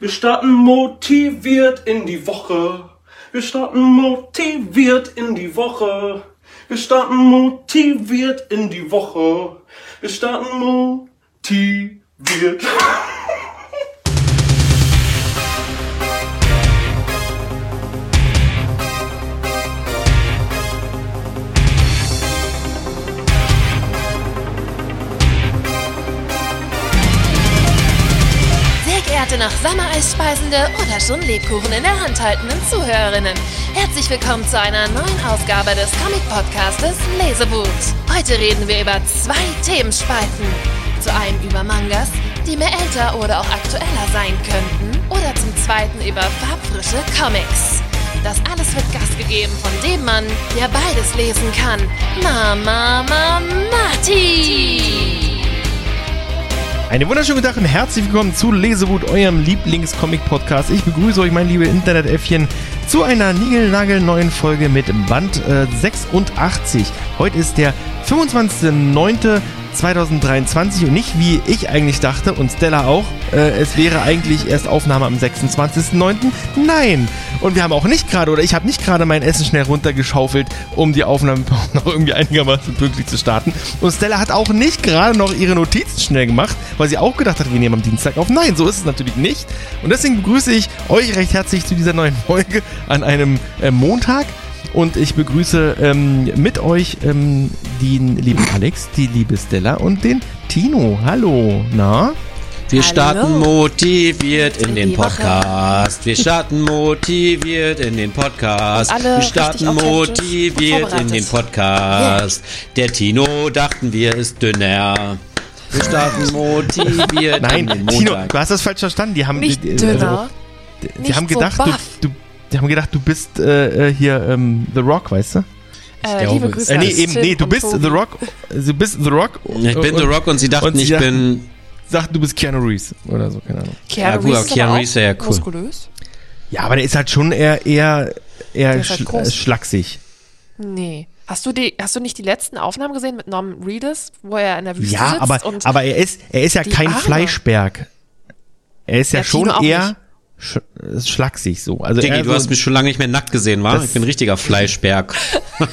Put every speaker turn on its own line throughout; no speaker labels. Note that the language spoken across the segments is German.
Wir starten motiviert in die Woche. Wir starten motiviert in die Woche. Wir starten motiviert in die Woche. Wir starten motiviert.
Sehr geehrte nach Sommereis speisende oder schon Lebkuchen in der Hand haltenden Zuhörerinnen, herzlich willkommen zu einer neuen Ausgabe des Comic-Podcastes Leseboot. Heute reden wir über zwei Themenspalten. Zu einem über Mangas, die mehr älter oder auch aktueller sein könnten, oder zum zweiten über farbfrische Comics. Das alles wird Gast gegeben von dem Mann, der beides lesen kann. Mama Mati!
Einen wunderschönen guten Tag und herzlich willkommen zu Lesewut, eurem Lieblings-Comic-Podcast. Ich begrüße euch, mein liebe Internetäffchen, zu einer niegelnagelneuen Folge mit Band äh, 86. Heute ist der 25.09.2023 und nicht wie ich eigentlich dachte und Stella auch, äh, es wäre eigentlich erst Aufnahme am 26.09. Nein! Und wir haben auch nicht gerade, oder ich habe nicht gerade mein Essen schnell runtergeschaufelt, um die Aufnahme noch irgendwie einigermaßen pünktlich zu starten. Und Stella hat auch nicht gerade noch ihre Notizen schnell gemacht, weil sie auch gedacht hat, wir nehmen am Dienstag auf. Nein, so ist es natürlich nicht. Und deswegen begrüße ich euch recht herzlich zu dieser neuen Folge an einem äh, Montag. Und ich begrüße ähm, mit euch ähm, den lieben Alex, die liebe Stella und den Tino. Hallo, na?
Wir
Hallo.
starten motiviert in den. Podcast. Wir starten motiviert in den Podcast. Wir starten motiviert in den. Podcast. Der Tino, dachten wir, ist dünner. Wir starten motiviert in
Nein,
den
Tino, du hast das falsch verstanden. Die haben,
Nicht
die, also, die, haben
so
gedacht,
buff.
du, du, die haben gedacht, du bist äh, äh, hier ähm, The Rock, weißt du?
Äh,
glaube,
liebe Grüße
Äh, nee, eben, nee, du
und
bist
Tobi.
The Rock. Du bist The Rock.
Ich bin The Rock und sie dachten,
und sie
ich
dachten-
bin.
Sagten, du bist Keanu Reeves oder so, keine Ahnung.
Keanu
Ja, gut, aber
Reeves ist
Keanu
aber
Reeves wäre ja cool.
Muskulös?
Ja, aber der ist halt schon eher, eher, eher
ist halt
schl
groß.
äh, schlaksig.
Nee. Hast du, die, hast du nicht die letzten Aufnahmen gesehen mit Norman Reedus, wo er in der Wüste
Ja,
sitzt?
aber,
und
aber er ist, er ist ja kein
Arme.
Fleischberg. Er ist ja,
Ja,
schon eher sch schlaksig so. Also
Diggi, du
so,
hast mich schon lange nicht mehr nackt gesehen, wa?
Das-
Ich bin ein richtiger Fleischberg.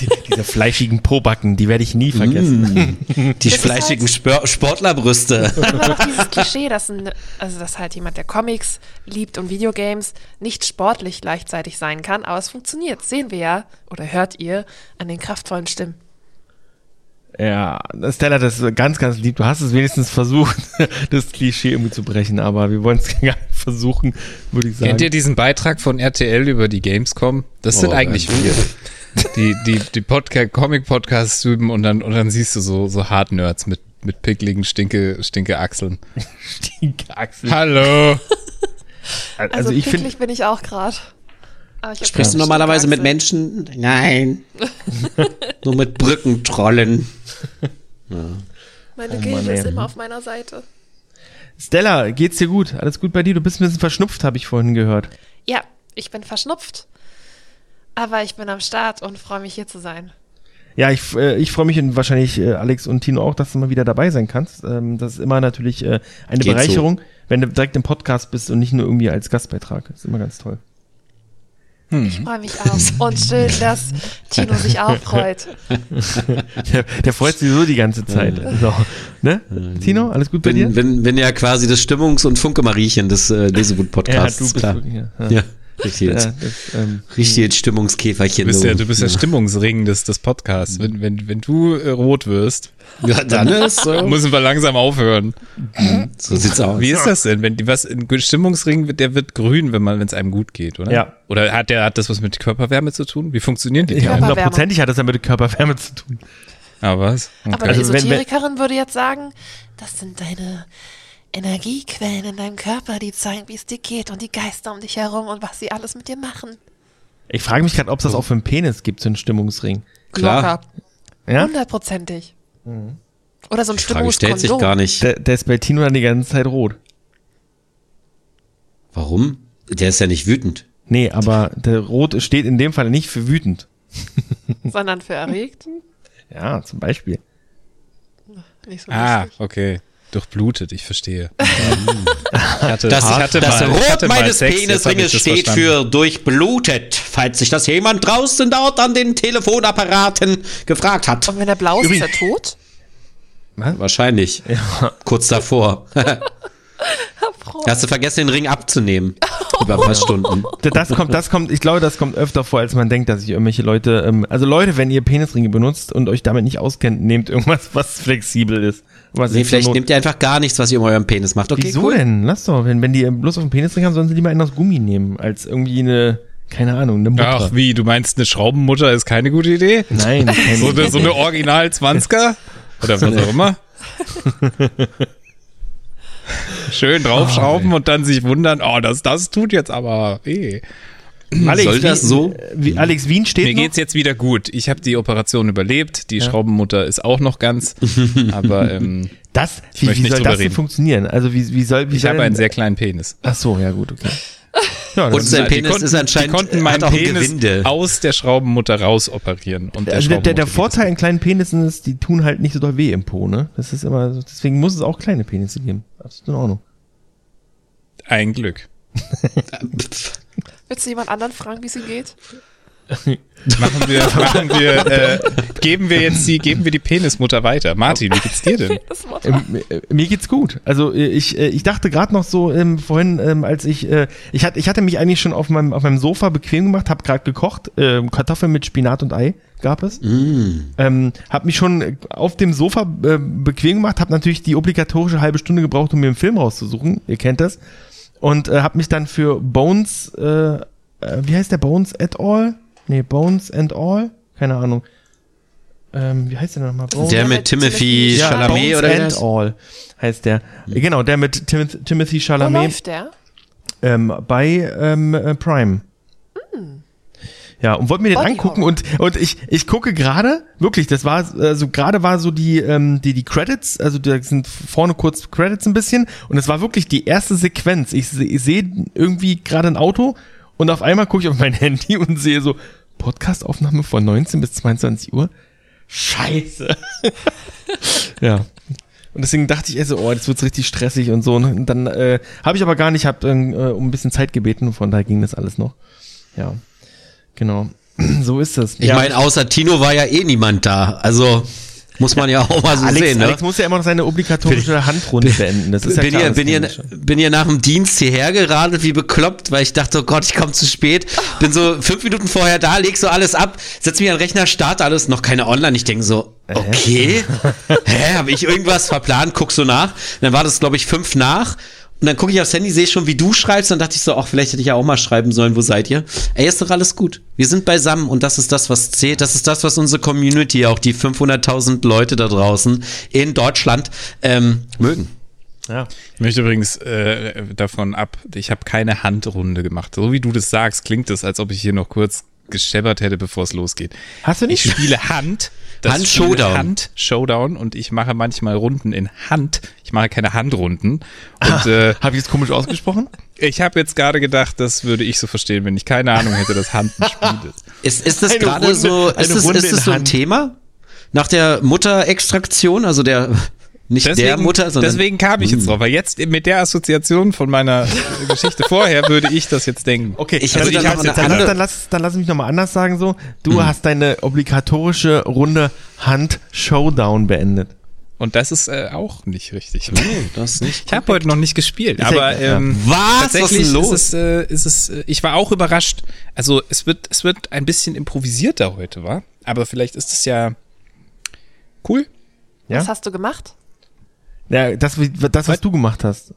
die, diese fleischigen Pobacken, die werde ich nie vergessen.
Die
ist
fleischigen
halt-
Sportlerbrüste.
immer noch dieses Klischee, dass, ein, also dass halt jemand, der Comics liebt und Videogames, nicht sportlich gleichzeitig sein kann, aber es funktioniert. Sehen wir ja, oder hört ihr, an den kraftvollen Stimmen.
Ja, Stella, das ist ganz, ganz lieb. Du hast es wenigstens versucht, das Klischee irgendwie zu brechen, aber wir wollen es gar nicht versuchen, würde ich sagen.
Kennt ihr diesen Beitrag von RTL über die Gamescom? Das sind
Oh,
eigentlich
nein.
vier. Die, die, die Podca Comic-Podcasts üben und dann, und dann siehst du so, so Hard-Nerds mit, mit pickligen Stinke, Stinke Achseln.
Axel.
Hallo!
Also,
Also,
ich finde,
picklig bin ich auch gerade.
Sprichst du normalerweise mit Menschen? Nein. Nur mit Brückentrollen.
Meine
Oh
Gilde ist immer auf meiner Seite.
Stella, geht's dir gut? Alles gut bei dir? Du bist ein bisschen verschnupft, habe ich vorhin gehört.
Ja, ich bin verschnupft. Aber ich bin am Start und freue mich hier zu sein.
Ja, ich, äh, ich freue mich und wahrscheinlich äh, Alex und Tino auch, dass du mal wieder dabei sein kannst. Ähm, das ist immer natürlich äh, eine
Geht
Bereicherung, wenn du direkt im Podcast bist und nicht nur irgendwie als Gastbeitrag. Das ist immer ganz toll.
Ich freue mich auch. Und schön, dass Tino sich auch freut.
Der, der freut sich so die ganze Zeit. So, ne? Tino, alles gut bei dir?
Bin, bin, bin ja quasi das Stimmungs- und Funke-Mariechen des äh,
ja,
Lesewut-Podcasts.
du bist
klar.
ja. ja.
Ja, richtig.
Ja,
jetzt.
das, ähm,
Richtig jetzt Stimmungskäferchen.
Du bist ja,
du.
bist der Stimmungsring des, des Podcasts. Wenn, wenn, wenn du äh, rot wirst,
Ja, dann ist so.
müssen wir langsam aufhören.
So sieht's aus.
Wie ist das denn? Wenn die, was, ein Stimmungsring, wird- der wird grün, wenn man, wenn es einem gut geht, oder?
Ja.
Oder hat der, hat das was mit Körperwärme zu tun? Wie funktionieren die
ja, hundertprozentig hat das ja mit der Körperwärme zu tun.
Ah, was? Okay.
Aber eine
Also wenn- wenn-
Esoterikerin würde jetzt sagen, das sind deine Energiequellen in deinem Körper, die zeigen, wie es dir geht und die Geister um dich herum und was sie alles mit dir machen.
Ich frage mich gerade, ob es das auch für einen Penis gibt, so einen Stimmungsring.
Klar.
Locker.
Ja?
Hundertprozentig. Oder so ein
Die Frage stellt sich
Stimmungskondom.
gar nicht.
Der, der ist bei Tino dann die ganze Zeit rot.
Warum? Der ist ja nicht wütend.
Nee, aber der Rot steht in dem Fall nicht für wütend.
Sondern für erregt.
Ja, zum Beispiel.
Nicht so
Ah,
lustig.
okay. Durchblutet, ich verstehe. ich hatte,
Das,
ich hatte
das
mal, ich
Rot
hatte
meines
ich
Penisringes steht
verstanden.
für durchblutet, falls sich das jemand draußen dort an den Telefonapparaten gefragt hat.
Und wenn er blau ist, ist er tot?
Wahrscheinlich. Kurz davor. Hast du vergessen, den Ring abzunehmen? Über ein paar Stunden.
Das kommt, das kommt, ich glaube, das kommt öfter vor, als man denkt, dass sich irgendwelche Leute, ähm, also Leute, wenn ihr Penisringe benutzt und euch damit nicht auskennt, nehmt irgendwas, was flexibel ist. Was
Nee, vielleicht nehmt ihr einfach gar nichts, was ihr um euren Penis macht. Okay,
Wieso
cool.
denn? Lass doch, wenn, wenn die bloß auf dem Penisring haben, sollen sie lieber einen aus Gummi nehmen, als irgendwie eine, keine Ahnung, eine Mutter.
Ach, wie, du meinst, eine Schraubenmutter ist keine gute Idee?
Nein, keine
So eine, so eine Original 20er? Oder was auch immer? Schön draufschrauben und dann sich wundern, oh, das, das tut jetzt aber weh.
Alex,
Soll das
wie,
so?
Wie, Alex Wien steht
Mir
noch?
geht's jetzt wieder gut. Ich habe die Operation überlebt. Die Schraubenmutter ist auch noch ganz. Aber ähm,
Das,
Ich
wie,
möchte
wie
nicht
soll das denn funktionieren? Also wie, wie soll, wie
ich
soll
habe einen sehr kleinen Penis.
Ach so, ja gut, okay. Ja,
Und
das,
sein Penis
konnten-
ist anscheinend,
die konnten meinen Penis
Gewinde.
aus der Schraubenmutter raus operieren. Und der,
also der, der, der
geht
Vorteil an kleinen Penissen ist, die tun halt nicht so doll weh im Po, ne? Das ist immer so, deswegen muss es auch kleine Penisse geben. Absolut in Ordnung.
Ein Glück.
Willst du jemand anderen fragen, wie es ihm geht?
Machen wir, machen wir, äh, geben wir jetzt die, geben wir die Penismutter weiter. Martin, wie geht's dir denn?
Ähm, äh, mir geht's gut. Also äh, ich, äh, ich dachte gerade noch so ähm, vorhin, ähm, als ich, äh, ich hatte, ich hatte mich eigentlich schon auf meinem, auf meinem Sofa bequem gemacht, habe gerade gekocht, ähm, Kartoffeln mit Spinat und Ei gab es. Ähm, habe mich schon auf dem Sofa äh, bequem gemacht, habe natürlich die obligatorische halbe Stunde gebraucht, um mir einen Film rauszusuchen. Ihr kennt das. Und äh, habe mich dann für Bones, äh, äh, wie heißt der Bones et al? Nee, Bones and all? Keine Ahnung. Ähm, wie heißt der nochmal? Bones?
Der mit Timothy
Timothy
Chalamet
Bones
oder
and
das?
All heißt der. Genau, der mit Timoth Timothy
Wo
Chalamet
läuft der?
ähm, bei ähm, äh, Prime. Ja, und wollte mir den
Body
angucken
Horror.
und, und ich, ich gucke gerade, wirklich, das war, also gerade war so die, ähm, die, die Credits, also da sind vorne kurz Credits ein bisschen und es war wirklich die erste Sequenz. Ich, ich sehe irgendwie gerade ein Auto und auf einmal gucke ich auf mein Handy und sehe so, Podcastaufnahme von 19 bis 22 Uhr. Scheiße. ja. Und deswegen dachte ich, also, oh, das wird richtig stressig und so. Und dann äh, habe ich aber gar nicht, habe äh, um ein bisschen Zeit gebeten, von daher ging das alles noch. Ja, genau. so ist es.
Ich
ja,
meine, außer Tino war ja eh niemand da. Also muss man ja auch mal so
Alex,
sehen, ne?
Alex muss ja immer noch seine obligatorische Handrunde beenden. Das ist ja
bin,
klar,
hier,
das
bin, hier,
schon.
bin hier nach dem Dienst hierher geradelt, wie bekloppt, weil ich dachte, oh Gott, ich komme zu spät. Bin so fünf Minuten vorher da, leg so alles ab, setz mich an den Rechner, starte alles, noch keine online. Ich denke so, okay, hä, habe ich irgendwas verplant? Guck so nach. Dann war das, glaube ich, fünf nach. Und dann gucke ich aufs Handy, sehe schon, wie du schreibst. Dann dachte ich so, ach, vielleicht hätte ich ja auch mal schreiben sollen, wo seid ihr? Ey, ist doch alles gut. Wir sind beisammen und das ist das, was zählt. Das ist das, was unsere Community, auch die 500.000 Leute da draußen in Deutschland, ähm, mögen.
Ja.
Ich möchte übrigens äh, davon ab, ich habe keine Handrunde gemacht. So wie du das sagst, klingt es, als ob ich hier noch kurz gescheppert hätte, bevor es losgeht.
Hast du nicht?
Ich spiele Hand. Das
Hand Showdown.
Hand Showdown und ich mache manchmal Runden in Hand. Ich mache keine Handrunden. Und äh,
Habe ich jetzt komisch ausgesprochen?
ich habe jetzt gerade gedacht, das würde ich so verstehen, wenn ich keine Ahnung hätte, dass Hand ein Spiel ist.
Ist, ist das gerade so, ist das, ist das so ein
Hand.
Thema? Nach der Mutterextraktion, also der, nicht der Mutter, sondern.
deswegen kam ich jetzt drauf, weil jetzt mit der Assoziation von meiner Geschichte vorher würde ich das jetzt denken.
Okay,
Ich
also dann,
dann
lass,
noch eine
dann, lass,
andere-
dann, lass, dann lass mich nochmal anders sagen so. Du hast deine obligatorische Runde Hand-Showdown beendet.
Und das ist äh, auch nicht richtig.
Nee, das nicht.
Ich habe heute noch nicht gespielt,
Ist
aber ähm,
Was? Was
tatsächlich
ist denn los?
Ist es, äh, ist es, äh, ich war auch überrascht. Also es wird, es wird ein bisschen improvisierter heute, war. Aber vielleicht ist es ja cool.
Ja?
Was hast du gemacht?
Ja, das, das was du gemacht hast.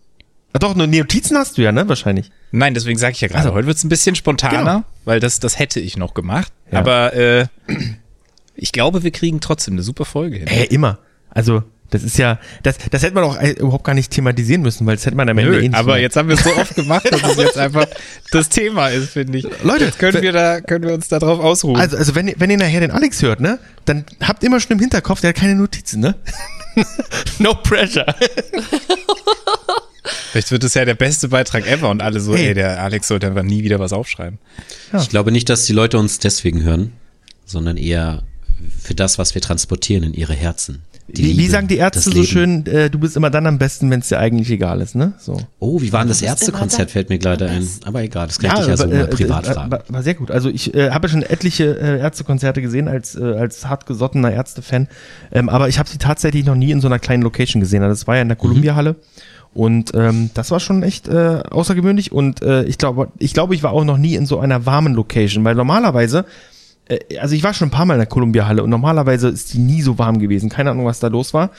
Ah, doch, nur Notizen hast du ja, ne? Wahrscheinlich.
Nein, deswegen sage ich ja gerade,
Also.
heute wird es ein bisschen spontaner,
Genau.
weil das, das hätte ich noch gemacht.
Ja.
Aber äh, ich glaube, wir kriegen trotzdem eine super Folge hin.
Hä, immer. Also, das ist ja, das, das hätte man auch äh, überhaupt gar nicht thematisieren müssen, weil das hätte man am Ende
Nö,
eh nicht
aber jetzt haben wir es so oft gemacht, dass es jetzt einfach das Thema ist, finde ich.
Leute,
jetzt können wir da, können wir uns da drauf ausruhen.
Also, also wenn, ihr- wenn ihr nachher den Alex hört, ne, dann habt immer schon im Hinterkopf, der hat keine Notizen, ne? no pressure.
Vielleicht wird es ja der beste Beitrag ever und alle so,
Hey.
ey, der Alex sollte einfach nie wieder was aufschreiben.
Ich glaube nicht, dass die Leute uns deswegen hören, sondern eher für das, was wir transportieren in ihre Herzen. Die
wie, wie sagen die Ärzte so schön, äh, du bist immer dann am besten, wenn es dir eigentlich egal ist, ne? So.
Oh, wie war denn das Ärztekonzert, fällt mir gerade ein. Aber egal, das kann ich dich ja so
aber,
mal
äh,
privat
äh,
fragen.
War, war sehr gut. Also ich äh, habe ja schon etliche äh, Ärztekonzerte gesehen als äh, als hartgesottener Ärztefan, ähm, aber ich habe sie tatsächlich noch nie in so einer kleinen Location gesehen. Also das war ja in der Columbia-Halle. Und ähm, das war schon echt äh, außergewöhnlich. Und äh, ich glaube, ich glaube, ich war auch noch nie in so einer warmen Location, weil normalerweise, äh, also ich war schon ein paar Mal in der Columbia-Halle und normalerweise ist die nie so warm gewesen. Keine Ahnung, was da los war.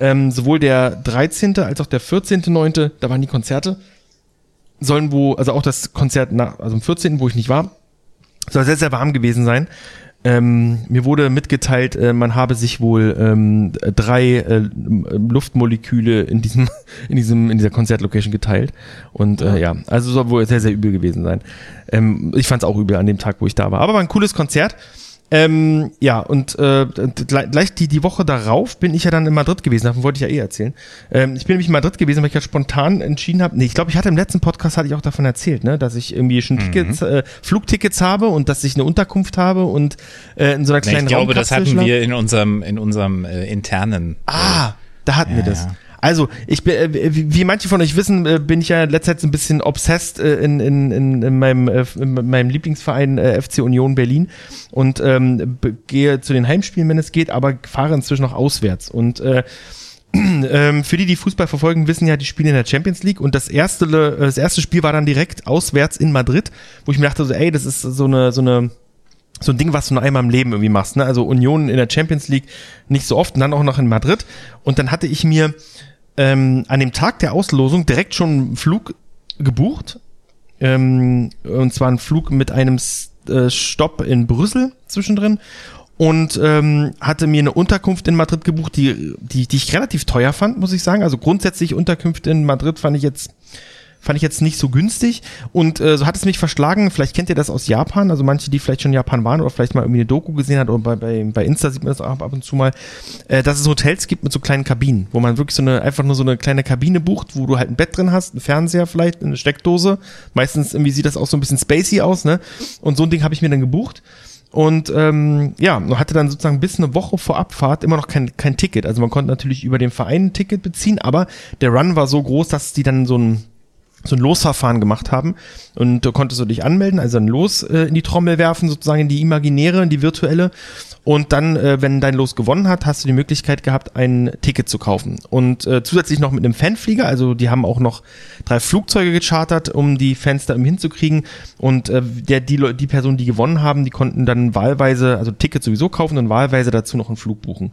Ähm, sowohl der 13. als auch der 14.9., da waren die Konzerte, sollen wo, also auch das Konzert nach, also am 14., wo ich nicht war, soll sehr, sehr warm gewesen sein. Ähm, mir wurde mitgeteilt, äh, man habe sich wohl ähm, drei äh, Luftmoleküle in diesem, in diesem, in dieser Konzertlocation geteilt. Und äh, ja, also soll wohl sehr, sehr übel gewesen sein. Ähm, ich fand es auch übel an dem Tag, wo ich da war. Aber war ein cooles Konzert. Ähm, ja, und äh, gleich die, die Woche darauf bin ich ja dann in Madrid gewesen, davon wollte ich ja eh erzählen. Ähm, ich bin nämlich in Madrid gewesen, weil ich ja spontan entschieden habe, nee, ich glaube, ich hatte im letzten Podcast, hatte ich auch davon erzählt, ne, dass ich irgendwie schon Tickets, äh, Flugtickets habe und dass ich eine Unterkunft habe und äh, in so einer
Na,
kleinen
ich glaube, das hatten wir in unserem, in unserem äh, internen.
Ah, da hatten wir
Ja,
das.
ja.
Also, ich bin, äh, wie manche von euch wissen, äh, bin ich ja letzter Zeit ein bisschen obsessed äh, in, in, in, in, meinem, in meinem Lieblingsverein FC Union Berlin und ähm, gehe zu den Heimspielen, wenn es geht, aber fahre inzwischen noch auswärts. Und äh, ähm, für die, die Fußball verfolgen, wissen ja, die spielen in der Champions League und das erste, das erste Spiel war dann direkt auswärts in Madrid, wo ich mir dachte, so, ey, das ist so eine, so eine, so ein Ding, was du nur einmal im Leben irgendwie machst. Ne? Also Union in der Champions League nicht so oft und dann auch noch in Madrid. Und dann hatte ich mir ähm, an dem Tag der Auslosung direkt schon einen Flug gebucht. Ähm, und zwar einen Flug mit einem äh, Stopp in Brüssel zwischendrin. Und ähm, hatte mir eine Unterkunft in Madrid gebucht, die, die, die ich relativ teuer fand, muss ich sagen. Also grundsätzlich Unterkünfte in Madrid fand ich jetzt fand ich jetzt nicht so günstig und äh, so hat es mich verschlagen. Vielleicht kennt ihr das aus Japan, also manche, die vielleicht schon in Japan waren oder vielleicht mal irgendwie eine Doku gesehen hat oder bei, bei, bei Insta sieht man das auch ab und zu mal, äh, dass es Hotels gibt mit so kleinen Kabinen, wo man wirklich so eine einfach nur so eine kleine Kabine bucht, wo du halt ein Bett drin hast, einen Fernseher vielleicht, eine Steckdose. Meistens irgendwie sieht das auch so ein bisschen spacey aus, ne? Und so ein Ding habe ich mir dann gebucht. Und ähm, ja, hatte dann sozusagen bis eine Woche vor Abfahrt immer noch kein, kein Ticket. Also man konnte natürlich über den Verein ein Ticket beziehen, aber der Run war so groß, dass die dann so ein so ein Losverfahren gemacht haben. Und du konntest du dich anmelden, also ein Los äh, in die Trommel werfen, sozusagen in die imaginäre, in die virtuelle. Und dann, äh, wenn dein Los gewonnen hat, hast du die Möglichkeit gehabt, ein Ticket zu kaufen. Und äh, zusätzlich noch mit einem Fanflieger, also die haben auch noch drei Flugzeuge gechartert, um die Fans da irgendwie hinzukriegen. Und äh, der, die, Leu- die Personen, die gewonnen haben, die konnten dann wahlweise, also Tickets sowieso kaufen und wahlweise dazu noch einen Flug buchen.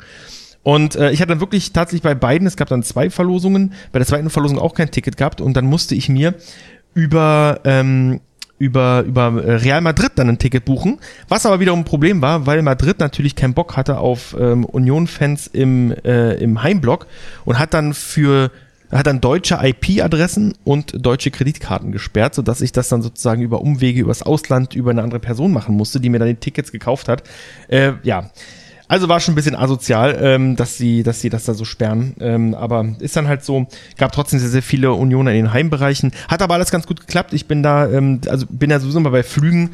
Und äh, ich hatte dann wirklich tatsächlich bei beiden, es gab dann zwei Verlosungen, bei der zweiten Verlosung auch kein Ticket gehabt und dann musste ich mir über ähm, über über Real Madrid dann ein Ticket buchen, was aber wiederum ein Problem war, weil Madrid natürlich keinen Bock hatte auf ähm, Union-Fans im äh, im Heimblock und hat dann für hat dann deutsche IP-Adressen und deutsche Kreditkarten gesperrt, sodass ich das dann sozusagen über Umwege übers Ausland über eine andere Person machen musste, die mir dann die Tickets gekauft hat. Äh, ja, also war schon ein bisschen asozial, ähm, dass sie, dass sie das da so sperren. Ähm, aber ist dann halt so, gab trotzdem sehr, sehr viele Unioner in den Heimbereichen. Hat aber alles ganz gut geklappt. Ich bin da, ähm, also bin ja sowieso immer bei Flügen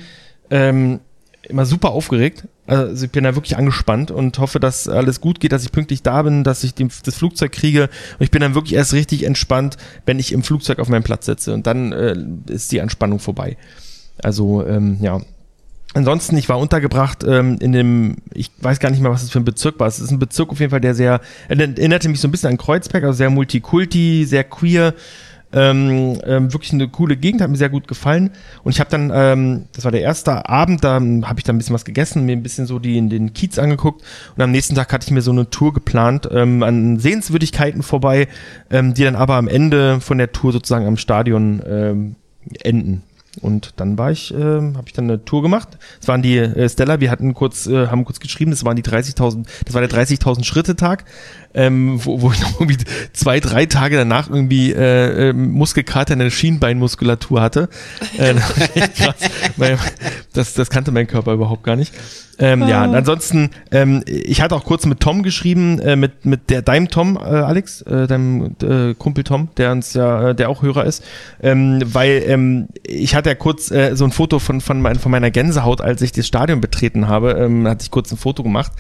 ähm, immer super aufgeregt. Also ich bin da wirklich angespannt und hoffe, dass alles gut geht, dass ich pünktlich da bin, dass ich das Flugzeug kriege. Und ich bin dann wirklich erst richtig entspannt, wenn ich im Flugzeug auf meinem Platz sitze. Und dann äh, ist die Anspannung vorbei. Also ähm, ja, Ansonsten, ich war untergebracht ähm, in dem, ich weiß gar nicht mehr, was es für ein Bezirk war. Es ist ein Bezirk auf jeden Fall, der sehr, erinnerte mich so ein bisschen an Kreuzberg, also sehr multikulti, sehr queer. Ähm, ähm, wirklich eine coole Gegend, hat mir sehr gut gefallen. Und ich habe dann, ähm, das war der erste Abend, da ähm, habe ich dann ein bisschen was gegessen, mir ein bisschen so die, den Kiez angeguckt. Und am nächsten Tag hatte ich mir so eine Tour geplant, ähm, an Sehenswürdigkeiten vorbei, ähm, die dann aber am Ende von der Tour sozusagen am Stadion ähm, enden. Und dann war ich, ähm, habe ich dann eine Tour gemacht. Es waren die äh, Stella, wir hatten kurz, äh, haben kurz geschrieben, das waren die 30.000, das war der 30.000 Schritte Tag, ähm, wo, wo ich noch irgendwie zwei, drei Tage danach irgendwie äh, äh, Muskelkater in der Schienbeinmuskulatur hatte. Äh, krass, weil das, das kannte mein Körper überhaupt gar nicht. Ähm, Ja, und ansonsten, ähm, ich hatte auch kurz mit Tom geschrieben, äh, mit, mit der, deinem Tom, äh, Alex, äh, deinem äh, Kumpel Tom, der uns ja, äh, der auch Hörer ist, ähm, weil ähm, ich hatte ja kurz äh, so ein Foto von, von, mein, von meiner Gänsehaut, als ich das Stadion betreten habe, ähm, hatte ich kurz ein Foto gemacht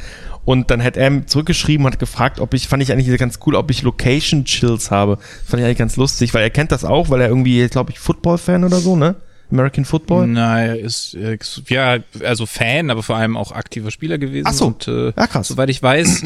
und dann hat er zurückgeschrieben und hat gefragt, ob ich ich, fand ich eigentlich ganz cool, ob ich Location Chills habe. Fand ich eigentlich ganz lustig, weil er kennt das auch, weil er irgendwie, glaube ich, Football-Fan oder so, ne? American Football.
Naja, ist, ja, also Fan, aber vor allem auch aktiver Spieler gewesen.
Ach so.
Und, äh,
Ja, krass.
Soweit ich weiß,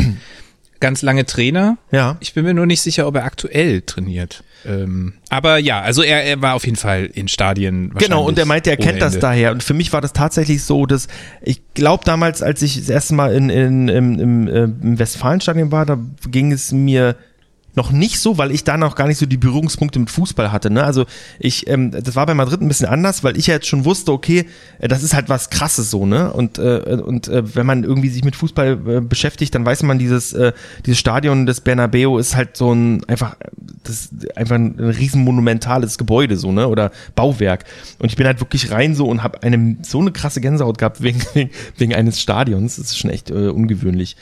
ganz lange Trainer.
Ja.
Ich bin mir nur nicht sicher, ob er aktuell trainiert. Ähm, aber ja, also er, er war auf jeden Fall in Stadien.
Genau, und er meinte, er kennt das
Ende.
daher. Und für mich war das tatsächlich so, dass ich glaube damals, als ich das erste Mal in, in, im, im, äh, im Westfalenstadion war, da ging es mir noch nicht so, weil ich da noch gar nicht so die Berührungspunkte mit Fußball hatte. Ne? Also ich, ähm, das war bei Madrid ein bisschen anders, weil ich ja jetzt schon wusste, okay, äh, das ist halt was Krasses so, ne? Und äh, und äh, wenn man irgendwie sich mit Fußball äh, beschäftigt, dann weiß man, dieses äh, dieses Stadion des Bernabeu ist halt so ein einfach das einfach ein riesen monumentales Gebäude so, ne? Oder Bauwerk. Und ich bin halt wirklich rein so und habe eine so eine krasse Gänsehaut gehabt wegen wegen, wegen eines Stadions. Das ist schon echt äh, ungewöhnlich.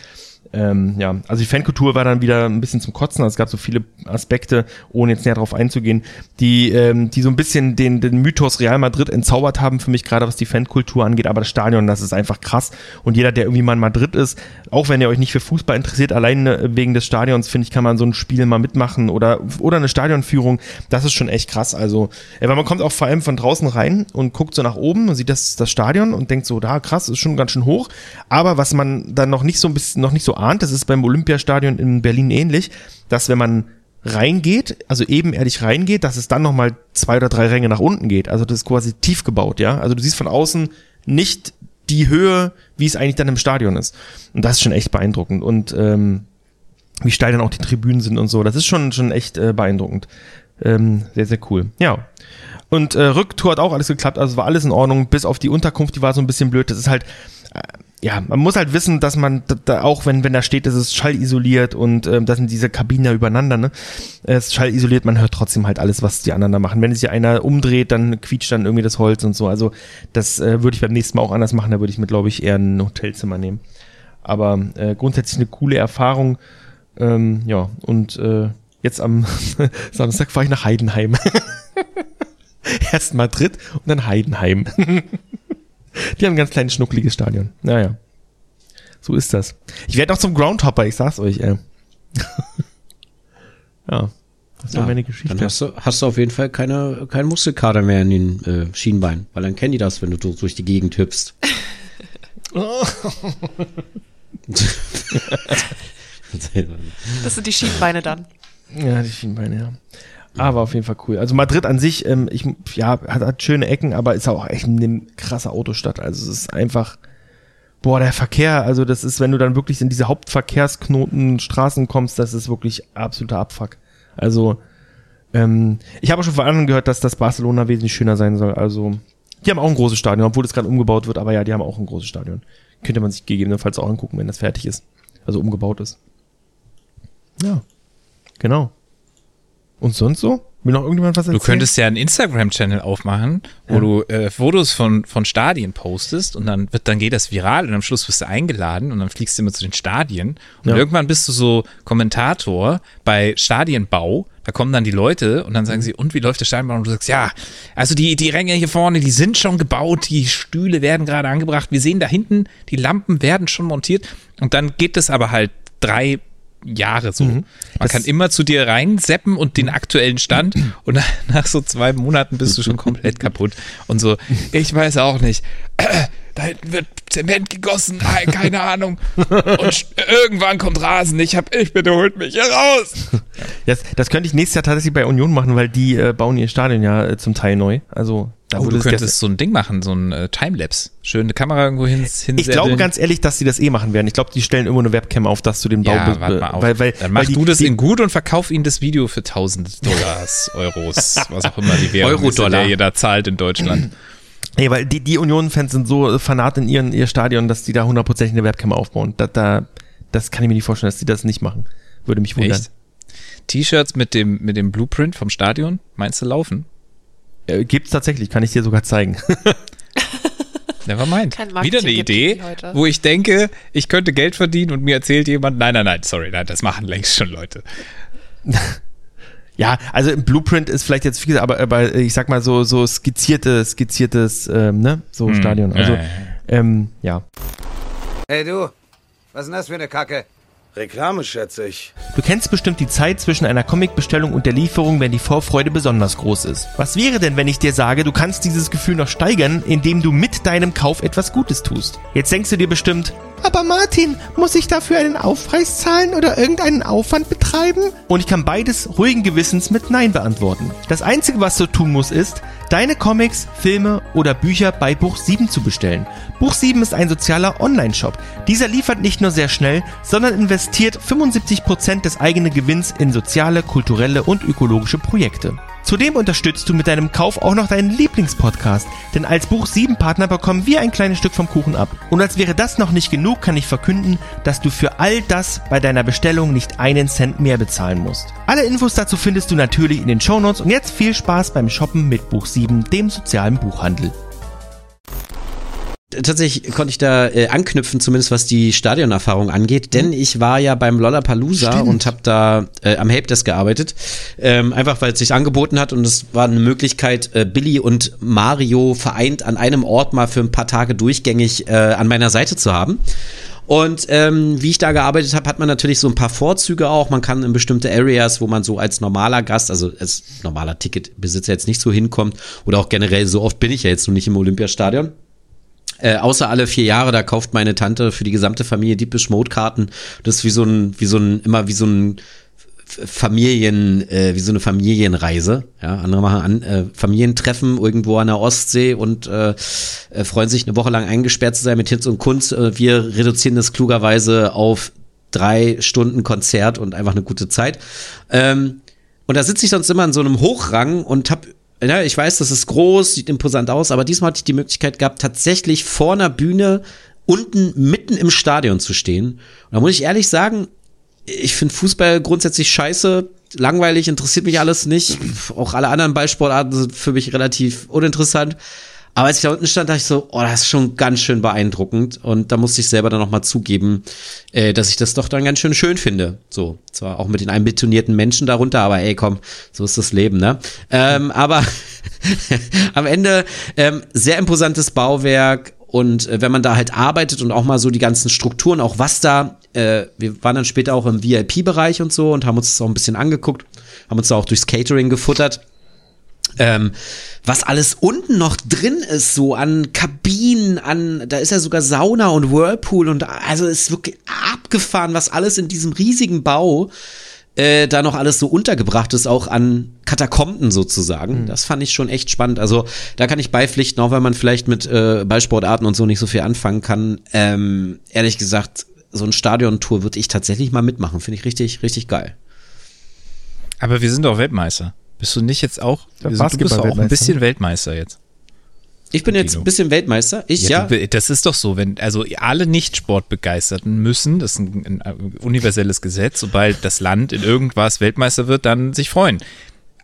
Ähm, ja, also die Fankultur war dann wieder ein bisschen zum Kotzen. Also es gab so viele Aspekte, ohne jetzt näher darauf einzugehen, die, ähm, die so ein bisschen den, den Mythos Real Madrid entzaubert haben für mich, gerade was die Fankultur angeht. Aber das Stadion, das ist einfach krass. Und jeder, der irgendwie mal in Madrid ist, auch wenn ihr euch nicht für Fußball interessiert, allein wegen des Stadions, finde ich, kann man so ein Spiel mal mitmachen oder, oder eine Stadionführung. Das ist schon echt krass. Also, äh, weil man kommt auch vor allem von draußen rein und guckt so nach oben und sieht das, das Stadion und denkt so, da krass, ist schon ganz schön hoch. Aber was man dann noch nicht so ein bisschen, noch nicht so ahnt, das ist beim Olympiastadion in Berlin ähnlich, dass wenn man reingeht, also ebenerdig reingeht, dass es dann nochmal zwei oder drei Ränge nach unten geht. Also das ist quasi tief gebaut, ja. Also du siehst von außen nicht die Höhe, wie es eigentlich dann im Stadion ist. Und das ist schon echt beeindruckend. Und ähm, wie steil dann auch die Tribünen sind und so. Das ist schon, schon echt äh, beeindruckend. Ähm, sehr, sehr cool. Ja. Und äh, Rücktour hat auch alles geklappt, also war alles in Ordnung, bis auf die Unterkunft, die war so ein bisschen blöd. Das ist halt, ja, man muss halt wissen, dass man da, da auch, wenn, wenn da steht, das ist schallisoliert und ähm, das sind diese Kabinen ja übereinander, ne? Es ist schallisoliert, man hört trotzdem halt alles, was die anderen da machen. Wenn es sich einer umdreht, dann quietscht dann irgendwie das Holz und so. Also das äh, würde ich beim nächsten Mal auch anders machen, da würde ich mir, glaube ich, eher ein Hotelzimmer nehmen. Aber äh, grundsätzlich eine coole Erfahrung. Ähm, ja, und äh, jetzt am Samstag fahre ich nach Heidenheim. Erst Madrid und dann Heidenheim. Die haben ein ganz kleines, schnuckliges Stadion. Naja. So ist das. Ich werde auch zum Groundhopper, ich sag's euch, ey. ja. Das war
Ja,
meine Geschichte.
Dann hast du, hast du auf jeden Fall keine, keinen Muskelkater mehr in den äh, Schienbeinen, weil dann kennen die das, wenn du durch die Gegend hüpfst.
Das sind die Schienbeine dann.
Ja, die Schienbeine, ja. Aber auf jeden Fall cool. Also Madrid an sich, ähm, ich, ja, hat, hat schöne Ecken, aber ist auch echt eine krasse Autostadt. Also es ist einfach, boah, der Verkehr, also das ist, wenn du dann wirklich in diese Hauptverkehrsknoten, Straßen kommst, das ist wirklich absoluter Abfuck. Also, ähm, ich habe schon von anderen gehört, dass das Barcelona wesentlich schöner sein soll. Also, die haben auch ein großes Stadion, obwohl es gerade umgebaut wird, aber ja, die haben auch ein großes Stadion. Könnte man sich gegebenenfalls auch angucken, wenn das fertig ist. Also umgebaut ist. Ja. Genau. Und sonst so? Will noch irgendjemand was
Du
erzählen?
könntest ja einen Instagram-Channel aufmachen, wo
Ja.
du äh, Fotos von, von Stadien postest und dann wird, dann geht das viral und am Schluss wirst du eingeladen und dann fliegst du immer zu den Stadien und
Ja.
irgendwann bist du so Kommentator bei Stadienbau. Da kommen dann die Leute und dann sagen sie, und wie läuft der Stadionbau? Und du sagst, ja, also die, die Ränge hier vorne, die sind schon gebaut, die Stühle werden gerade angebracht. Wir sehen da hinten, die Lampen werden schon montiert. Und dann geht es aber halt drei Jahre so. Man
Mhm. Das-
kann immer zu dir reinseppen und den aktuellen Stand und nach, nach so zwei Monaten bist du schon komplett kaputt. Und so, ich weiß auch nicht. Da hinten wird Zement gegossen, keine Ahnung. Und irgendwann kommt Rasen. Ich hab, ich bitte holt mich hier raus.
Das, das könnte ich nächstes Jahr tatsächlich bei Union machen, weil die äh, bauen ihr Stadion ja äh, zum Teil neu. Also da
Oh, du
es
könntest so ein Ding machen, so ein äh, Timelapse. Schön eine Kamera irgendwo hin, hinsetzen.
Ich glaube ganz ehrlich, dass sie das eh machen werden. Ich glaube, die stellen immer eine Webcam auf, dass du den Bau
ja, warte mal auf.
Weil, weil,
Dann mach
weil die,
du das
die,
in gut und verkauf ihnen das Video für 1000 Dollars, Euros, was auch immer die Währung ist, in
Dollar.
der ihr da zahlt in Deutschland.
Nee, weil die, die Union-Fans sind so äh, fanat in ihren, ihr Stadion, dass die da hundertprozentig eine Webcam aufbauen. Da, da, das kann ich mir nicht vorstellen, dass die das nicht machen. Würde mich wundern.
T-Shirts mit dem, mit dem Blueprint vom Stadion, meinst du laufen?
Äh, gibt's tatsächlich, kann ich dir sogar zeigen.
Never mind.
Kein
Wieder eine Idee, wo ich denke, ich könnte Geld verdienen und mir erzählt jemand, nein, nein, nein, sorry, nein, das machen längst schon Leute.
ja, also im Blueprint ist vielleicht jetzt viel, aber, aber ich sag mal so, so skizzierte, skizziertes, ähm, ne, so
Hm,
Stadion. Also,
ja, ja,
ähm, ja.
Hey du, was ist denn das für eine Kacke? Reklame, schätze ich.
Du kennst bestimmt die Zeit zwischen einer Comicbestellung und der Lieferung, wenn die Vorfreude besonders groß ist. Was wäre denn, wenn ich dir sage, du kannst dieses Gefühl noch steigern, indem du mit deinem Kauf etwas Gutes tust? Jetzt denkst du dir bestimmt, aber Martin, muss ich dafür einen Aufpreis zahlen oder irgendeinen Aufwand betreiben? Und ich kann beides ruhigen Gewissens mit Nein beantworten. Das Einzige, was du tun musst, ist, deine Comics, Filme oder Bücher bei Buch 7 zu bestellen. Buch 7 ist ein sozialer Online-Shop. Dieser liefert nicht nur sehr schnell, sondern investiert 75% des eigenen Gewinns in soziale, kulturelle und ökologische Projekte. Zudem unterstützt du mit deinem Kauf auch noch deinen Lieblingspodcast, denn als Buch 7 Partner bekommen wir ein kleines Stück vom Kuchen ab. Und als wäre das noch nicht genug, kann ich verkünden, dass du für all das bei deiner Bestellung nicht einen Cent mehr bezahlen musst. Alle Infos dazu findest du natürlich in den Shownotes und jetzt viel Spaß beim Shoppen mit Buch 7, dem sozialen Buchhandel
tatsächlich konnte ich da äh, anknüpfen, zumindest was die Stadionerfahrung angeht, denn ich war ja beim Lollapalooza Stimmt. und habe da äh, am Helpdesk gearbeitet, ähm, einfach weil es sich angeboten hat und es war eine Möglichkeit, äh, Billy und Mario vereint an einem Ort mal für ein paar Tage durchgängig äh, an meiner Seite zu haben. Und ähm, wie ich da gearbeitet habe, hat man natürlich so ein paar Vorzüge auch. Man kann in bestimmte Areas, wo man so als normaler Gast, also als normaler Ticketbesitzer jetzt nicht so hinkommt, oder auch generell so oft bin ich ja jetzt noch nicht im Olympiastadion. Äh, außer alle vier Jahre, da kauft meine Tante für die gesamte Familie Deepish Mode Karten. Das ist wie so ein, wie so ein, immer wie so ein Familien, äh, wie so eine Familienreise. Ja, andere machen an, äh, Familientreffen irgendwo an der Ostsee und äh, äh, freuen sich eine Woche lang eingesperrt zu sein mit Hinz und Kunst. Äh, wir reduzieren das klugerweise auf drei Stunden Konzert und einfach eine gute Zeit. Ähm, und da sitze ich sonst immer in so einem Hochrang und habe ja, ich weiß, das ist groß, sieht imposant aus, aber diesmal hatte ich die Möglichkeit gehabt, tatsächlich vor einer Bühne unten mitten im Stadion zu stehen. Und da muss ich ehrlich sagen, ich finde Fußball grundsätzlich scheiße, langweilig, interessiert mich alles nicht. Auch alle anderen Ballsportarten sind für mich relativ uninteressant. Aber als ich da unten stand, dachte ich so, oh, das ist schon ganz schön beeindruckend. Und da musste ich selber dann nochmal zugeben, äh, dass ich das doch dann ganz schön schön finde. So, zwar auch mit den einbetonierten Menschen darunter, aber ey, komm, so ist das Leben, ne? Ähm, aber am Ende ähm, sehr imposantes Bauwerk. Und äh, wenn man da halt arbeitet und auch mal so die ganzen Strukturen, auch was da, äh, wir waren dann später auch im VIP-Bereich und so und haben uns das auch ein bisschen angeguckt, haben uns da auch durchs Catering gefuttert. Ähm, was alles unten noch drin ist, so an Kabinen, an, da ist ja sogar Sauna und Whirlpool und also ist wirklich abgefahren, was alles in diesem riesigen Bau äh, da noch alles so untergebracht ist, auch an Katakomben sozusagen. Mhm. Das fand ich schon echt spannend. Also da kann ich beipflichten, auch wenn man vielleicht mit äh, Ballsportarten und so nicht so viel anfangen kann. Ähm, ehrlich gesagt, so ein Stadiontour würde ich tatsächlich mal mitmachen. Finde ich richtig, richtig geil.
Aber wir sind doch Weltmeister. Bist du nicht jetzt auch? Ja, du bist auch ein bisschen Weltmeister jetzt.
Ich bin jetzt ein bisschen Weltmeister. Ich ja.
ja. das ist doch so, wenn also alle Nicht-Sportbegeisterten müssen, das ist ein, ein, universelles Gesetz, sobald das Land in irgendwas Weltmeister wird, dann sich freuen.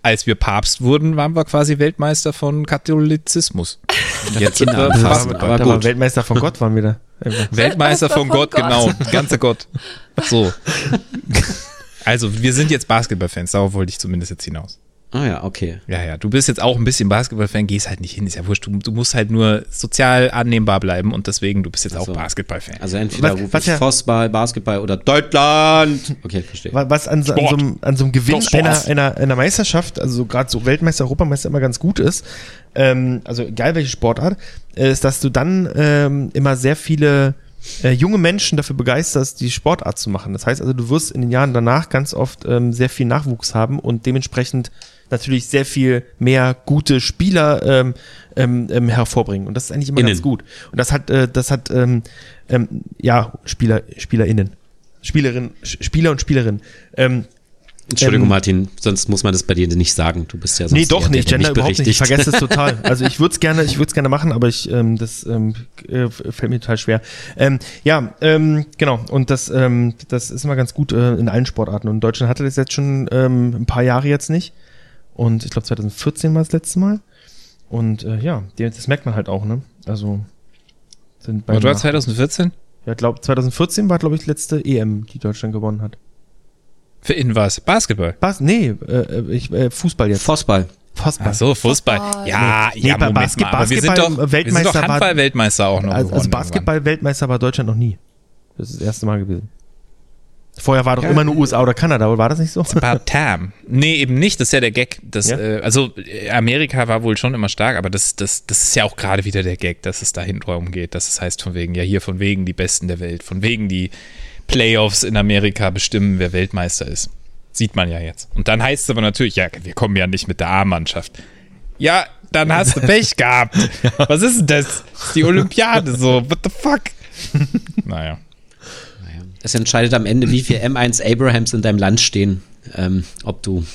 Als wir Papst wurden, waren wir quasi Weltmeister von Katholizismus.
Jetzt sind wir fast, aber, aber gut. Weltmeister von Gott waren wir da.
Weltmeister von, Gott, Gott, genau, ganzer Gott. So. Also, wir sind jetzt Basketballfans, darauf wollte ich zumindest jetzt hinaus.
Ah ja, okay.
Ja, ja. Du bist jetzt auch ein bisschen Basketballfan, gehst halt nicht hin, ist ja wurscht. Du, du musst halt nur sozial annehmbar bleiben und deswegen, du bist jetzt also, auch Basketballfan.
Also entweder was, was ja, Fußball, Basketball oder Deutschland. Okay, verstehe.
Was an, an, so, einem, an so einem Gewinn einer, einer, einer Meisterschaft, also so gerade so Weltmeister, Europameister immer ganz gut ist, ähm, also egal welche Sportart, ist, dass du dann ähm, immer sehr viele äh, junge Menschen dafür begeisterst, die Sportart zu machen. Das heißt also, du wirst in den Jahren danach ganz oft ähm, sehr viel Nachwuchs haben und dementsprechend natürlich sehr viel mehr gute Spieler ähm, ähm, ähm, hervorbringen. Und das ist eigentlich immer Innen. ganz gut. Und das hat, äh, das hat, ähm, ähm, ja, Spieler, SpielerInnen. Spielerin, Spieler und Spielerinnen. Ähm,
Entschuldigung, ähm, Martin, sonst muss man das bei dir nicht sagen. Du bist ja sonst
Nee, doch nicht, Gender überhaupt nicht. Ich vergesse es total. Also ich würde es gerne, ich würde es gerne machen, aber ich, ähm, das ähm, äh, fällt mir total schwer. Ähm, ja, ähm, genau. Und das, ähm, das ist immer ganz gut äh, in allen Sportarten. Und Deutschland hatte das jetzt schon ähm, ein paar Jahre jetzt nicht. Und ich glaube 2014 war das letzte Mal. Und äh, ja, das merkt man halt auch, ne? Also
sind bei. War 2014?
Ja, glaube 2014 war glaube ich die letzte EM, die Deutschland gewonnen hat.
Für in was? Basketball?
Bas nee, äh, ich, äh, Fußball jetzt.
Fußball.
Fußball. Ach so, Fußball. Fußball. Ja, nee, ja,
nee, Basketball, mal. wir sind doch,
Weltmeister wir sind doch Handball-Weltmeister auch noch.
Also, also Basketball-Weltmeister war Deutschland noch nie. Das ist das erste Mal gewesen. Vorher war doch immer nur USA oder Kanada, oder war das nicht so?
About time. Nee, eben nicht. Das ist ja der Gag. Das,
Ja?
äh, also äh, Amerika war wohl schon immer stark, aber das, das, das ist ja auch gerade wieder der Gag, dass es dahin drum geht. Dass es heißt von wegen, ja hier von wegen die Besten der Welt, von wegen die Playoffs in Amerika bestimmen, wer Weltmeister ist. Sieht man ja jetzt. Und dann heißt es aber natürlich, ja, wir kommen ja nicht mit der A-Mannschaft. Ja, dann hast du Pech gehabt. Was ist denn das? Das ist die Olympiade so. What the fuck? naja.
Es entscheidet am Ende, wie viel M1 Abrahams in deinem Land stehen, ähm, ob du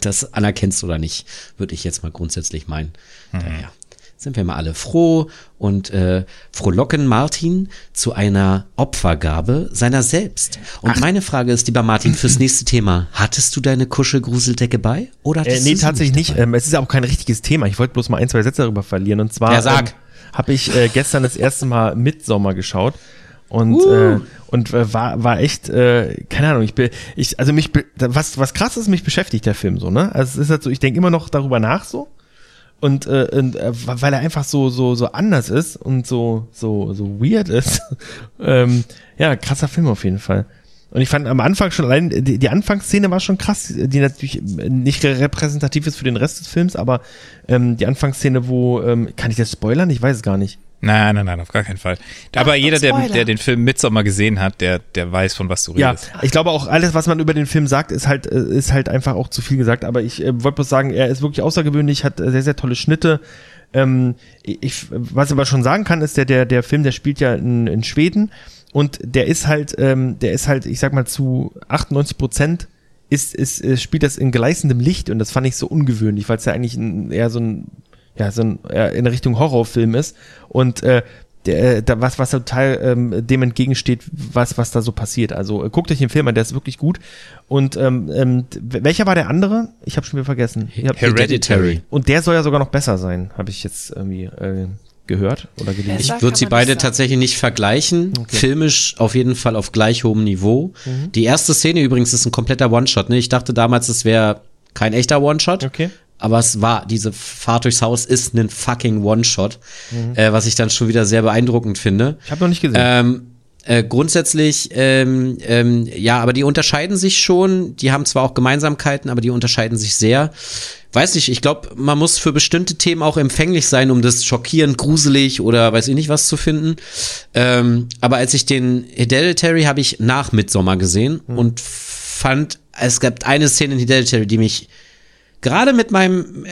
das anerkennst oder nicht, würde ich jetzt mal grundsätzlich meinen. Daher sind wir mal alle froh und äh, frohlocken Martin zu einer Opfergabe seiner selbst. Und meine Frage ist, lieber Martin, fürs nächste Thema, hattest du deine Kuschelgruseldecke bei? Oder
Äh, nee, tatsächlich nicht. Ähm, es ist ja auch kein richtiges Thema. Ich wollte bloß mal ein, zwei Sätze darüber verlieren. Und zwar
Ja, sag.
Ähm, habe ich äh, gestern das erste Mal Midsommer geschaut. Und,
Uh.
äh, und äh, war, war echt, äh, keine Ahnung, ich bin, ich, also mich, was, was krass ist, mich beschäftigt der Film so, ne? Also es ist halt so, ich denke immer noch darüber nach so. Und, äh, und äh, weil er einfach so, so, so anders ist und so, so, so weird ist. ähm, ja, krasser Film auf jeden Fall. Und ich fand am Anfang schon allein, die, die Anfangsszene war schon krass, die natürlich nicht repräsentativ ist für den Rest des Films, aber ähm, die Anfangsszene, wo, ähm, kann ich das spoilern? Ich weiß es gar nicht.
Nein, nein, nein, auf gar keinen Fall. Aber
Achtung,
jeder, der, der den Film Midsommar gesehen hat, der, der weiß, von was du
Ja,
redest.
ich glaube auch alles, was man über den Film sagt, ist halt, äh, ist halt einfach auch zu viel gesagt. Aber ich äh, wollte bloß sagen, er ist wirklich außergewöhnlich, hat äh, sehr, sehr tolle Schnitte. Ähm, ich, was ich aber schon sagen kann, ist der, der, der Film, der spielt ja in, in Schweden und der ist halt, ähm, der ist halt, ich sag mal, zu 98 Prozent ist, ist, äh, spielt das in gleißendem Licht und das fand ich so ungewöhnlich, weil es ja eigentlich ein, eher so ein, ja, so ein, eher in Richtung Horrorfilm ist. Und äh, der, äh, da, was, was total ähm, dem entgegensteht, was, was da so passiert. Also äh, guckt euch den Film an, der ist wirklich gut. Und ähm, ähm, welcher war der andere? Ich habe schon wieder vergessen.
Hereditary.
und der soll ja sogar noch besser sein, habe ich jetzt irgendwie äh, gehört oder gelesen.
Ich würde sie beide tatsächlich nicht vergleichen. Filmisch auf jeden Fall auf gleich hohem Niveau.
Mhm.
Die erste Szene übrigens ist ein kompletter One-Shot. Ne? Ich dachte damals, es wäre kein echter One-Shot.
Okay.
Aber es war, diese Fahrt durchs Haus ist ein fucking One-Shot,
Mhm.
äh, was ich dann schon wieder sehr beeindruckend finde.
Ich habe noch nicht gesehen.
Ähm, äh, grundsätzlich, ähm, ähm, ja, aber die unterscheiden sich schon. Die haben zwar auch Gemeinsamkeiten, aber die unterscheiden sich sehr. Weiß nicht, ich glaube, man muss für bestimmte Themen auch empfänglich sein, um das schockierend, gruselig oder weiß ich nicht was zu finden. Ähm, aber als ich den Hereditary habe ich nach Midsommar gesehen und fand, es gab eine Szene in Hereditary, die mich gerade mit meinem äh,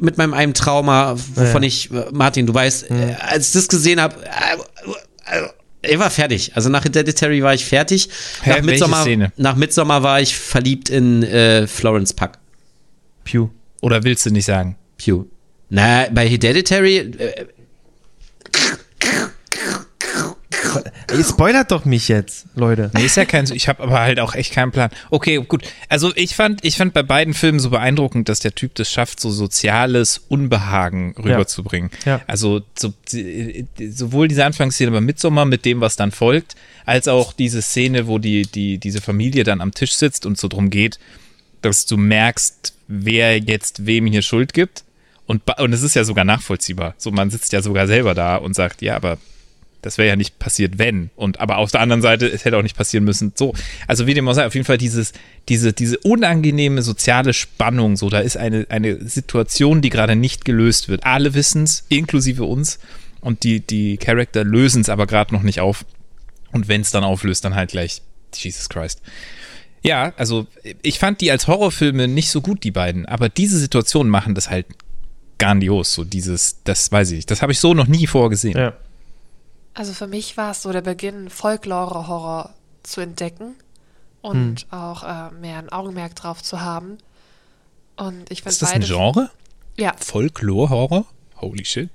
mit meinem einem Trauma, wovon
Ja.
ich, äh, Martin, du weißt, äh, als ich das gesehen habe, äh, äh, ich war fertig. Also nach Hereditary war ich fertig.
Hä,
nach, Midsommar,
Szene?
nach Midsommar war ich verliebt in äh, Florence Puck.
Pew.
Oder willst du nicht sagen?
Pew. Na, bei Hereditary, äh,
Ihr spoilert doch mich jetzt, Leute.
Nee, ist ja kein, ich habe aber halt auch echt keinen Plan. Okay, gut. Also ich fand, ich fand bei beiden Filmen so beeindruckend, dass der Typ das schafft, so soziales Unbehagen rüberzubringen.
Ja.
Also so, sowohl diese Anfangsszene bei Midsommar mit dem, was dann folgt, als auch diese Szene, wo die, die, diese Familie dann am Tisch sitzt und so drum geht, dass du merkst, wer jetzt wem hier Schuld gibt. Und, und es ist ja sogar nachvollziehbar. So, man sitzt ja sogar selber da und sagt, ja, aber das wäre ja nicht passiert, wenn. Und aber auf der anderen Seite, es hätte auch nicht passieren müssen. So. Also wie dem auch sei, auf jeden Fall dieses, diese, diese unangenehme soziale Spannung, so, da ist eine, eine Situation, die gerade nicht gelöst wird. Alle wissen es, inklusive uns. Und die, die Charakter lösen es aber gerade noch nicht auf. Und wenn es dann auflöst, dann halt gleich Jesus Christ. Ja, also ich fand die als Horrorfilme nicht so gut, die beiden, aber diese Situationen machen das halt grandios. So dieses, das weiß ich nicht, das habe ich so noch nie vorgesehen.
Ja.
Also für mich war es so der Beginn, Folklore-Horror zu entdecken und auch äh, mehr ein Augenmerk drauf zu haben. Und ich finde
Ist das ein. Genre?
Ja,
Folklore-Horror? Holy shit.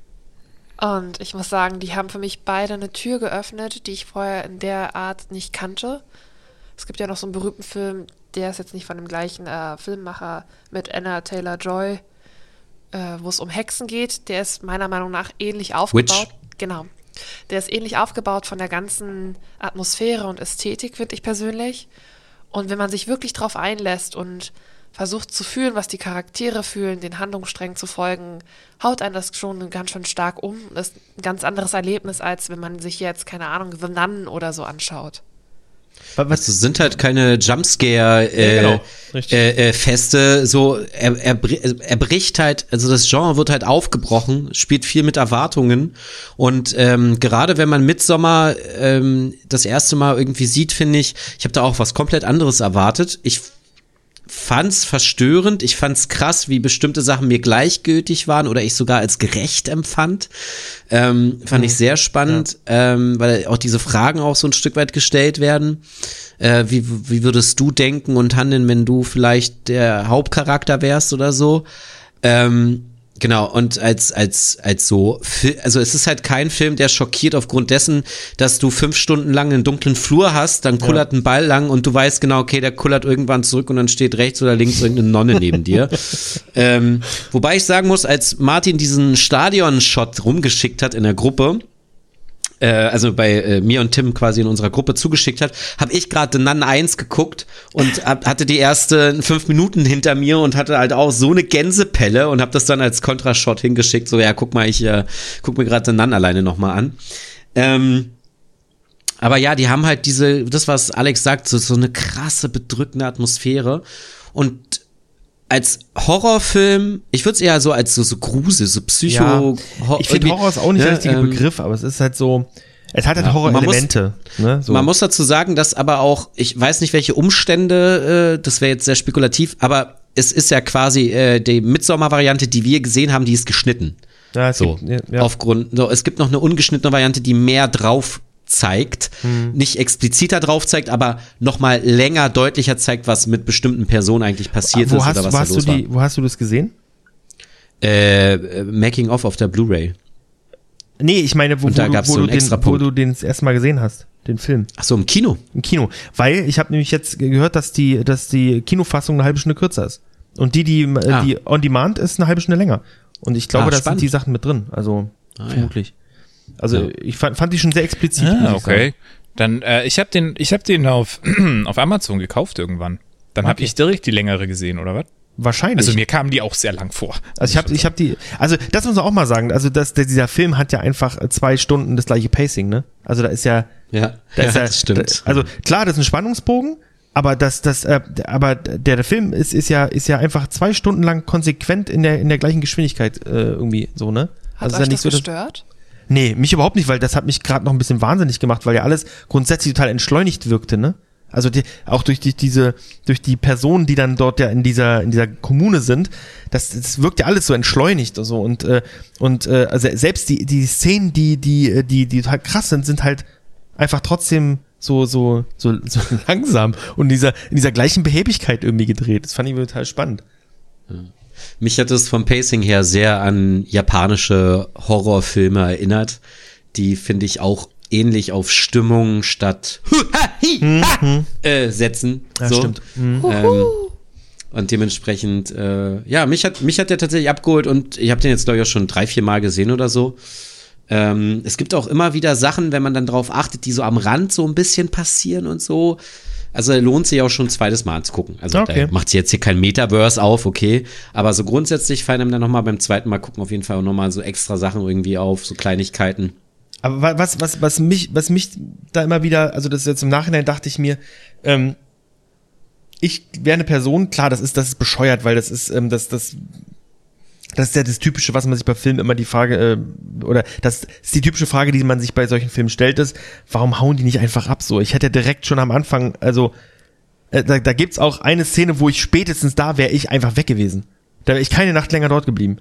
und ich muss sagen, die haben für mich beide eine Tür geöffnet, die ich vorher in der Art nicht kannte. Es gibt ja noch so einen berühmten Film, der ist jetzt nicht von dem gleichen äh, Filmmacher mit Anna Taylor Joy, äh, wo es um Hexen geht. Der ist meiner Meinung nach ähnlich aufgebaut. Genau. Der ist ähnlich aufgebaut von der ganzen Atmosphäre und Ästhetik, finde ich persönlich. Und wenn man sich wirklich drauf einlässt und versucht zu fühlen, was die Charaktere fühlen, den Handlungssträngen zu folgen, haut einen das schon ganz schön stark um. Das ist ein ganz anderes Erlebnis, als wenn man sich jetzt, keine Ahnung, The Nun oder so anschaut.
Was,
Also sind halt keine Jumpscare äh,
Ja, genau.
Äh, äh, so er, er, br- er bricht halt, also das Genre wird halt aufgebrochen, spielt viel mit Erwartungen und ähm, gerade wenn man Midsommar ähm, das erste Mal irgendwie sieht, finde ich, ich habe da auch was komplett anderes erwartet. Ich fand's verstörend, ich fand's krass, wie bestimmte Sachen mir gleichgültig waren oder ich sogar als gerecht empfand. Ähm, fand ich sehr spannend, ähm, weil auch diese Fragen auch so ein Stück weit gestellt werden. Äh, wie, wie würdest du denken und handeln, wenn du vielleicht der Hauptcharakter wärst oder so? Ähm, genau, und als, als, als so, also es ist halt kein Film, der schockiert aufgrund dessen, dass du fünf Stunden lang einen dunklen Flur hast, dann kullert ein Ball lang und du weißt genau, okay, der kullert irgendwann zurück und dann steht rechts oder links irgendeine Nonne neben dir. ähm, wobei ich sagen muss, als Martin diesen Stadion-Shot rumgeschickt hat in der Gruppe, äh, also bei äh, mir und Tim quasi in unserer Gruppe zugeschickt hat, habe ich gerade Nun 1 geguckt und hab, hatte die ersten fünf Minuten hinter mir und hatte halt auch so eine Gänsepelle und habe das dann als Kontrashot hingeschickt, so ja, guck mal, ich äh, guck mir gerade Nun alleine nochmal an. Ähm, aber ja, die haben halt diese, das was Alex sagt, so, so eine krasse, bedrückende Atmosphäre und als Horrorfilm, ich würde es eher so als so, so Grusel, so Psycho.
ja, ich finde Horror ist auch nicht der
ne,
richtige
ähm,
Begriff, aber es ist halt so, es hat halt
Ja, man
Horror-Elemente. Ne? So.
Man muss dazu sagen, dass aber auch, ich weiß nicht, welche Umstände, äh, das wäre jetzt sehr spekulativ, aber es ist ja quasi äh, die Midsommar-Variante, die wir gesehen haben, die ist geschnitten.
ja, es
So,
gibt, ja.
aufgrund, so, es gibt noch eine ungeschnittene Variante, die mehr drauf zeigt,
Hm.
nicht expliziter drauf zeigt, aber noch mal länger, deutlicher zeigt, was mit bestimmten Personen eigentlich passiert
wo
ist
hast,
oder was
wo
da
hast du
los
die, wo hast du das gesehen?
Äh, äh, Making of auf der Blu-ray.
Nee, ich meine, wo, wo, du, wo,
so
du den, wo du den das erste Mal gesehen hast, den Film
Ach so, im Kino.
im Kino. Weil ich habe nämlich jetzt gehört, dass die, dass die Kinofassung eine halbe Stunde kürzer ist. Und die, die, äh,
Ah.
die On Demand ist eine halbe Stunde länger. Und ich glaube,
Ah,
da sind die Sachen mit drin. Also
Ah,
vermutlich. Also
Ja.
ich fand, fand die schon sehr explizit.
Ah, okay. Dann, äh, ich habe den, ich habe den auf, auf Amazon gekauft irgendwann. Dann habe
Okay.
ich direkt die längere gesehen, oder was?
Wahrscheinlich.
Also mir kamen die auch sehr lang vor.
Also ich habe ich hab die, also das muss man auch mal sagen, also das, der, dieser Film hat ja einfach zwei Stunden das gleiche Pacing, ne? Also da ist ja,
Ja,
da
ja
ist ja,
das stimmt.
Da, also klar, das ist ein Spannungsbogen, aber das, das, äh, aber der, der Film ist, ist ja, ist ja einfach zwei Stunden lang konsequent in der, in der gleichen Geschwindigkeit äh, irgendwie so, ne?
Hat
also ist
euch das
nicht so, dass,
gestört?
Nee, mich überhaupt nicht, weil das hat mich gerade noch ein bisschen wahnsinnig gemacht, weil ja alles grundsätzlich total entschleunigt wirkte, ne? Also die, auch durch die, diese, durch die Personen, die dann dort ja in dieser, in dieser Kommune sind, das, das wirkt ja alles so entschleunigt und so und, äh, und also selbst die, die Szenen, die, die, äh, die, die total krass sind, sind halt einfach trotzdem so, so, so, so langsam und in dieser, in dieser gleichen Behäbigkeit irgendwie gedreht. Das fand ich total spannend.
Mich hat es vom Pacing her sehr an japanische Horrorfilme erinnert, die finde ich auch ähnlich auf Stimmung statt äh, setzen.
Mhm. Ja,
so.
stimmt.
Ähm, und dementsprechend, äh, ja, mich hat, mich hat der tatsächlich abgeholt und ich habe den jetzt, glaube ich, auch schon drei, vier Mal gesehen oder so. Ähm, es gibt auch immer wieder Sachen, wenn man dann drauf achtet, die so am Rand so ein bisschen passieren und so. Also lohnt sich auch schon ein zweites Mal anzugucken. Also
Okay.
da macht sie jetzt hier kein Metaverse auf, okay. Aber so grundsätzlich fallen einem dann nochmal beim zweiten Mal gucken auf jeden Fall auch nochmal so extra Sachen irgendwie auf, so Kleinigkeiten.
Aber wa- was, was, was mich, was mich da immer wieder, also das ist jetzt im Nachhinein dachte ich mir, ähm, ich wäre eine Person, klar, das ist, das ist bescheuert, weil das ist, ähm, das, das, das ist ja das Typische, was man sich bei Filmen immer die Frage, äh, oder das ist die typische Frage, die man sich bei solchen Filmen stellt, ist, warum hauen die nicht einfach ab so? Ich hätte ja direkt schon am Anfang, also, äh, da, da gibt's auch eine Szene, wo ich spätestens da wäre ich einfach weg gewesen. Da wäre ich keine Nacht länger dort geblieben.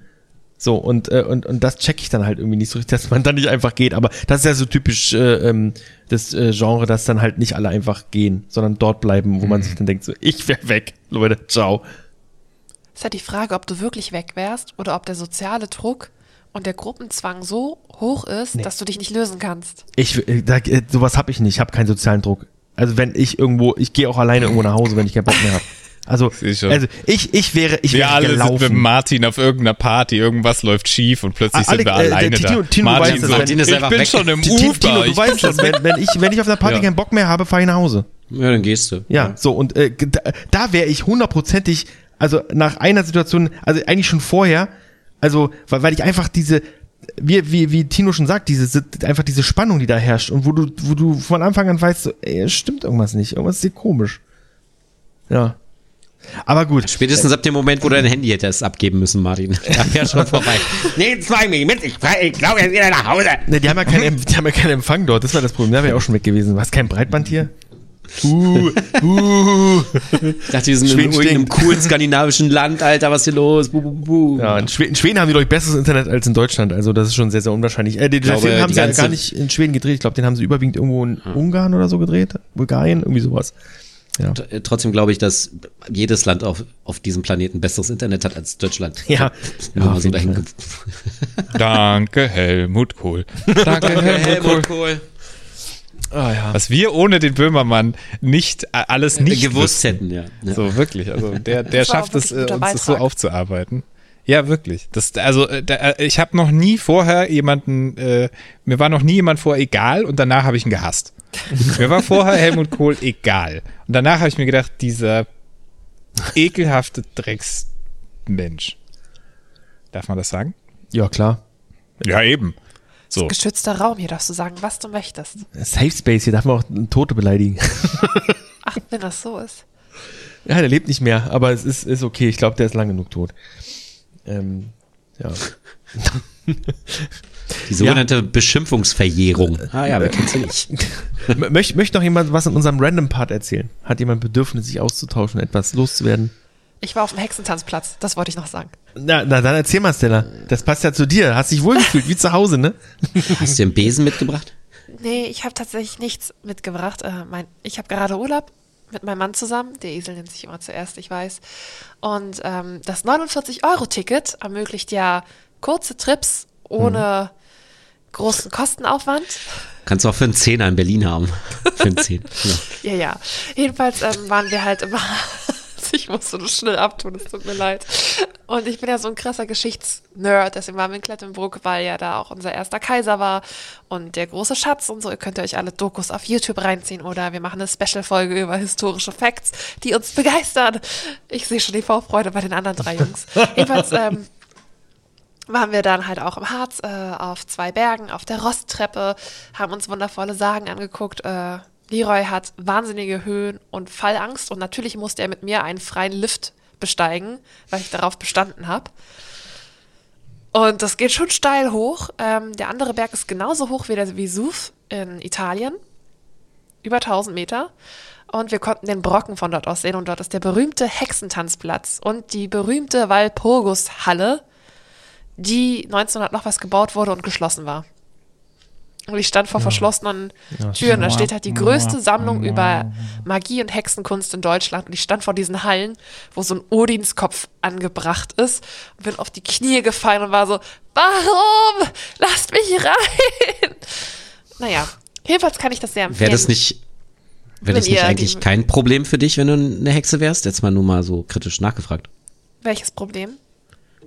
So, und, äh, und, und das check ich dann halt irgendwie nicht so richtig, dass man dann nicht einfach geht. Aber das ist ja so typisch äh, ähm, das äh, Genre, dass dann halt nicht alle einfach gehen, sondern dort bleiben, wo man sich dann denkt, so, ich wär weg, Leute, ciao.
Es ist halt die Frage, ob du wirklich weg wärst oder ob der soziale Druck und der Gruppenzwang so hoch ist, dass du dich nicht lösen kannst.
Ich, äh, da, äh, sowas hab ich nicht, ich habe keinen sozialen Druck. Also wenn ich irgendwo, ich gehe auch alleine irgendwo nach Hause, wenn ich keinen Bock mehr habe. Also,
schon.
also ich, ich wäre, ich
Wir
wäre
alle sind mit
gelaufen.
Martin auf irgendeiner Party, irgendwas läuft schief und plötzlich
Ah,
sind wir
äh,
alleine da.
Tino- Tino, du
Martin so,
Martin ist
ich bin
weg.
schon im
Tino,
Ufer.
Tino, du weißt das, wenn, wenn, ich, wenn ich auf einer Party
Ja.
keinen Bock mehr habe, fahre ich nach Hause.
Ja, dann gehst du.
Ja, so und äh, da, da wäre ich hundertprozentig, also nach einer Situation, also eigentlich schon vorher, also weil, weil ich einfach diese wie, wie, wie Tino schon sagt, diese, einfach diese Spannung, die da herrscht und wo du, wo du von Anfang an weißt, so, ey, stimmt irgendwas nicht, irgendwas ist hier komisch. Ja. Aber gut.
Spätestens ab dem Moment, wo du dein Handy hättest abgeben müssen, Martin. Da wäre schon vorbei. nee, zwei mich mit, ich, ich glaube jetzt wieder nach Hause.
Ne, die haben ja keinen, die haben ja keinen Empfang dort, das war das Problem, da wäre ich auch schon weg gewesen. Was, kein Breitband hier? Uh, uh.
Ich dachte, wir sind
Schweden
in irgendeinem coolen skandinavischen Land, Alter, was ist hier los? Bu, bu, bu.
Ja, in Schweden, in Schweden haben die, glaube ich, besseres Internet als in Deutschland. Also das ist schon sehr, sehr unwahrscheinlich. Äh, den
glaube,
Film haben sie ja gar nicht in Schweden gedreht. Ich glaube, den haben sie überwiegend irgendwo in Ungarn oder so gedreht. Bulgarien, irgendwie sowas.
T- äh, Trotzdem glaube ich, dass jedes Land auf, auf diesem Planeten besseres Internet hat als Deutschland.
Ja.
Nur
Ja,
so dahin.
Danke, Helmut Kohl. Danke, Helmut Kohl.
Ah, ja.
Was wir ohne den Böhmermann nicht äh, alles nicht
gewusst hätten, ja. ja.
So, wirklich. Also der, der schafft es, äh, uns das so aufzuarbeiten. Ja, wirklich. Das, also, äh, da, äh, ich habe noch nie vorher jemanden, äh, mir war noch nie jemand vorher egal und danach habe ich ihn gehasst. mir war vorher Helmut Kohl egal. Und danach habe ich mir gedacht, dieser ekelhafte Drecksmensch. Darf man das sagen?
ja, klar.
Ja, eben. So.
Geschützter Raum, hier darfst du sagen, was du möchtest.
Safe Space, hier darf man auch Tote beleidigen.
Ach, wenn das so ist.
ja, der lebt nicht mehr, aber es ist, ist okay. Ich glaube, der ist lang genug tot. Ähm, ja.
Die sogenannte Beschimpfungsverjährung. Ah ja, wer kennt sie nicht?
Möcht, möchte noch jemand was in unserem Random Part erzählen? Hat jemand Bedürfnis, sich auszutauschen, etwas loszuwerden?
Ich war auf dem Hexentanzplatz, das wollte ich noch sagen.
Na, na dann erzähl mal, Stella. Das passt ja zu dir. Hast dich wohlgefühlt, wie zu Hause, ne?
Hast du einen Besen mitgebracht?
Nee, ich habe tatsächlich nichts mitgebracht. Äh, mein, ich habe gerade Urlaub mit meinem Mann zusammen. Der Esel nennt sich immer zuerst, ich weiß. Und ähm, das 49-Euro-Ticket ermöglicht ja kurze Trips ohne großen Kostenaufwand.
Kannst du auch für einen Zehner in Berlin haben. Für einen Zehner. Ja.
Ja, ja. Jedenfalls ähm, waren wir halt immer. Ich musste das schnell abtun, es tut mir leid. Und ich bin ja so ein krasser Geschichtsnerd, deswegen waren wir in Klettenbruck, weil ja da auch unser erster Kaiser war und der große Schatz und so. Ihr könnt euch alle Dokus auf YouTube reinziehen oder wir machen eine Special-Folge über historische Facts, die uns begeistern. Ich sehe schon die Vorfreude bei den anderen drei Jungs. Jedenfalls, ähm, waren wir dann halt auch im Harz äh, auf zwei Bergen auf der Rosttreppe, haben uns wundervolle Sagen angeguckt. Äh, Leroy hat wahnsinnige Höhen- und Fallangst und natürlich musste er mit mir einen freien Lift besteigen, weil ich darauf bestanden habe. Und das geht schon steil hoch. Ähm, der andere Berg ist genauso hoch wie der Vesuv in Italien. Über 1000 Meter. Und wir konnten den Brocken von dort aus sehen. Und dort ist der berühmte Hexentanzplatz und die berühmte Walpurgishalle, die 1900 noch was gebaut wurde und geschlossen war. Und ich stand vor verschlossenen Türen. Da steht halt die größte Sammlung über Magie und Hexenkunst in Deutschland. Und ich stand vor diesen Hallen, wo so ein Odinskopf angebracht ist. Und bin auf die Knie gefallen und war so, warum? Lasst mich rein! Naja, jedenfalls kann ich das sehr empfehlen.
Wäre das nicht, wäre das nicht eigentlich kein Problem für dich, wenn du eine Hexe wärst? Jetzt mal nur mal so kritisch nachgefragt.
Welches Problem?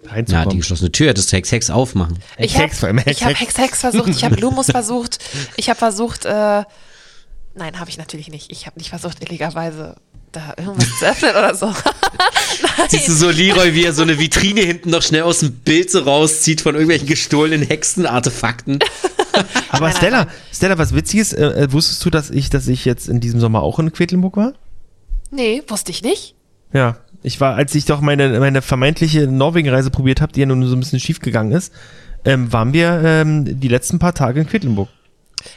Na,
Reinzukommen.
die geschlossene Tür hättest du Hex, Hex aufmachen.
Ich
Hex, vor allem
habe
Hex,
hab
Hex.
Hex Hex versucht, ich habe Lumus versucht, ich habe versucht, äh, nein, habe ich natürlich nicht. Ich habe nicht versucht, illegalerweise da irgendwas zu öffnen oder so.
Siehst du so Leroy, wie er so eine Vitrine hinten noch schnell aus dem Bild so rauszieht von irgendwelchen gestohlenen Hexenartefakten?
Aber
Nein,
Stella,
nein,
Stella, was Witziges, äh, äh, wusstest du, dass ich, dass ich jetzt in diesem Sommer auch in Quedlinburg war?
Nee, wusste ich nicht.
Ja, ich war, als ich doch meine, meine vermeintliche Norwegen-Reise probiert habe, die ja nun so ein bisschen schief gegangen ist, ähm, waren wir ähm, die letzten paar Tage in Quedlinburg.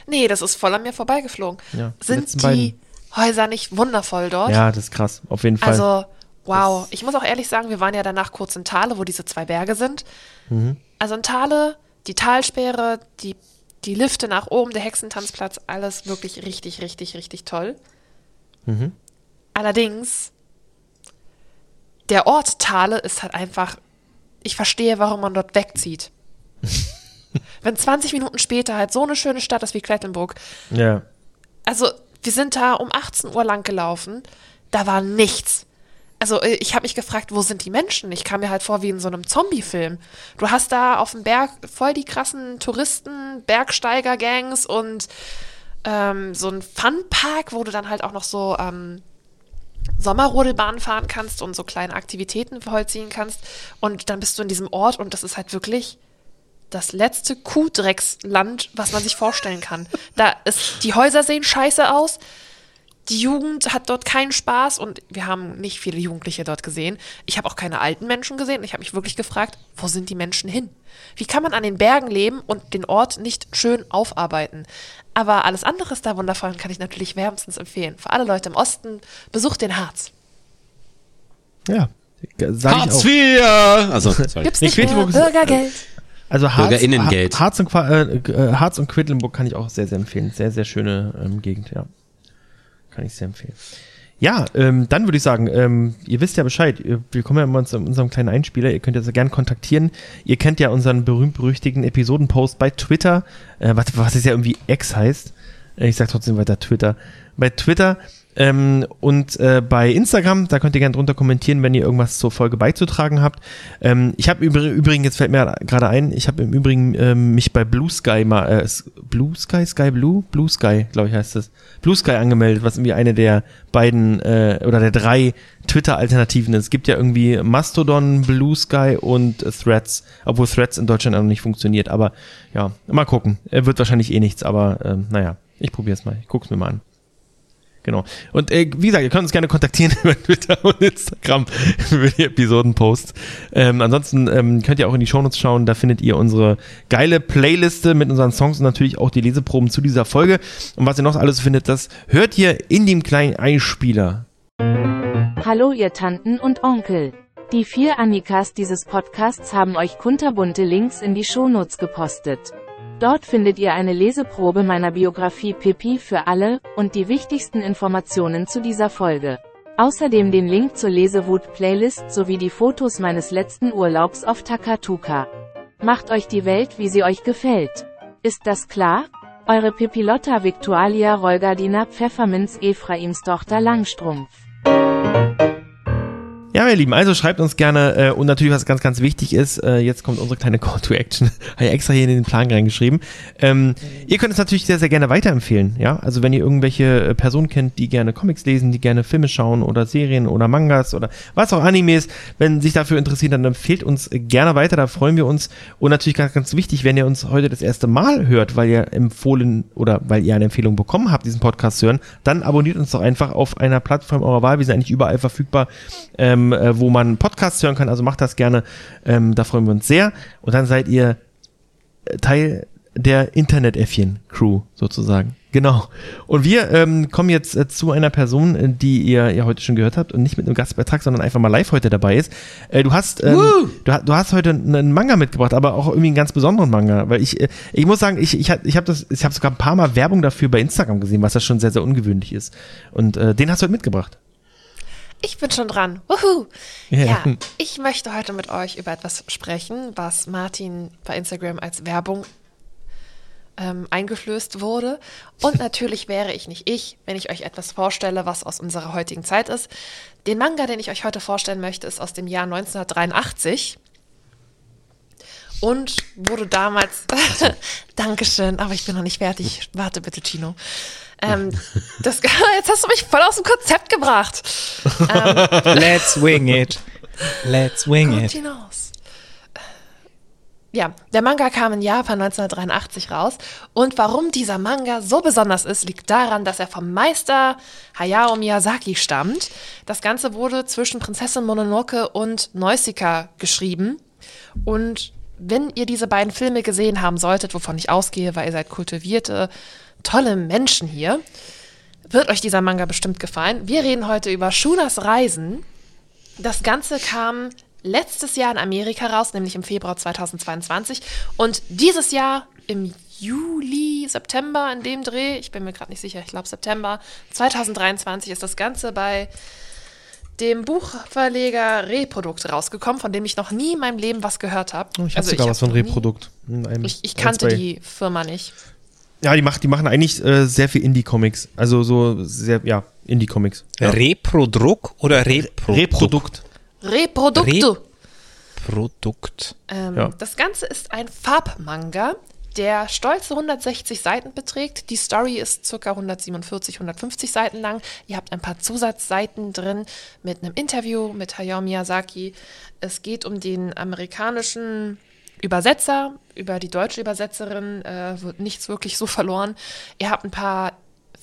Nee, das ist voll an mir vorbeigeflogen.
Ja, die
Sind die
beiden.
Häuser nicht wundervoll dort?
Ja, das ist krass, auf jeden Fall.
Also, wow. Ich muss auch ehrlich sagen, wir waren ja danach kurz in Thale, wo diese zwei Berge sind.
Mhm.
Also in Thale, die Talsperre, die, die Lifte nach oben, der Hexentanzplatz, alles wirklich richtig, richtig, richtig toll.
Mhm.
Allerdings, der Ort Thale ist halt einfach, ich verstehe, warum man dort wegzieht. Wenn 20 Minuten später halt so eine schöne Stadt ist wie Klettenburg,
ja.
also wir sind da um 18 Uhr lang gelaufen, da war nichts. Also äh, ich habe mich gefragt, wo sind die Menschen? Ich kam mir halt vor wie in so einem Zombie-Film. Du hast da auf dem Berg voll die krassen Touristen, Bergsteiger-Gangs und ähm, so ein Funpark, wo du dann halt auch noch so ähm, Sommerrodelbahn fahren kannst und so kleine Aktivitäten vollziehen kannst. Und dann bist du in diesem Ort und das ist halt wirklich das letzte Kuhdrecksland, was man sich vorstellen kann. Da ist, die Häuser sehen scheiße aus. Die Jugend hat dort keinen Spaß und wir haben nicht viele Jugendliche dort gesehen. Ich habe auch keine alten Menschen gesehen. Ich habe mich wirklich gefragt, wo sind die Menschen hin? Wie kann man an den Bergen leben und den Ort nicht schön aufarbeiten? Aber alles andere ist da wundervoll und kann ich natürlich wärmstens empfehlen. Für alle Leute im Osten, besucht den Harz.
Ja, sag ich
Hartz
auch.
IV! Also, sorry.
Gibt's
Nee,
nicht mehr Bürgergeld?
Also Harz,
Bürgerinnengeld.
Ha- Harz, und, äh, äh, Harz und Quedlinburg kann ich auch sehr, sehr empfehlen. Sehr, sehr schöne ähm, Gegend, ja. Kann ich sehr empfehlen. Ja, ähm, dann würde ich sagen, ähm, ihr wisst ja Bescheid. Wir kommen ja immer zu unserem kleinen Einspieler. Ihr könnt ja so gern kontaktieren. Ihr kennt ja unseren berühmt-berüchtigten Episodenpost bei Twitter, äh, was, was es ja irgendwie X heißt. Äh, Ich sag trotzdem weiter Twitter. Bei Twitter ähm, und äh, bei Instagram, da könnt ihr gerne drunter kommentieren, wenn ihr irgendwas zur Folge beizutragen habt. Ähm, ich habe übr übrigens, jetzt fällt mir gerade ein, ich habe im Übrigen ähm, mich bei Blue Sky mal, äh, Blue Sky, Sky Blue? Blue Sky, glaube ich heißt es. Blue Sky angemeldet, was irgendwie eine der beiden äh, oder der drei Twitter-Alternativen ist. Es gibt ja irgendwie Mastodon, Blue Sky und äh, Threads, obwohl Threads in Deutschland auch noch nicht funktioniert. Aber ja, mal gucken. Äh, wird wahrscheinlich eh nichts, aber ähm, naja, ich probiere es mal. Ich guck's mir mal an. Genau. Und äh, wie gesagt, ihr könnt uns gerne kontaktieren über Twitter und Instagram für die Episodenposts. Ähm, ansonsten ähm, könnt ihr auch in die Shownotes schauen, da findet ihr unsere geile Playliste mit unseren Songs und natürlich auch die Leseproben zu dieser Folge. Und was ihr noch alles findet, das hört ihr in dem kleinen Einspieler.
Hallo ihr Tanten und Onkel. Die vier Annikas dieses Podcasts haben euch kunterbunte Links in die Shownotes gepostet. Dort findet ihr eine Leseprobe meiner Biografie Pippi für alle und die wichtigsten Informationen zu dieser Folge. Außerdem den Link zur Lesewut-Playlist sowie die Fotos meines letzten Urlaubs auf Takatuka. Macht euch die Welt, wie sie euch gefällt. Ist das klar? Eure Pipilotta Victualia Rolgardina Pfefferminz Ephraims Tochter Langstrumpf.
Ja, ihr Lieben, also schreibt uns gerne äh, und natürlich, was ganz, ganz wichtig ist, äh, jetzt kommt unsere kleine Call to Action, habe ich extra hier in den Plan reingeschrieben. Ähm, ihr könnt es natürlich sehr, sehr gerne weiterempfehlen, ja, also wenn ihr irgendwelche äh, Personen kennt, die gerne Comics lesen, die gerne Filme schauen oder Serien oder Mangas oder was auch Animes, wenn sich dafür interessiert, dann empfehlt uns gerne weiter, da freuen wir uns. Und natürlich ganz, ganz wichtig, wenn ihr uns heute das erste Mal hört, weil ihr empfohlen oder weil ihr eine Empfehlung bekommen habt, diesen Podcast zu hören, dann abonniert uns doch einfach auf einer Plattform eurer Wahl, wir sind eigentlich überall verfügbar, ähm, äh, wo man Podcasts hören kann. Also macht das gerne. Ähm, da freuen wir uns sehr. Und dann seid ihr äh, Teil der Internet-Äffchen-Crew sozusagen. Genau. Und wir ähm, kommen jetzt äh, zu einer Person, äh, die ihr ja heute schon gehört habt und nicht mit einem Gastbeitrag, sondern einfach mal live heute dabei ist. Äh, du hast ähm, du, du hast heute einen Manga mitgebracht, aber auch irgendwie einen ganz besonderen Manga, weil ich äh, ich muss sagen, ich ich hab- ich habe das ich habe sogar ein paar mal Werbung dafür bei Instagram gesehen, was das schon sehr sehr ungewöhnlich ist. Und äh, den hast du heute mitgebracht.
Ich bin schon dran. Wuhu.
Ja.
Ja, ich möchte heute mit euch über etwas sprechen, was Martin bei Instagram als Werbung ähm, eingeflößt wurde. Und natürlich wäre ich nicht ich, wenn ich euch etwas vorstelle, was aus unserer heutigen Zeit ist. Den Manga, den ich euch heute vorstellen möchte, ist aus dem Jahr 1983 und wurde damals. Dankeschön, aber ich bin noch nicht fertig. Warte bitte, Chino. Ähm, das, jetzt hast du mich voll aus dem Konzept gebracht.
Let's wing it. Let's wing
Kommt
it.
hinaus. Ja, der Manga kam in Japan 1983 raus. Und warum dieser Manga so besonders ist, liegt daran, dass er vom Meister Hayao Miyazaki stammt. Das Ganze wurde zwischen Prinzessin Mononoke und Nausicaa geschrieben. Und wenn ihr diese beiden Filme gesehen haben solltet, wovon ich ausgehe, weil ihr seid kultivierte, tolle Menschen hier, wird euch dieser Manga bestimmt gefallen. Wir reden heute über Shunas Reisen. Das Ganze kam letztes Jahr in Amerika raus, nämlich im Februar 2022. Und dieses Jahr im Juli, September in dem Dreh, ich bin mir gerade nicht sicher, ich glaube September 2023 ist das Ganze bei dem Buchverleger Reprodukt rausgekommen, von dem ich noch nie in meinem Leben was gehört habe.
Oh, ich habe sogar was von Reprodukt. Einem-
Ich, ich kannte die Firma nicht.
Ja, die, macht, die machen eigentlich äh, sehr viel Indie-Comics. Also so sehr, ja, Indie-Comics. Ja.
Reprodruck oder Reprodukt?
Reprodukt.
Reprodukte.
Produkt.
Ähm,
Ja.
Das Ganze ist ein Farbmanga, der stolze 160 Seiten beträgt. Die Story ist ca. 147, 150 Seiten lang. Ihr habt ein paar Zusatzseiten drin mit einem Interview mit Hayao Miyazaki. Es geht um den amerikanischen Übersetzer, über die deutsche Übersetzerin äh, wird nichts wirklich so verloren. Ihr habt ein paar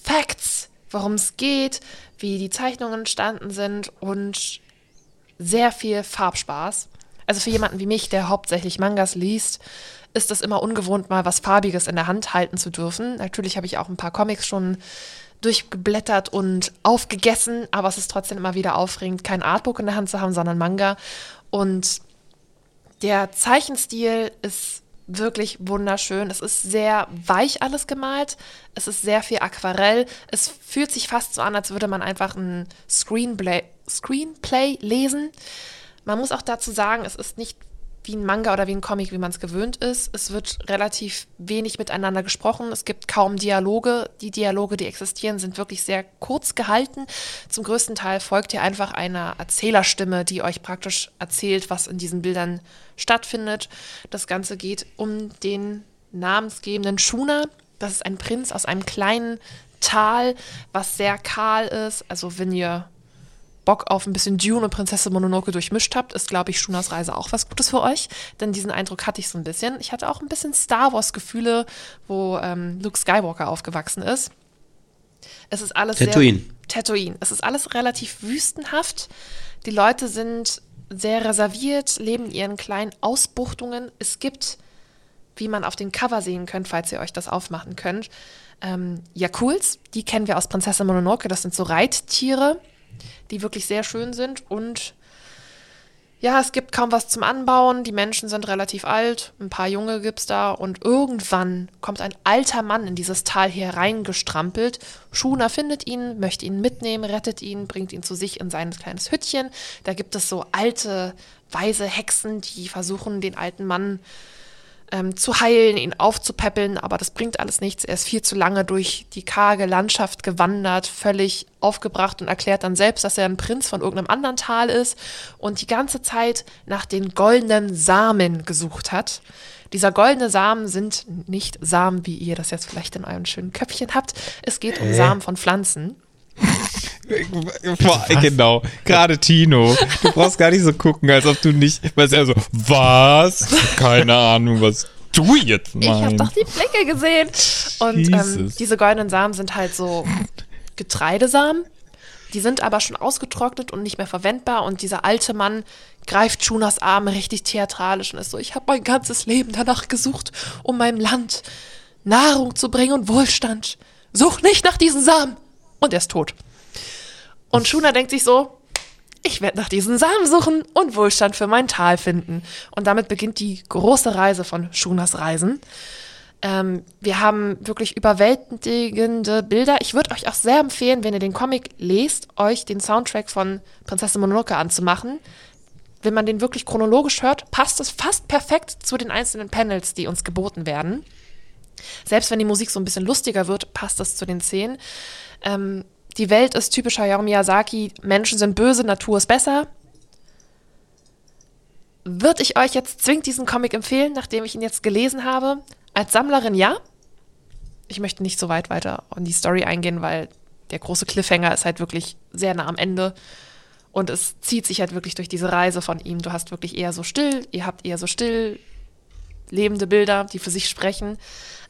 Facts, worum es geht, wie die Zeichnungen entstanden sind und sehr viel Farbspaß. Also für jemanden wie mich, der hauptsächlich Mangas liest, ist es immer ungewohnt, mal was Farbiges in der Hand halten zu dürfen. Natürlich habe ich auch ein paar Comics schon durchgeblättert und aufgegessen, aber es ist trotzdem immer wieder aufregend, kein Artbook in der Hand zu haben, sondern Manga. Und der Zeichenstil ist wirklich wunderschön. Es ist sehr weich alles gemalt. Es ist sehr viel Aquarell. Es fühlt sich fast so an, als würde man einfach ein Screenplay, Screenplay lesen. Man muss auch dazu sagen, es ist nicht wie ein Manga oder wie ein Comic, wie man es gewöhnt ist. Es wird relativ wenig miteinander gesprochen. Es gibt kaum Dialoge. Die Dialoge, die existieren, sind wirklich sehr kurz gehalten. Zum größten Teil folgt ihr einfach einer Erzählerstimme, die euch praktisch erzählt, was in diesen Bildern stattfindet. Das Ganze geht um den namensgebenden Shuna. Das ist ein Prinz aus einem kleinen Tal, was sehr kahl ist. Also wenn ihr Bock auf ein bisschen Dune und Prinzessin Mononoke durchmischt habt, ist, glaube ich, Shunas Reise auch was Gutes für euch. Denn diesen Eindruck hatte ich so ein bisschen. Ich hatte auch ein bisschen Star Wars-Gefühle, wo ähm, Luke Skywalker aufgewachsen ist. Es ist alles
Tatooine.
sehr. Tatooine. Es ist alles relativ wüstenhaft. Die Leute sind sehr reserviert, leben in ihren kleinen Ausbuchtungen. Es gibt, wie man auf dem Cover sehen könnt, falls ihr euch das aufmachen könnt, ähm, Yakuls. Die kennen wir aus Prinzessin Mononoke. Das sind so Reittiere die wirklich sehr schön sind. Und ja, es gibt kaum was zum Anbauen. Die Menschen sind relativ alt. Ein paar Junge gibt es da. Und irgendwann kommt ein alter Mann in dieses Tal hier reingestrampelt. Schuna findet ihn, möchte ihn mitnehmen, rettet ihn, bringt ihn zu sich in sein kleines Hüttchen. Da gibt es so alte, weise Hexen, die versuchen, den alten Mann äh, ähm, zu heilen, ihn aufzupäppeln, aber das bringt alles nichts. Er ist viel zu lange durch die karge Landschaft gewandert, völlig aufgebracht und erklärt dann selbst, dass er ein Prinz von irgendeinem anderen Tal ist und die ganze Zeit nach den goldenen Samen gesucht hat. Dieser goldene Samen sind nicht Samen, wie ihr das jetzt vielleicht in eurem schönen Köpfchen habt. Es geht um Samen von Pflanzen.
Boah, genau, gerade Tino. Du brauchst gar nicht so gucken, als ob du nicht, weil er so, was? Keine Ahnung, was du jetzt meinst.
Ich habe doch die Blicke gesehen. Und ähm, diese goldenen Samen sind halt so Getreidesamen. Die sind aber schon ausgetrocknet und nicht mehr verwendbar. Und dieser alte Mann greift Schunas Arme richtig theatralisch und ist so, ich habe mein ganzes Leben danach gesucht, um meinem Land Nahrung zu bringen und Wohlstand. Such nicht nach diesen Samen. Und er ist tot. Und Shuna denkt sich so, ich werde nach diesen Samen suchen und Wohlstand für mein Tal finden. Und damit beginnt die große Reise von Shunas Reisen. Ähm, wir haben wirklich überwältigende Bilder. Ich würde euch auch sehr empfehlen, wenn ihr den Comic lest, euch den Soundtrack von Prinzessin Mononoke anzumachen. Wenn man den wirklich chronologisch hört, passt es fast perfekt zu den einzelnen Panels, die uns geboten werden. Selbst wenn die Musik so ein bisschen lustiger wird, passt es zu den Szenen. Ähm, die Welt ist typisch Hayao Miyazaki, Menschen sind böse, Natur ist besser. Würde ich euch jetzt zwingend diesen Comic empfehlen, nachdem ich ihn jetzt gelesen habe? Als Sammlerin ja. Ich möchte nicht so weit weiter in die Story eingehen, weil der große Cliffhanger ist halt wirklich sehr nah am Ende. Und es zieht sich halt wirklich durch diese Reise von ihm. Du hast wirklich eher so still, ihr habt eher so still lebende Bilder, die für sich sprechen.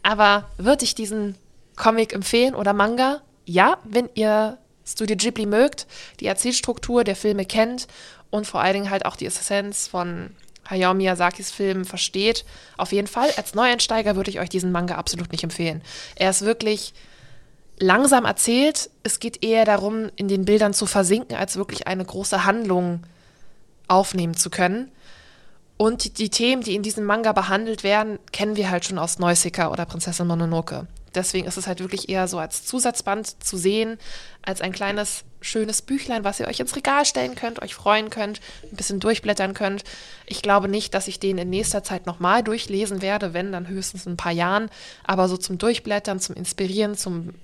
Aber würde ich diesen Comic empfehlen oder Manga? Ja, wenn ihr Studio Ghibli mögt, die Erzählstruktur der Filme kennt und vor allen Dingen halt auch die Essenz von Hayao Miyazakis Filmen versteht, auf jeden Fall. Als Neueinsteiger würde ich euch diesen Manga absolut nicht empfehlen. Er ist wirklich langsam erzählt. Es geht eher darum, in den Bildern zu versinken, als wirklich eine große Handlung aufnehmen zu können. Und die Themen, die in diesem Manga behandelt werden, kennen wir halt schon aus Neusika oder Prinzessin Mononoke. Deswegen ist es halt wirklich eher so als Zusatzband zu sehen, als ein kleines, schönes Büchlein, was ihr euch ins Regal stellen könnt, euch freuen könnt, ein bisschen durchblättern könnt. Ich glaube nicht, dass ich den in nächster Zeit nochmal durchlesen werde, wenn dann höchstens in ein paar Jahren. Aber so zum Durchblättern, zum Inspirieren, zum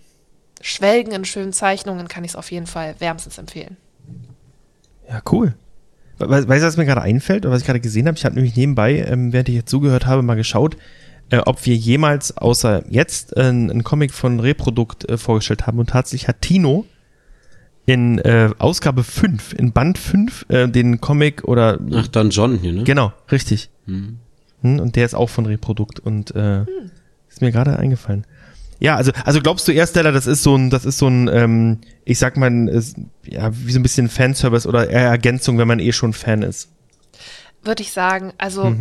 Schwelgen in schönen Zeichnungen kann ich es auf jeden Fall wärmstens empfehlen.
Ja, cool. Weißt du, was mir gerade einfällt oder was ich gerade gesehen habe? Ich habe nämlich nebenbei, ähm, während ich jetzt zugehört habe, mal geschaut, äh, ob wir jemals außer jetzt äh, einen Comic von Reprodukt äh, vorgestellt haben. Und tatsächlich hat Tino in äh, Ausgabe 5, in Band 5, äh, den Comic oder.
Ach, dann John hier, ne?
Genau, richtig.
Hm.
Hm, und der ist auch von Reprodukt und äh, ist mir gerade eingefallen. Ja, also, also glaubst du erst, Stella, das ist so ein, das ist so ein, ähm, ich sag mal, ist, ja, wie so ein bisschen Fanservice oder eher Ergänzung, wenn man eh schon Fan ist.
Würde ich sagen. Also,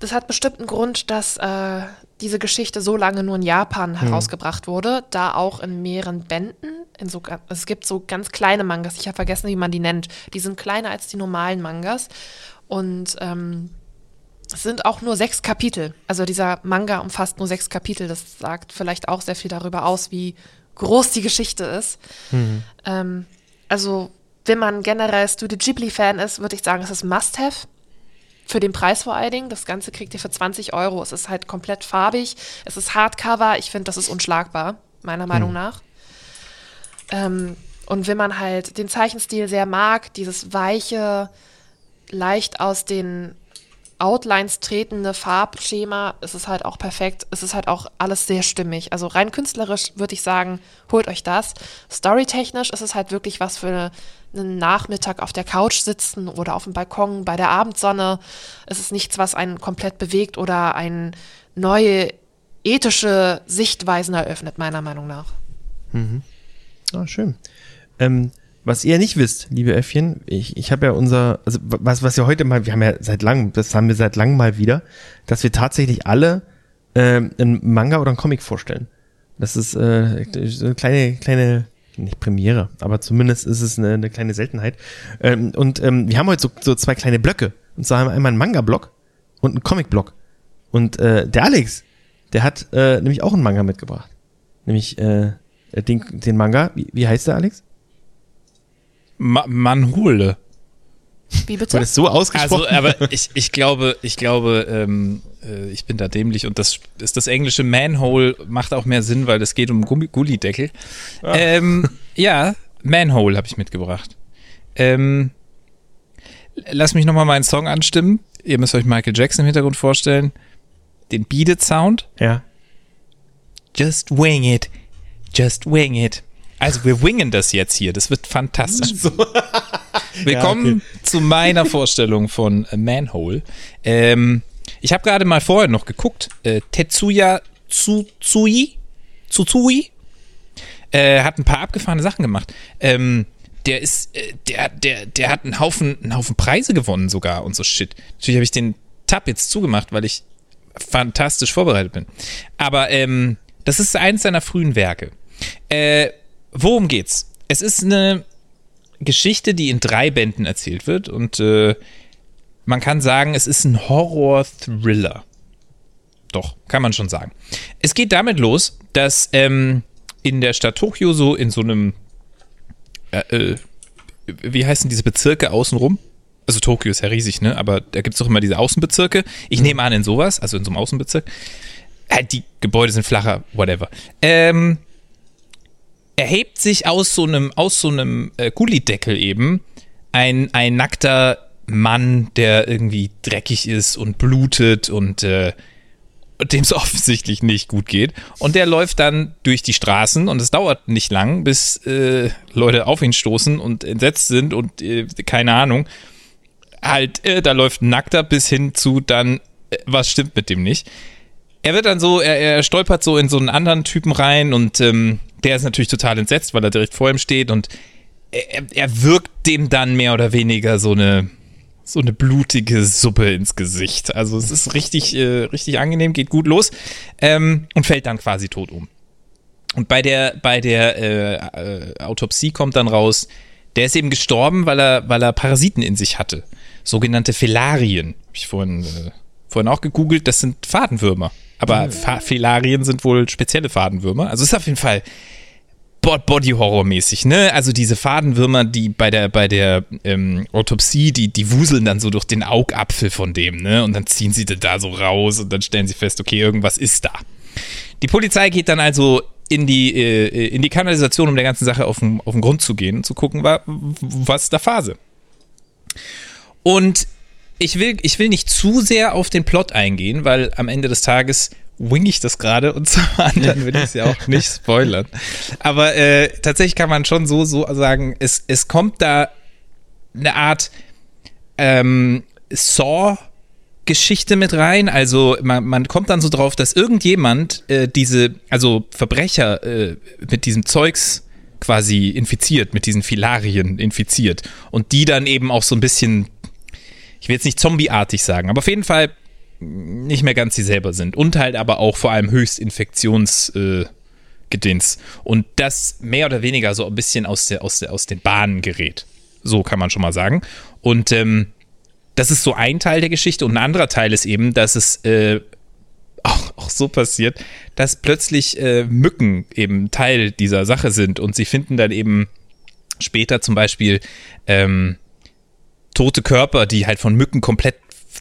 das hat bestimmt einen Grund, dass äh, diese Geschichte so lange nur in Japan herausgebracht wurde, da auch in mehreren Bänden. In so, es gibt so ganz kleine Mangas, ich habe vergessen, wie man die nennt. Die sind kleiner als die normalen Mangas. Und ähm, es sind auch nur sechs Kapitel. Also dieser Manga umfasst nur sechs Kapitel. Das sagt vielleicht auch sehr viel darüber aus, wie groß die Geschichte ist. Ähm, also, wenn man generell Studio Ghibli-Fan ist, würde ich sagen, es ist Must-Have. Für den Preis vor allen Dingen. Das Ganze kriegt ihr für 20 Euro. Es ist halt komplett farbig. Es ist Hardcover. Ich finde, das ist unschlagbar, meiner Meinung nach. Ähm, und wenn man halt den Zeichenstil sehr mag, dieses weiche, leicht aus den Outlines tretende Farbschema, ist es halt auch perfekt. Es ist halt auch alles sehr stimmig. Also rein künstlerisch würde ich sagen, holt euch das. Storytechnisch ist es halt wirklich was für einen Nachmittag auf der Couch sitzen oder auf dem Balkon bei der Abendsonne. Es ist nichts, was einen komplett bewegt oder eine neue ethische Sichtweisen eröffnet, meiner Meinung nach.
Ah, schön. Ähm, was ihr nicht wisst, liebe Äffchen, ich, ich habe ja unser, also was, was wir heute mal, wir haben ja seit langem, das haben wir seit langem mal wieder, dass wir tatsächlich alle ähm, einen Manga oder einen Comic vorstellen. Das ist äh, so eine kleine, kleine, nicht Premiere, aber zumindest ist es eine, eine kleine Seltenheit. Ähm, und ähm, wir haben heute so, so zwei kleine Blöcke. Und zwar haben wir einmal einen Manga-Block und einen Comic-Block. Und äh, der Alex, der hat äh, nämlich auch einen Manga mitgebracht. Nämlich äh, den, den Manga, wie, wie heißt der, Alex?
Ma Manhole.
Wie bitte?
Das so ausgesprochen?
Also, aber ich, ich glaube, ich glaube, ähm, äh, ich bin da dämlich und das ist das englische Manhole macht auch mehr Sinn, weil es geht um Gummi Gullideckel. Ähm, ja, Manhole habe ich mitgebracht. Ähm, lass mich nochmal meinen Song anstimmen. Ihr müsst euch Michael Jackson im Hintergrund vorstellen. Den Beat It Sound.
ja.
Just wing it. Just wing it. Also wir wingen das jetzt hier. Das wird fantastisch. Willkommen zu meiner Vorstellung von Manhole. Ähm, ich habe gerade mal vorher noch geguckt. Äh, Tetsuya Tsutsui, Tsutsui äh, hat ein paar abgefahrene Sachen gemacht. Ähm, der ist, äh, der, der, der hat einen Haufen, einen Haufen Preise gewonnen sogar und so Shit. Natürlich habe ich den Tab jetzt zugemacht, weil ich fantastisch vorbereitet bin. Aber ähm, das ist eins seiner frühen Werke. Äh, worum geht's? Es ist eine Geschichte, die in drei Bänden erzählt wird und äh, man kann sagen, es ist ein Horror-Thriller. Doch, kann man schon sagen. Es geht damit los, dass ähm, in der Stadt Tokio so in so einem äh, äh, wie heißen diese Bezirke außenrum? Also Tokio ist ja riesig, ne? Aber da gibt es doch immer diese Außenbezirke. Ich nehme an, in sowas, also in so einem Außenbezirk. Halt, die Gebäude sind flacher, whatever. Ähm, erhebt sich aus so einem, aus so einem äh, Gullideckel eben ein, ein nackter Mann, der irgendwie dreckig ist und blutet und äh, dem es offensichtlich nicht gut geht. Und der läuft dann durch die Straßen und es dauert nicht lang, bis äh, Leute auf ihn stoßen und entsetzt sind und äh, keine Ahnung. Halt, äh, da läuft Nackter bis hin zu dann, äh, was stimmt mit dem nicht. Er wird dann so, er, er stolpert so in so einen anderen Typen rein und ähm, der ist natürlich total entsetzt, weil er direkt vor ihm steht und er, er wirkt dem dann mehr oder weniger so eine so eine blutige Suppe ins Gesicht. Also es ist richtig, äh, richtig angenehm, geht gut los ähm, und fällt dann quasi tot um. Und bei der, bei der äh, äh, Autopsie kommt dann raus, der ist eben gestorben, weil er, weil er Parasiten in sich hatte. Sogenannte Felarien. Hab ich vorhin, äh, vorhin auch gegoogelt, das sind Fadenwürmer. Aber Fa Felarien sind wohl spezielle Fadenwürmer. Also es ist auf jeden Fall Body-Horror-mäßig, ne? Also diese Fadenwürmer, die bei der, bei der ähm, Autopsie, die, die wuseln dann so durch den Augapfel von dem, ne? Und dann ziehen sie da so raus und dann stellen sie fest, okay, irgendwas ist da. Die Polizei geht dann also in die, äh, in die Kanalisation, um der ganzen Sache auf den, auf den Grund zu gehen und zu gucken, wa, was ist da Phase. Und ich will, ich will nicht zu sehr auf den Plot eingehen, weil am Ende des Tages wing ich das gerade und zum anderen will ich es ja auch nicht spoilern. Aber äh, tatsächlich kann man schon so, so sagen, es, es kommt da eine Art ähm, Saw Geschichte mit rein. Also man, man kommt dann so drauf, dass irgendjemand äh, diese, also Verbrecher äh, mit diesem Zeugs quasi infiziert, mit diesen Filarien infiziert. Und die dann eben auch so ein bisschen, ich will jetzt nicht zombieartig sagen, aber auf jeden Fall nicht mehr ganz sie selber sind. Und halt aber auch vor allem höchst Infektions... Äh. Und das mehr oder weniger so ein bisschen aus, der, aus, der, aus den Bahnen gerät. So kann man schon mal sagen. Und ähm, das ist so ein Teil der Geschichte. Und ein anderer Teil ist eben, dass es äh, auch, auch so passiert, dass plötzlich äh, Mücken eben Teil dieser Sache sind. Und sie finden dann eben später zum Beispiel ähm, tote Körper, die halt von Mücken komplett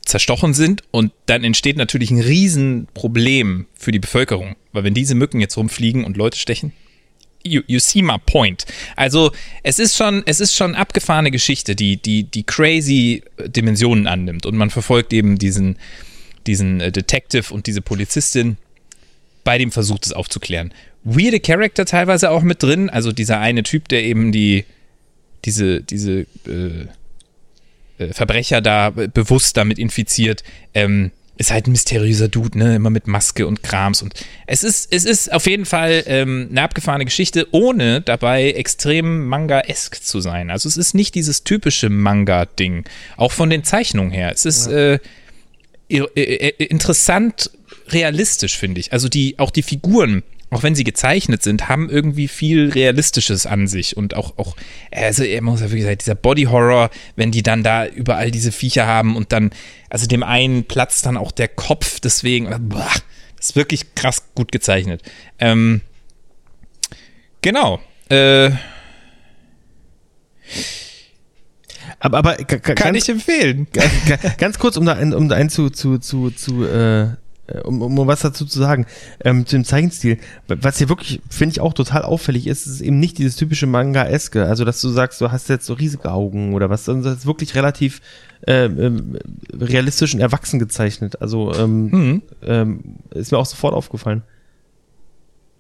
zerstochen sind und dann entsteht natürlich ein Riesenproblem für die Bevölkerung, weil wenn diese Mücken jetzt rumfliegen und Leute stechen, you, you see my point. Also es ist schon, es ist schon abgefahrene Geschichte, die, die, die crazy Dimensionen annimmt und man verfolgt eben diesen, diesen äh, Detective und diese Polizistin bei dem Versuch, das aufzuklären. Weirde Charakter teilweise auch mit drin, also dieser eine Typ, der eben die, diese, diese, äh, äh, Verbrecher da bewusst damit infiziert. Ähm, ist halt ein mysteriöser Dude, ne? Immer mit Maske und Krams. Und es ist, es ist auf jeden Fall ähm, eine abgefahrene Geschichte, ohne dabei extrem Manga-esk zu sein. Also es ist nicht dieses typische Manga-Ding. Auch von den Zeichnungen her. Es ist ja. äh, interessant realistisch, finde ich. Also die, auch die Figuren auch wenn sie gezeichnet sind, haben irgendwie viel Realistisches an sich und auch, auch also er muss ja wirklich sagen, dieser Body Horror, wenn die dann da überall diese Viecher haben und dann, also dem einen platzt dann auch der Kopf, deswegen, boah, das ist wirklich krass gut gezeichnet. Ähm, genau. Äh,
aber, aber
kann ganz, ich empfehlen.
Ganz kurz, um da, um da ein zu, zu, zu, zu äh, um, um was dazu zu sagen, ähm, zu dem Zeichenstil, was hier wirklich, finde ich, auch total auffällig ist, ist eben nicht dieses typische Manga-eske, also dass du sagst, du hast jetzt so riesige Augen oder was, sondern das ist wirklich relativ äh, ähm, realistisch und erwachsen gezeichnet. Also ähm, mhm. ähm, ist mir auch sofort aufgefallen.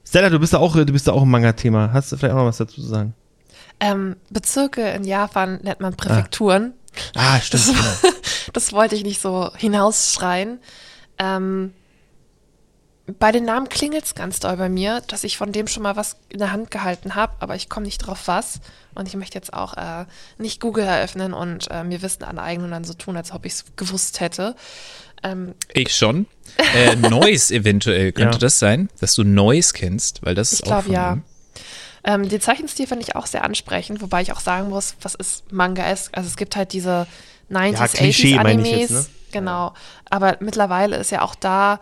Stella, du bist da auch, du bist da auch im Manga-Thema. Hast du vielleicht auch noch was dazu zu sagen?
Ähm, Bezirke in Japan nennt man Präfekturen.
Ah, ah stimmt. Das,
genau. das wollte ich nicht so hinausschreien. Ähm, bei den Namen klingelt es ganz doll bei mir, dass ich von dem schon mal was in der Hand gehalten habe, aber ich komme nicht drauf was. Und ich möchte jetzt auch äh, nicht Google eröffnen und äh, mir Wissen aneignen und dann so tun, als ob ich es gewusst hätte.
Ähm, ich schon. Äh, Noise eventuell könnte ja. das sein, dass du Noise kennst, weil das ist ich auch. Ich glaube ja.
Ähm, den Zeichenstil finde ich auch sehr ansprechend, wobei ich auch sagen muss, was ist Manga-esk? Also es gibt halt diese 90s, ja, 80s Animes. Jetzt, ne? Genau. Aber mittlerweile ist ja auch da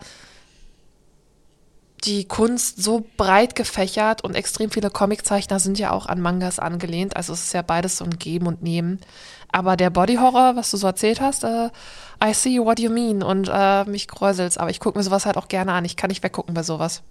die Kunst so breit gefächert und extrem viele Comiczeichner sind ja auch an Mangas angelehnt. Also es ist ja beides so ein Geben und Nehmen. Aber der Body Horror, was du so erzählt hast, äh, I see what you mean und äh, mich kräuselt's. Aber ich gucke mir sowas halt auch gerne an. Ich kann nicht weggucken bei sowas.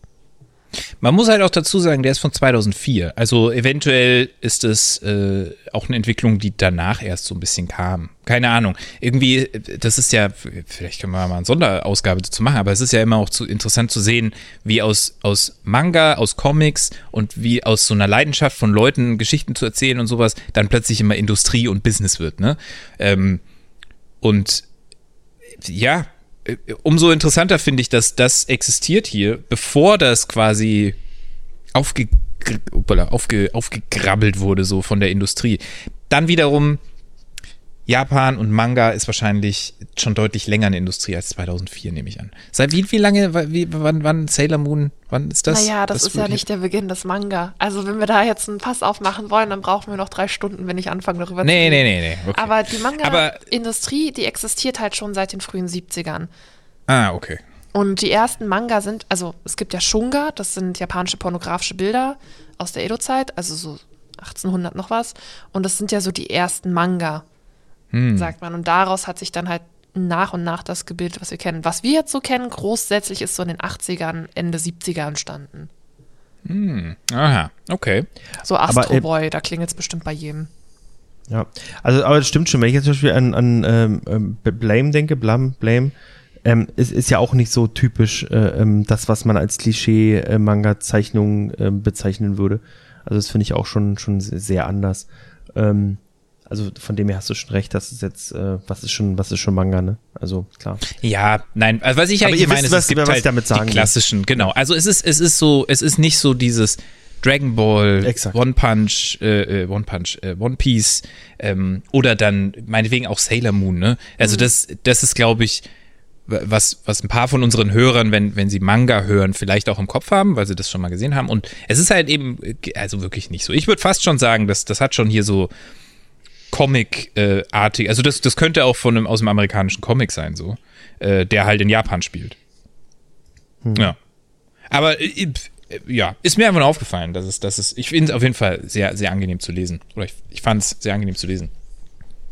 Man muss halt auch dazu sagen, der ist von 2004. Also eventuell ist es äh, auch eine Entwicklung, die danach erst so ein bisschen kam. Keine Ahnung. Irgendwie, das ist ja, vielleicht können wir mal eine Sonderausgabe dazu machen, aber es ist ja immer auch zu, interessant zu sehen, wie aus, aus Manga, aus Comics und wie aus so einer Leidenschaft von Leuten Geschichten zu erzählen und sowas, dann plötzlich immer Industrie und Business wird. Ne? Ähm, und ja, äh, umso interessanter finde ich, dass das existiert hier, bevor das quasi aufge, aufge, aufgegrabbelt wurde, so von der Industrie. Dann wiederum, Japan und Manga ist wahrscheinlich schon deutlich länger in der Industrie als 2004, nehme ich an. Seit wie, wie lange, wie, wann, wann Sailor Moon, wann ist das?
Naja, das, das ist ja nicht der Beginn des Manga. Also wenn wir da jetzt einen Pass aufmachen wollen, dann brauchen wir noch drei Stunden, wenn ich anfange darüber
nee, zu reden. Nee, nee, nee.
Okay. Aber die Manga-Industrie, die existiert halt schon seit den frühen 70ern.
Ah, okay.
Und die ersten Manga sind, also es gibt ja Shunga, das sind japanische pornografische Bilder aus der Edo-Zeit, also so 1800 noch was. Und das sind ja so die ersten Manga hm. sagt man. Und daraus hat sich dann halt nach und nach das gebildet, was wir kennen. Was wir jetzt so kennen, grundsätzlich ist so in den 80ern, Ende 70er entstanden.
Hm. Aha, okay.
So Astro aber, Boy, da klingt es bestimmt bei jedem.
Ja, also, aber das stimmt schon. Wenn ich jetzt zum Beispiel an, an ähm, ähm Blame denke, Blam, Blame, ähm, ist, ist ja auch nicht so typisch äh, ähm, das, was man als Klischee-Manga-Zeichnung äh, bezeichnen würde. Also das finde ich auch schon, schon sehr anders. Ähm, Also von dem her hast du schon recht, das ist jetzt, äh, was ist schon, was ist schon Manga, ne? Also klar.
Ja, nein, also was ich eigentlich meine,
wisst,
ist,
was-
es gibt
was
halt
damit sagen
die
will.
klassischen, genau. Also es ist, es ist so, es ist nicht so dieses Dragon Ball,
Exakt.
One Punch, äh, äh, One Punch, äh, One Piece ähm, oder dann meinetwegen auch Sailor Moon, ne? Also das, das ist, glaube ich, was, was ein paar von unseren Hörern, wenn, wenn sie Manga hören, vielleicht auch im Kopf haben, weil sie das schon mal gesehen haben. Und es ist halt eben, äh, also wirklich nicht so. Ich würde fast schon sagen, dass das hat schon hier so Comic-artig, also das, das könnte auch von einem, aus dem amerikanischen Comic sein, so, äh, der halt in Japan spielt. Ja. Aber äh, äh, ja, ist mir einfach nur aufgefallen, dass es, dass es, ich finde es auf jeden Fall sehr, sehr angenehm zu lesen. Oder ich, ich fand es sehr angenehm zu lesen.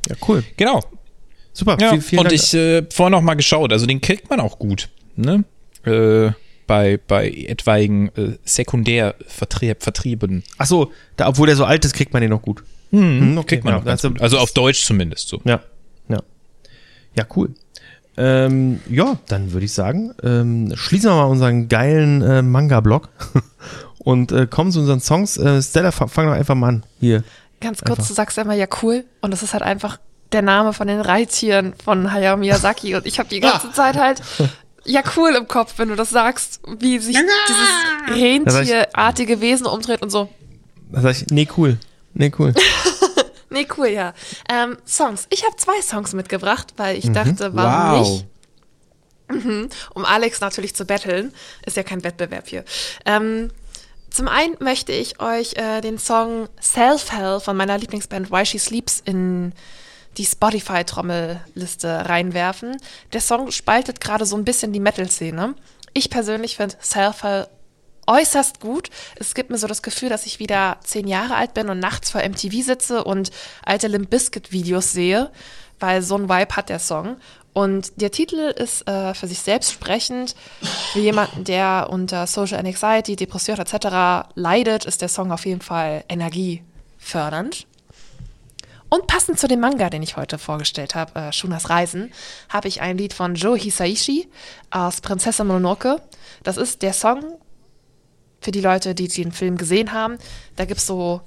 Ja, cool.
Genau.
Super.
Ja,
Viel- vielen
und
Dank.
ich äh, vorher noch mal geschaut, also den kriegt man auch gut, ne? Äh, bei, bei etwaigen äh, Sekundärvertrieben.
Ach so, da, obwohl der so alt ist, kriegt man den noch gut. Hm, okay.
Kriegt man
ja,
auch ganz
also-
gut. Also auf Deutsch zumindest so.
Ja, ja. Ja, cool. Ähm, ja, dann würde ich sagen, ähm, schließen wir mal unseren geilen äh, Manga-Blog und äh, kommen zu unseren Songs. Äh, Stella, fang, doch einfach mal an. Hier.
Ganz kurz,
Einfach.
du sagst immer ja cool und das ist halt einfach der Name von den Reittieren von Hayao Miyazaki und ich habe die ganze Zeit halt ja cool im Kopf, wenn du das sagst, wie sich dieses rentierartige Wesen umdreht und so.
Da sag ich, nee, cool. Nee, cool.
Nee, cool, ja. Ähm, Songs. Ich habe zwei Songs mitgebracht, weil ich dachte, warum nicht? Mhm. Um Alex natürlich zu betteln. Ist ja kein Wettbewerb hier. Ähm, zum einen möchte ich euch äh, den Song Self-Hell von meiner Lieblingsband Why She Sleeps in die Spotify-Trommelliste reinwerfen. Der Song spaltet gerade so ein bisschen die Metal-Szene. Ich persönlich finde Self-Hell äußerst gut. Es gibt mir so das Gefühl, dass ich wieder zehn Jahre alt bin und nachts vor MTV sitze und alte Limp Bizkit Videos sehe, weil so ein Vibe hat der Song. Und der Titel ist äh, für sich selbst sprechend. Für jemanden, der unter Social Anxiety, Depression etc. leidet, ist der Song auf jeden Fall energiefördernd. Und passend zu dem Manga, den ich heute vorgestellt habe, äh, Shunas Reisen, habe ich ein Lied von Joe Hisaishi aus Prinzessin Mononoke. Das ist der Song für die Leute, die den Film gesehen haben. Da gibt es so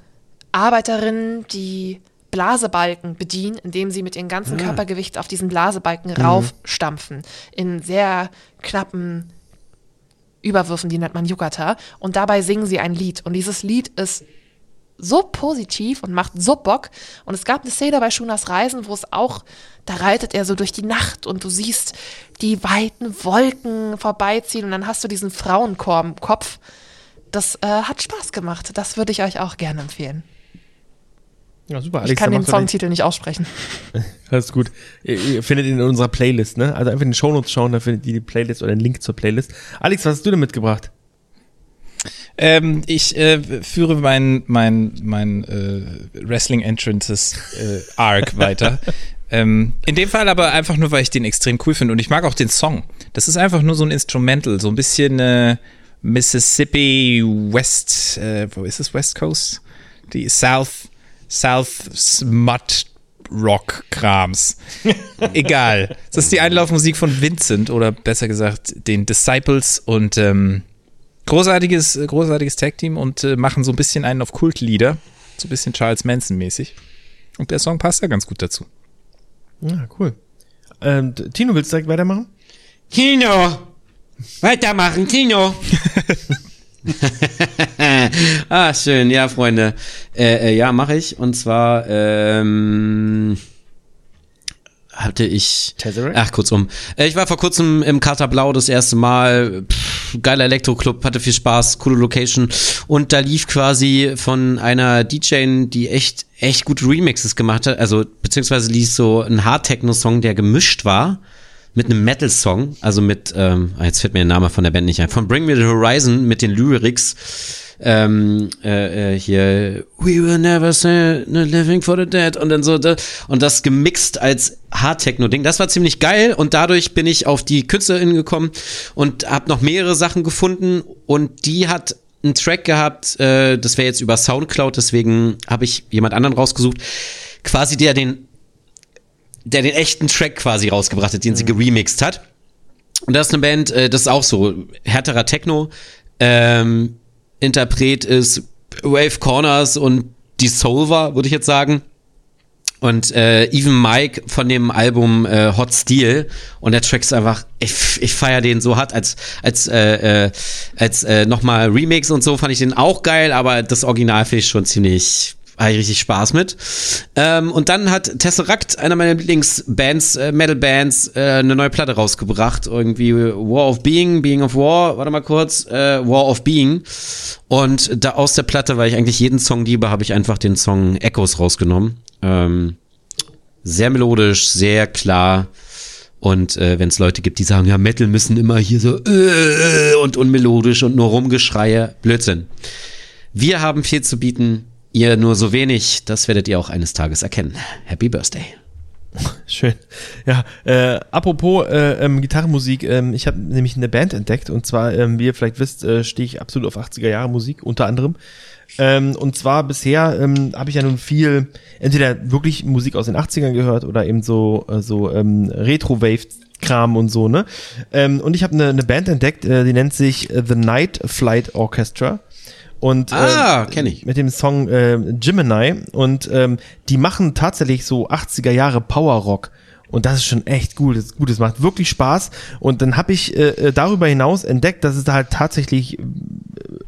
Arbeiterinnen, die Blasebalken bedienen, indem sie mit ihrem ganzen Körpergewicht auf diesen Blasebalken raufstampfen. In sehr knappen Überwürfen, die nennt man Yukata. Und dabei singen sie ein Lied. Und dieses Lied ist so positiv und macht so Bock. Und es gab eine Szene bei Shunas Reisen, wo es auch, da reitet er so durch die Nacht und du siehst die weiten Wolken vorbeiziehen und dann hast du diesen Frauenchor im Kopf. Das äh, hat Spaß gemacht. Das würde ich euch auch gerne empfehlen.
Ja, super.
Ich kann
dann
den Songtitel nicht aussprechen.
Alles gut. Ihr, ihr findet ihn in unserer Playlist, ne? Also einfach in den Shownotes schauen, da findet ihr die Playlist oder den Link zur Playlist. Alex, was hast du denn mitgebracht?
Ähm, ich äh, führe mein, mein, mein äh, Wrestling Entrances äh, Arc weiter. Ähm, in dem Fall aber einfach nur, weil ich den extrem cool finde und ich mag auch den Song. Das ist einfach nur so ein Instrumental, so ein bisschen äh, Mississippi West, äh, wo ist es? West Coast? Die South, South Smut Rock Krams. Egal. Das ist die Einlaufmusik von Vincent oder besser gesagt den Disciples und ähm, großartiges, großartiges Tag-Team und äh, machen so ein bisschen einen auf Kultlieder. So ein bisschen Charles Manson-mäßig. Und der Song passt da ganz gut dazu.
Ja, cool. Ähm, Tino, willst du direkt weitermachen?
Kino! Weitermachen, Kino! ah, schön, ja, Freunde. Äh, äh, ja, mache ich. Und zwar ähm, hatte ich.
Tesseract?
Ach, kurzum. Äh, ich war vor kurzem im Kater Blau das erste Mal. Pff, geiler Elektroclub, hatte viel Spaß, coole Location. Und da lief quasi von einer DJ, die echt, echt gute Remixes gemacht hat. Also, beziehungsweise lief so ein Hard-Techno-Song, der gemischt war mit einem Metal-Song, also mit, ähm, ah, jetzt fällt mir der Name von der Band nicht ein, von Bring Me the Horizon mit den Lyrics, ähm, äh, äh, hier, We will never say no living for the dead und dann so, und das gemixt als Hard-Techno-Ding. Das war ziemlich geil und dadurch bin ich auf die KünstlerInnen gekommen und habe noch mehrere Sachen gefunden und die hat einen Track gehabt, äh, das wäre jetzt über Soundcloud, deswegen habe ich jemand anderen rausgesucht, quasi der den der den echten Track quasi rausgebracht hat, den sie geremixed hat. Und das ist eine Band, äh, das ist auch so härterer Techno. Ähm, Interpret ist Wave Corners und die Solver, würde ich jetzt sagen. und äh, Even Mike von dem Album äh, Hot Steel und der Track ist einfach, ich, ich feiere den so hart als als äh, äh, als äh, nochmal Remix und so fand ich den auch geil, aber das Original finde ich schon ziemlich habe ich richtig Spaß mit. Ähm, und dann hat Tesseract, einer meiner Lieblingsbands, äh, Metal-Bands, äh, eine neue Platte rausgebracht. Irgendwie War of Being, Being of War, warte mal kurz, äh, War of Being. Und da aus der Platte, weil ich eigentlich jeden Song liebe, habe ich einfach den Song Echoes rausgenommen. Ähm, sehr melodisch, sehr klar. Und äh, wenn es Leute gibt, die sagen, ja, Metal müssen immer hier so äh, und unmelodisch und nur Rumgeschreie, Blödsinn. Wir haben viel zu bieten, ihr nur so wenig, das werdet ihr auch eines Tages erkennen. Happy Birthday.
Schön. Ja, äh, apropos äh, ähm, Gitarrenmusik, ähm, ich habe nämlich eine Band entdeckt und zwar, ähm, wie ihr vielleicht wisst, äh, stehe ich absolut auf 80er Jahre Musik, unter anderem. Ähm, und zwar bisher ähm, habe ich ja nun viel, entweder wirklich Musik aus den 80ern gehört oder eben so, äh, so ähm, Retro-Wave-Kram und so, ne? Ähm, und ich habe eine, eine Band entdeckt, äh, die nennt sich The Night Flight Orchestra. Und
Ah, kenn ich.
mit dem Song äh, Gemini und ähm, die machen tatsächlich so 80er Jahre Power Rock. Und das ist schon echt gut. Das, ist gut, es macht wirklich Spaß. Und dann habe ich äh, äh, darüber hinaus entdeckt, dass es da halt tatsächlich äh,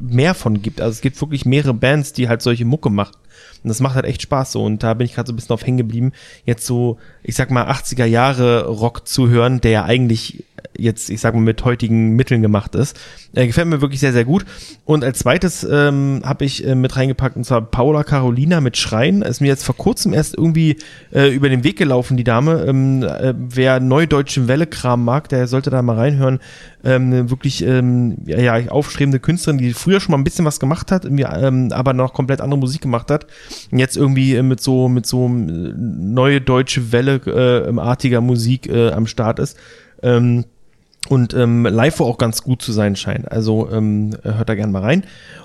mehr von gibt. Also es gibt wirklich mehrere Bands, die halt solche Mucke machen. Und das macht halt echt Spaß so. Und da bin ich gerade so ein bisschen auf hängen geblieben, jetzt so, ich sag mal, 80er Jahre Rock zu hören, der ja eigentlich jetzt, ich sag mal, mit heutigen Mitteln gemacht ist. Äh, gefällt mir wirklich sehr, sehr gut. Und als zweites ähm, habe ich äh, mit reingepackt, und zwar Paula Carolina mit Schreien. Ist mir jetzt vor kurzem erst irgendwie äh, über den Weg gelaufen, die Dame. Ähm, äh, wer Neudeutschen Welle-Kram mag, der sollte da mal reinhören. Ähm, wirklich ähm, ja, ja, aufstrebende Künstlerin, die früher schon mal ein bisschen was gemacht hat, irgendwie, ähm, aber noch komplett andere Musik gemacht hat. Und jetzt irgendwie äh, mit so mit so äh, neue deutsche Welle äh, artiger Musik äh, am Start ist. Ähm, und ähm, live auch ganz gut zu sein scheint. Also ähm, hört da gerne mal rein.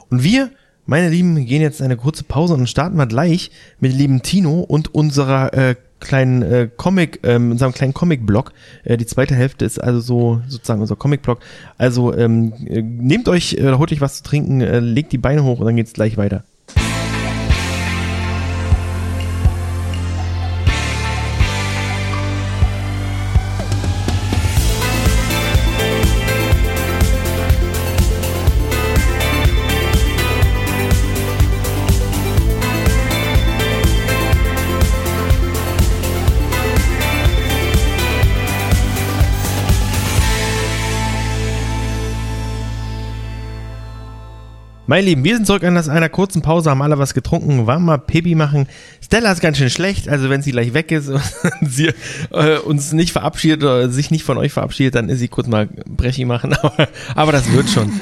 Und wir, meine Lieben, gehen jetzt eine kurze Pause und starten wir gleich mit lieben Tino und unserer äh, kleinen äh, Comic, ähm, unserem kleinen Comic-Blog. Äh, die zweite Hälfte ist also so sozusagen unser Comic-Blog. Also ähm, äh, nehmt euch, äh, holt euch was zu trinken, äh, legt die Beine hoch und dann geht's gleich weiter. Meine Lieben, wir sind zurück an einer kurzen Pause, haben alle was getrunken, waren mal Pipi machen. Stella ist ganz schön schlecht, also wenn sie gleich weg ist und sie äh, uns nicht verabschiedet oder sich nicht von euch verabschiedet, dann ist sie kurz mal Brechi machen, aber, aber das wird schon.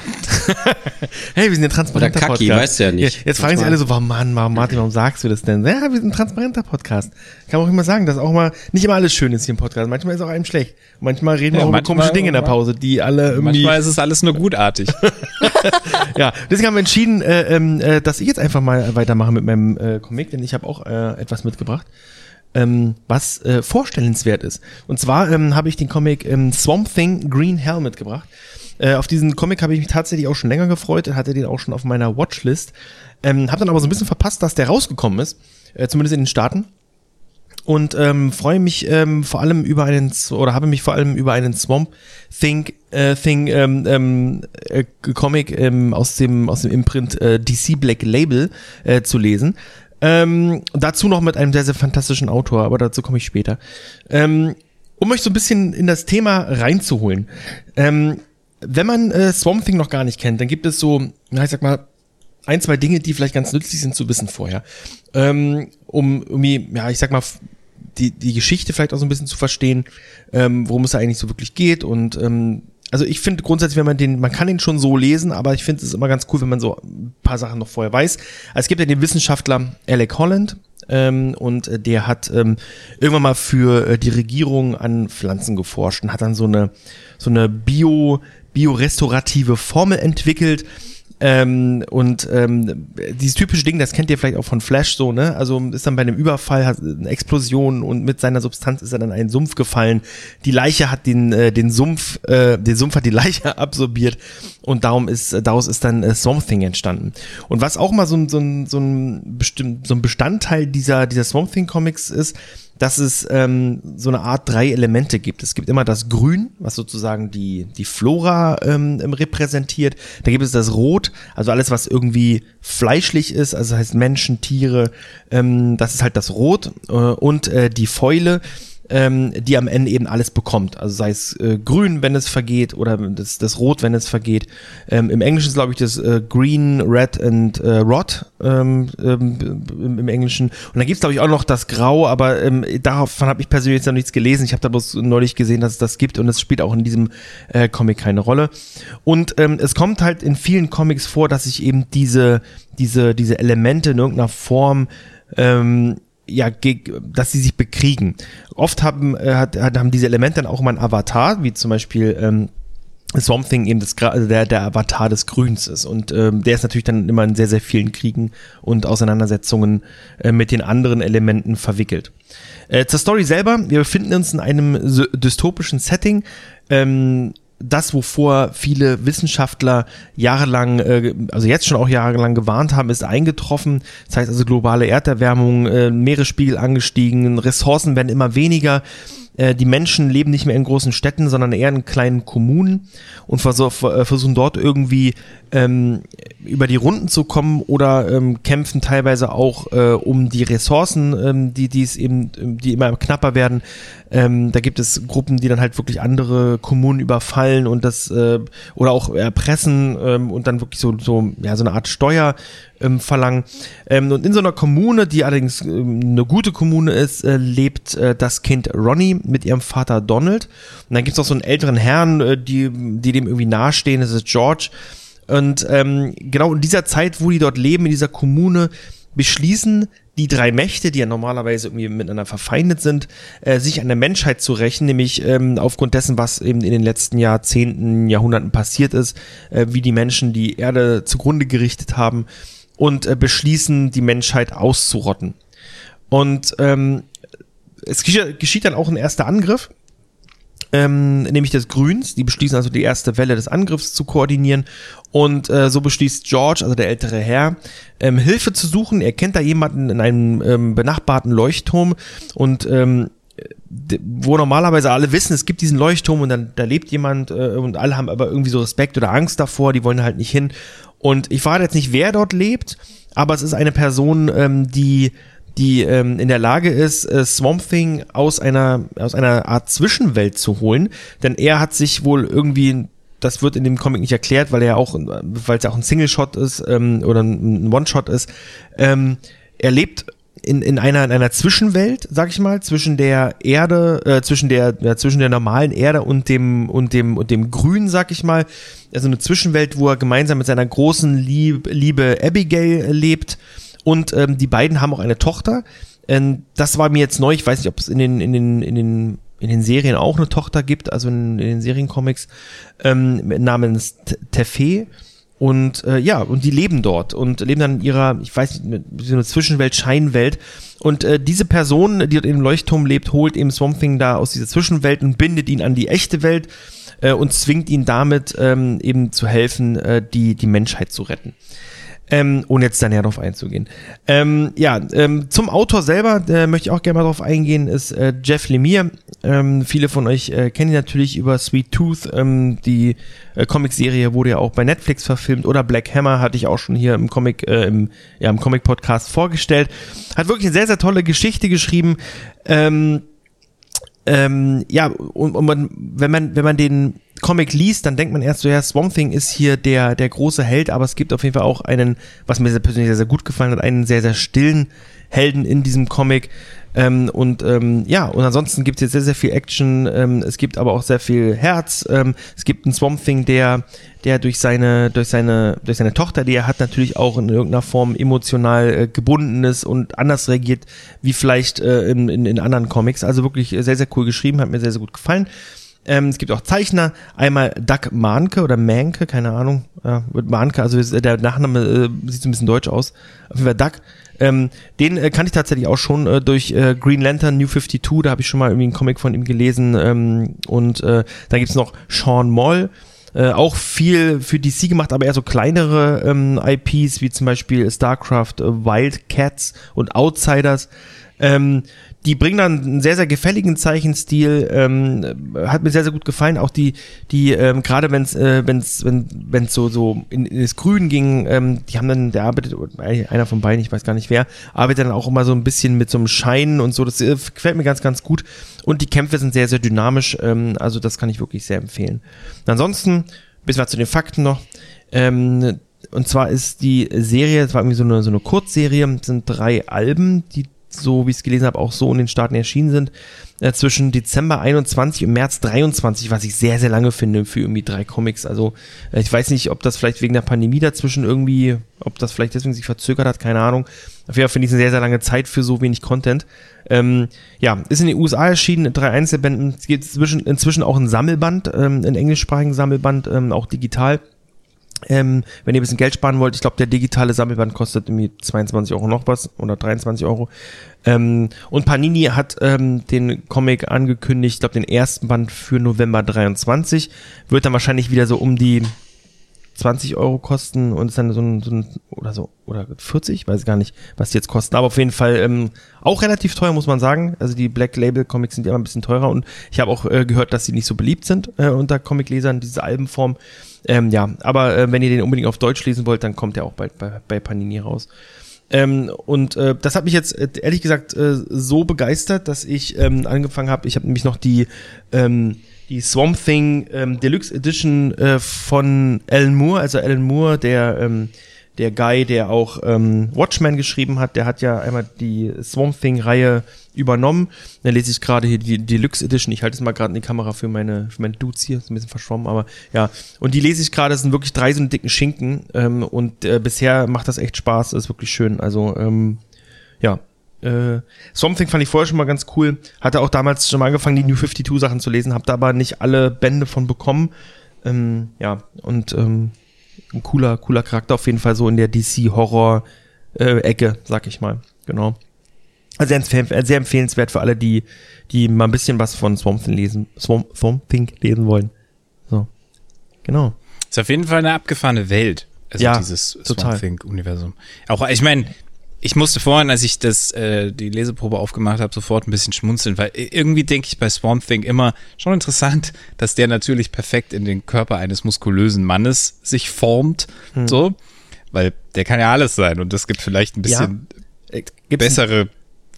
hey, wir sind ein transparenter
Oder Kaki,
Podcast.
weißt du ja nicht.
Jetzt, fragen sich alle so, warum Mann, warum Martin, warum sagst du das denn? Ja, wir sind ein transparenter Podcast. Kann man auch immer sagen, dass auch mal nicht immer alles schön ist hier im Podcast. Manchmal ist auch einem schlecht. Manchmal reden wir
Ja,
auch über
manchmal-
komische Dinge in der Pause, die alle irgendwie
Manchmal ist es alles nur gutartig.
ja, deswegen haben wir entschieden, äh, ähm, äh, dass ich jetzt einfach mal weitermache mit meinem äh, Comic, denn ich habe auch äh, etwas mitgebracht, ähm, was äh, vorstellenswert ist. Und zwar ähm, habe ich den Comic ähm, Swamp Thing Green Hell mitgebracht. Äh, auf diesen Comic habe ich mich tatsächlich auch schon länger gefreut, hatte den auch schon auf meiner Watchlist. Ähm, habe dann aber so ein bisschen verpasst, dass der rausgekommen ist, äh, zumindest in den Staaten und ähm, freue mich ähm, vor allem über einen oder habe mich vor allem über einen Swamp Thing äh, Thing ähm, ähm, äh, Comic ähm, aus dem aus dem Imprint äh, DC Black Label äh, zu lesen. Ähm, dazu noch mit einem sehr sehr fantastischen Autor, aber dazu komme ich später. Ähm, um euch so ein bisschen in das Thema reinzuholen. Ähm, wenn man äh, Swamp Thing noch gar nicht kennt, dann gibt es so, na, ich sag mal, ein, zwei Dinge, die vielleicht ganz nützlich sind zu wissen vorher. Ähm, um irgendwie, ja, ich sag mal, die, die Geschichte vielleicht auch so ein bisschen zu verstehen, ähm, worum es da eigentlich so wirklich geht. Und ähm, also ich finde grundsätzlich, wenn man den, man kann den schon so lesen, aber ich finde es immer ganz cool, wenn man so ein paar Sachen noch vorher weiß. Also es gibt ja den Wissenschaftler Alec Holland, ähm, und äh, der hat ähm, irgendwann mal für äh, die Regierung an Pflanzen geforscht und hat dann so eine so eine bio biorestaurative Formel entwickelt, Ähm, und ähm, dieses typische Ding, das kennt ihr vielleicht auch von Flash so, ne? Also ist dann bei einem Überfall hat eine Explosion und mit seiner Substanz ist er dann in einen Sumpf gefallen. Die Leiche hat den äh, den Sumpf, äh, den Sumpf hat die Leiche absorbiert und darum ist daraus ist dann äh, Swamp Thing entstanden. Und was auch mal so, ein so, ein so ein so ein Bestandteil dieser dieser Swamp Thing Comics ist, dass es ähm, so eine Art drei Elemente gibt. Es gibt immer das Grün, was sozusagen die, die Flora ähm, repräsentiert. Da gibt es das Rot, also alles, was irgendwie fleischlich ist, also das heißt Menschen, Tiere, ähm, das ist halt das Rot. Äh, und äh, die Fäule, ähm, die am Ende eben alles bekommt. Also sei es äh, grün, wenn es vergeht, oder das, das Rot, wenn es vergeht. Ähm, Im Englischen ist, glaube ich, das äh, Green, Red and äh, Rot ähm, ähm, im, Englischen. Und dann gibt's glaube ich, auch noch das Grau, aber ähm, davon habe ich persönlich jetzt noch nichts gelesen. Ich habe da bloß neulich gesehen, dass es das gibt und es spielt auch in diesem äh, Comic keine Rolle. Und ähm, es kommt halt in vielen Comics vor, dass sich eben diese, diese, diese Elemente in irgendeiner Form ähm, ja, dass sie sich bekriegen. Oft haben, äh, hat, haben diese Elemente dann auch mal ein Avatar, wie zum Beispiel ähm, Swamp Thing eben das, der, der Avatar des Grüns ist. Und ähm, der ist natürlich dann immer in sehr, sehr vielen Kriegen und Auseinandersetzungen äh, mit den anderen Elementen verwickelt. Äh, zur Story selber, wir befinden uns in einem dystopischen Setting. Ähm, das, wovor viele Wissenschaftler jahrelang, äh, also jetzt schon auch jahrelang gewarnt haben, ist eingetroffen. Das heißt also globale Erderwärmung, äh, Meeresspiegel angestiegen, Ressourcen werden immer weniger. Äh, die Menschen leben nicht mehr in großen Städten, sondern eher in kleinen Kommunen und äh, versuchen dort irgendwie ähm, über die Runden zu kommen oder ähm, kämpfen teilweise auch äh, um die Ressourcen, ähm, die, die es eben, die immer knapper werden. Ähm, da gibt es Gruppen, die dann halt wirklich andere Kommunen überfallen und das äh, oder auch erpressen ähm, und dann wirklich so, so, ja, so eine Art Steuer ähm, verlangen. Ähm, und in so einer Kommune, die allerdings ähm, eine gute Kommune ist, äh, lebt äh, das Kind Ronnie mit ihrem Vater Donald. Und dann gibt es auch so einen älteren Herrn, äh, die, die dem irgendwie nahestehen, das ist George. Und ähm, genau in dieser Zeit, wo die dort leben, in dieser Kommune, beschließen die drei Mächte, die ja normalerweise irgendwie miteinander verfeindet sind, äh, sich an der Menschheit zu rächen, nämlich ähm, aufgrund dessen, was eben in den letzten Jahrzehnten, Jahrhunderten passiert ist, äh, wie die Menschen die Erde zugrunde gerichtet haben und äh, beschließen, die Menschheit auszurotten. Und ähm, es geschieht, geschieht dann auch ein erster Angriff ähm, nämlich des Grüns. Die beschließen also die erste Welle des Angriffs zu koordinieren. Und äh, so beschließt George, also der ältere Herr, ähm, Hilfe zu suchen. Er kennt da jemanden in einem ähm, benachbarten Leuchtturm und ähm, wo normalerweise alle wissen, es gibt diesen Leuchtturm und dann da lebt jemand äh, und alle haben aber irgendwie so Respekt oder Angst davor, die wollen halt nicht hin. Und ich frage jetzt nicht, wer dort lebt, aber es ist eine Person, ähm, die die ähm, in der Lage ist, äh, Swamp Thing aus einer, aus einer Art Zwischenwelt zu holen. Denn er hat sich wohl irgendwie, das wird in dem Comic nicht erklärt, weil er auch, weil es ja auch ein Single-Shot ist ähm, oder ein One-Shot ist, ähm, er lebt in, in einer in einer Zwischenwelt, sag ich mal, zwischen der Erde, äh, zwischen der ja, zwischen der normalen Erde und dem und dem und dem Grün, sag ich mal, also eine Zwischenwelt, wo er gemeinsam mit seiner großen Lieb, Liebe Abigail lebt und ähm, die beiden haben auch eine Tochter. Ähm, das war mir jetzt neu. Ich weiß nicht, ob es in den, in den, in den, in den Serien auch eine Tochter gibt, also in, in den Seriencomics, ähm, namens Tefe. Und äh, ja, und die leben dort und leben dann in ihrer, ich weiß nicht, so eine Zwischenwelt, Scheinwelt. Und äh, diese Person, die dort im Leuchtturm lebt, holt eben Swamp Thing da aus dieser Zwischenwelt und bindet ihn an die echte Welt äh, und zwingt ihn damit ähm, eben zu helfen, äh, die, die Menschheit zu retten. Ähm, ohne jetzt da näher drauf einzugehen. Ähm, ja, ähm, zum Autor selber äh, möchte ich auch gerne mal drauf eingehen, ist äh, Jeff Lemire. Ähm, viele von euch äh, kennen ihn natürlich über Sweet Tooth. Ähm, die äh, Comicserie wurde ja auch bei Netflix verfilmt oder Black Hammer hatte ich auch schon hier im Comic, äh, im, ja, im Comic-Podcast vorgestellt. Hat wirklich eine sehr, sehr tolle Geschichte geschrieben. Ähm, ähm, ja, und, und man, wenn man, wenn man den Comic liest, dann denkt man erst so, ja, Swamp Thing ist hier der, der große Held, aber es gibt auf jeden Fall auch einen, was mir sehr persönlich sehr, sehr gut gefallen hat, einen sehr, sehr stillen Helden in diesem Comic. Ähm, und ähm, ja, und ansonsten gibt es jetzt sehr, sehr viel Action. Ähm, es gibt aber auch sehr viel Herz. Ähm, es gibt einen Swamp Thing, der, der durch seine, durch seine, durch seine Tochter, die er hat, natürlich auch in irgendeiner Form emotional äh, gebunden ist und anders reagiert, wie vielleicht äh, in, in, in anderen Comics. Also wirklich sehr, sehr cool geschrieben, hat mir sehr, sehr gut gefallen. Ähm, es gibt auch Zeichner, einmal Doug Mahnke oder Manke, keine Ahnung, äh, Mahnke, also ist- der Nachname äh, sieht so ein bisschen deutsch aus. Auf jeden Fall Doug. Ähm, den äh, kannte ich tatsächlich auch schon äh, durch äh, Green Lantern New 52, da habe ich schon mal irgendwie einen Comic von ihm gelesen. Ähm, und äh, dann gibt's noch Sean Moll, äh, auch viel für DC gemacht, aber eher so kleinere ähm, IPs, wie zum Beispiel StarCraft, äh, Wildcats und Outsiders. Ähm, die bringen dann einen sehr, sehr gefälligen Zeichenstil, ähm, hat mir sehr, sehr gut gefallen. Auch die, die ähm, gerade wenn's, äh, wenn's, wenn wenn's so, so in, in das Grün ging, ähm, die haben dann, der arbeitet, einer von beiden, ich weiß gar nicht wer, arbeitet dann auch immer so ein bisschen mit so einem Schein und so. Das äh, gefällt mir ganz, ganz gut. Und die Kämpfe sind sehr, sehr dynamisch, ähm, also das kann ich wirklich sehr empfehlen. Ansonsten, bisschen was zu den Fakten noch. Ähm, und zwar ist die Serie, es war irgendwie so eine, so eine Kurzserie, sind drei Alben, die so wie ich es gelesen habe, auch so in den Staaten erschienen sind, äh, zwischen Dezember 21 und März 23, was ich sehr, sehr lange finde für irgendwie drei Comics. Also äh, ich weiß nicht, ob das vielleicht wegen der Pandemie dazwischen irgendwie, ob das vielleicht deswegen sich verzögert hat, keine Ahnung. Auf jeden Fall finde ich eine sehr, sehr lange Zeit für so wenig Content. Ähm, ja, ist in den USA erschienen, drei Einzelbänden. Es gibt inzwischen, inzwischen auch ein Sammelband, ähm, ein englischsprachigen Sammelband, ähm, auch digital. Ähm, wenn ihr ein bisschen Geld sparen wollt, ich glaube, der digitale Sammelband kostet irgendwie 22 Euro noch was oder 23 Euro. Ähm, und Panini hat ähm, den Comic angekündigt, ich glaube, den ersten Band für November 23. Wird dann wahrscheinlich wieder so um die 20 Euro kosten und ist dann so ein, so ein oder so, oder 40, weiß gar nicht, was die jetzt kosten. Aber auf jeden Fall ähm, auch relativ teuer, muss man sagen. Also die Black Label Comics sind ja immer ein bisschen teurer und ich habe auch äh, gehört, dass sie nicht so beliebt sind äh, unter Comiclesern, diese Albenform. Ähm, ja, aber äh, wenn ihr den unbedingt auf Deutsch lesen wollt, dann kommt der auch bald bei, bei Panini raus. Ähm, und äh, das hat mich jetzt äh, ehrlich gesagt äh, so begeistert, dass ich ähm, angefangen habe. Ich habe nämlich noch die ähm, die Swamp Thing ähm, Deluxe Edition äh, von Alan Moore, also Alan Moore, der ähm, der Guy, der auch ähm, Watchmen geschrieben hat, der hat ja einmal die Swamp Thing Reihe übernommen. Da lese ich gerade hier die Deluxe Edition. Ich halte es mal gerade in die Kamera für meine für meine Dudes hier, ist ein bisschen verschwommen, aber ja. Und die lese ich gerade. Das sind wirklich drei so einen dicken Schinken ähm, und äh, bisher macht das echt Spaß. ist wirklich schön. Also ähm, ja, äh, Swamp Thing fand ich vorher schon mal ganz cool. Hatte auch damals schon mal angefangen, die New 52 Sachen zu lesen, habe da aber nicht alle Bände von bekommen. Ähm, ja, und ähm, ein cooler, cooler Charakter auf jeden Fall so in der DC-Horror-Ecke, sag ich mal. Genau. Also sehr, empf- sehr empfehlenswert für alle, die, die mal ein bisschen was von Swamp Thing lesen, Swamp, Swamp Thing lesen wollen. So. Genau.
Ist auf jeden Fall eine abgefahrene Welt. Also
Ja,
dieses
total.
Swamp Thing-Universum. Auch, ich meine, ich musste vorhin, als ich das, äh, die Leseprobe aufgemacht habe, sofort ein bisschen schmunzeln, weil irgendwie denke ich bei Swamp Thing immer schon interessant, dass der natürlich perfekt in den Körper eines muskulösen Mannes sich formt,
Hm.
so, weil der kann ja alles sein und das gibt vielleicht ein bisschen
Äh, gibt's
bessere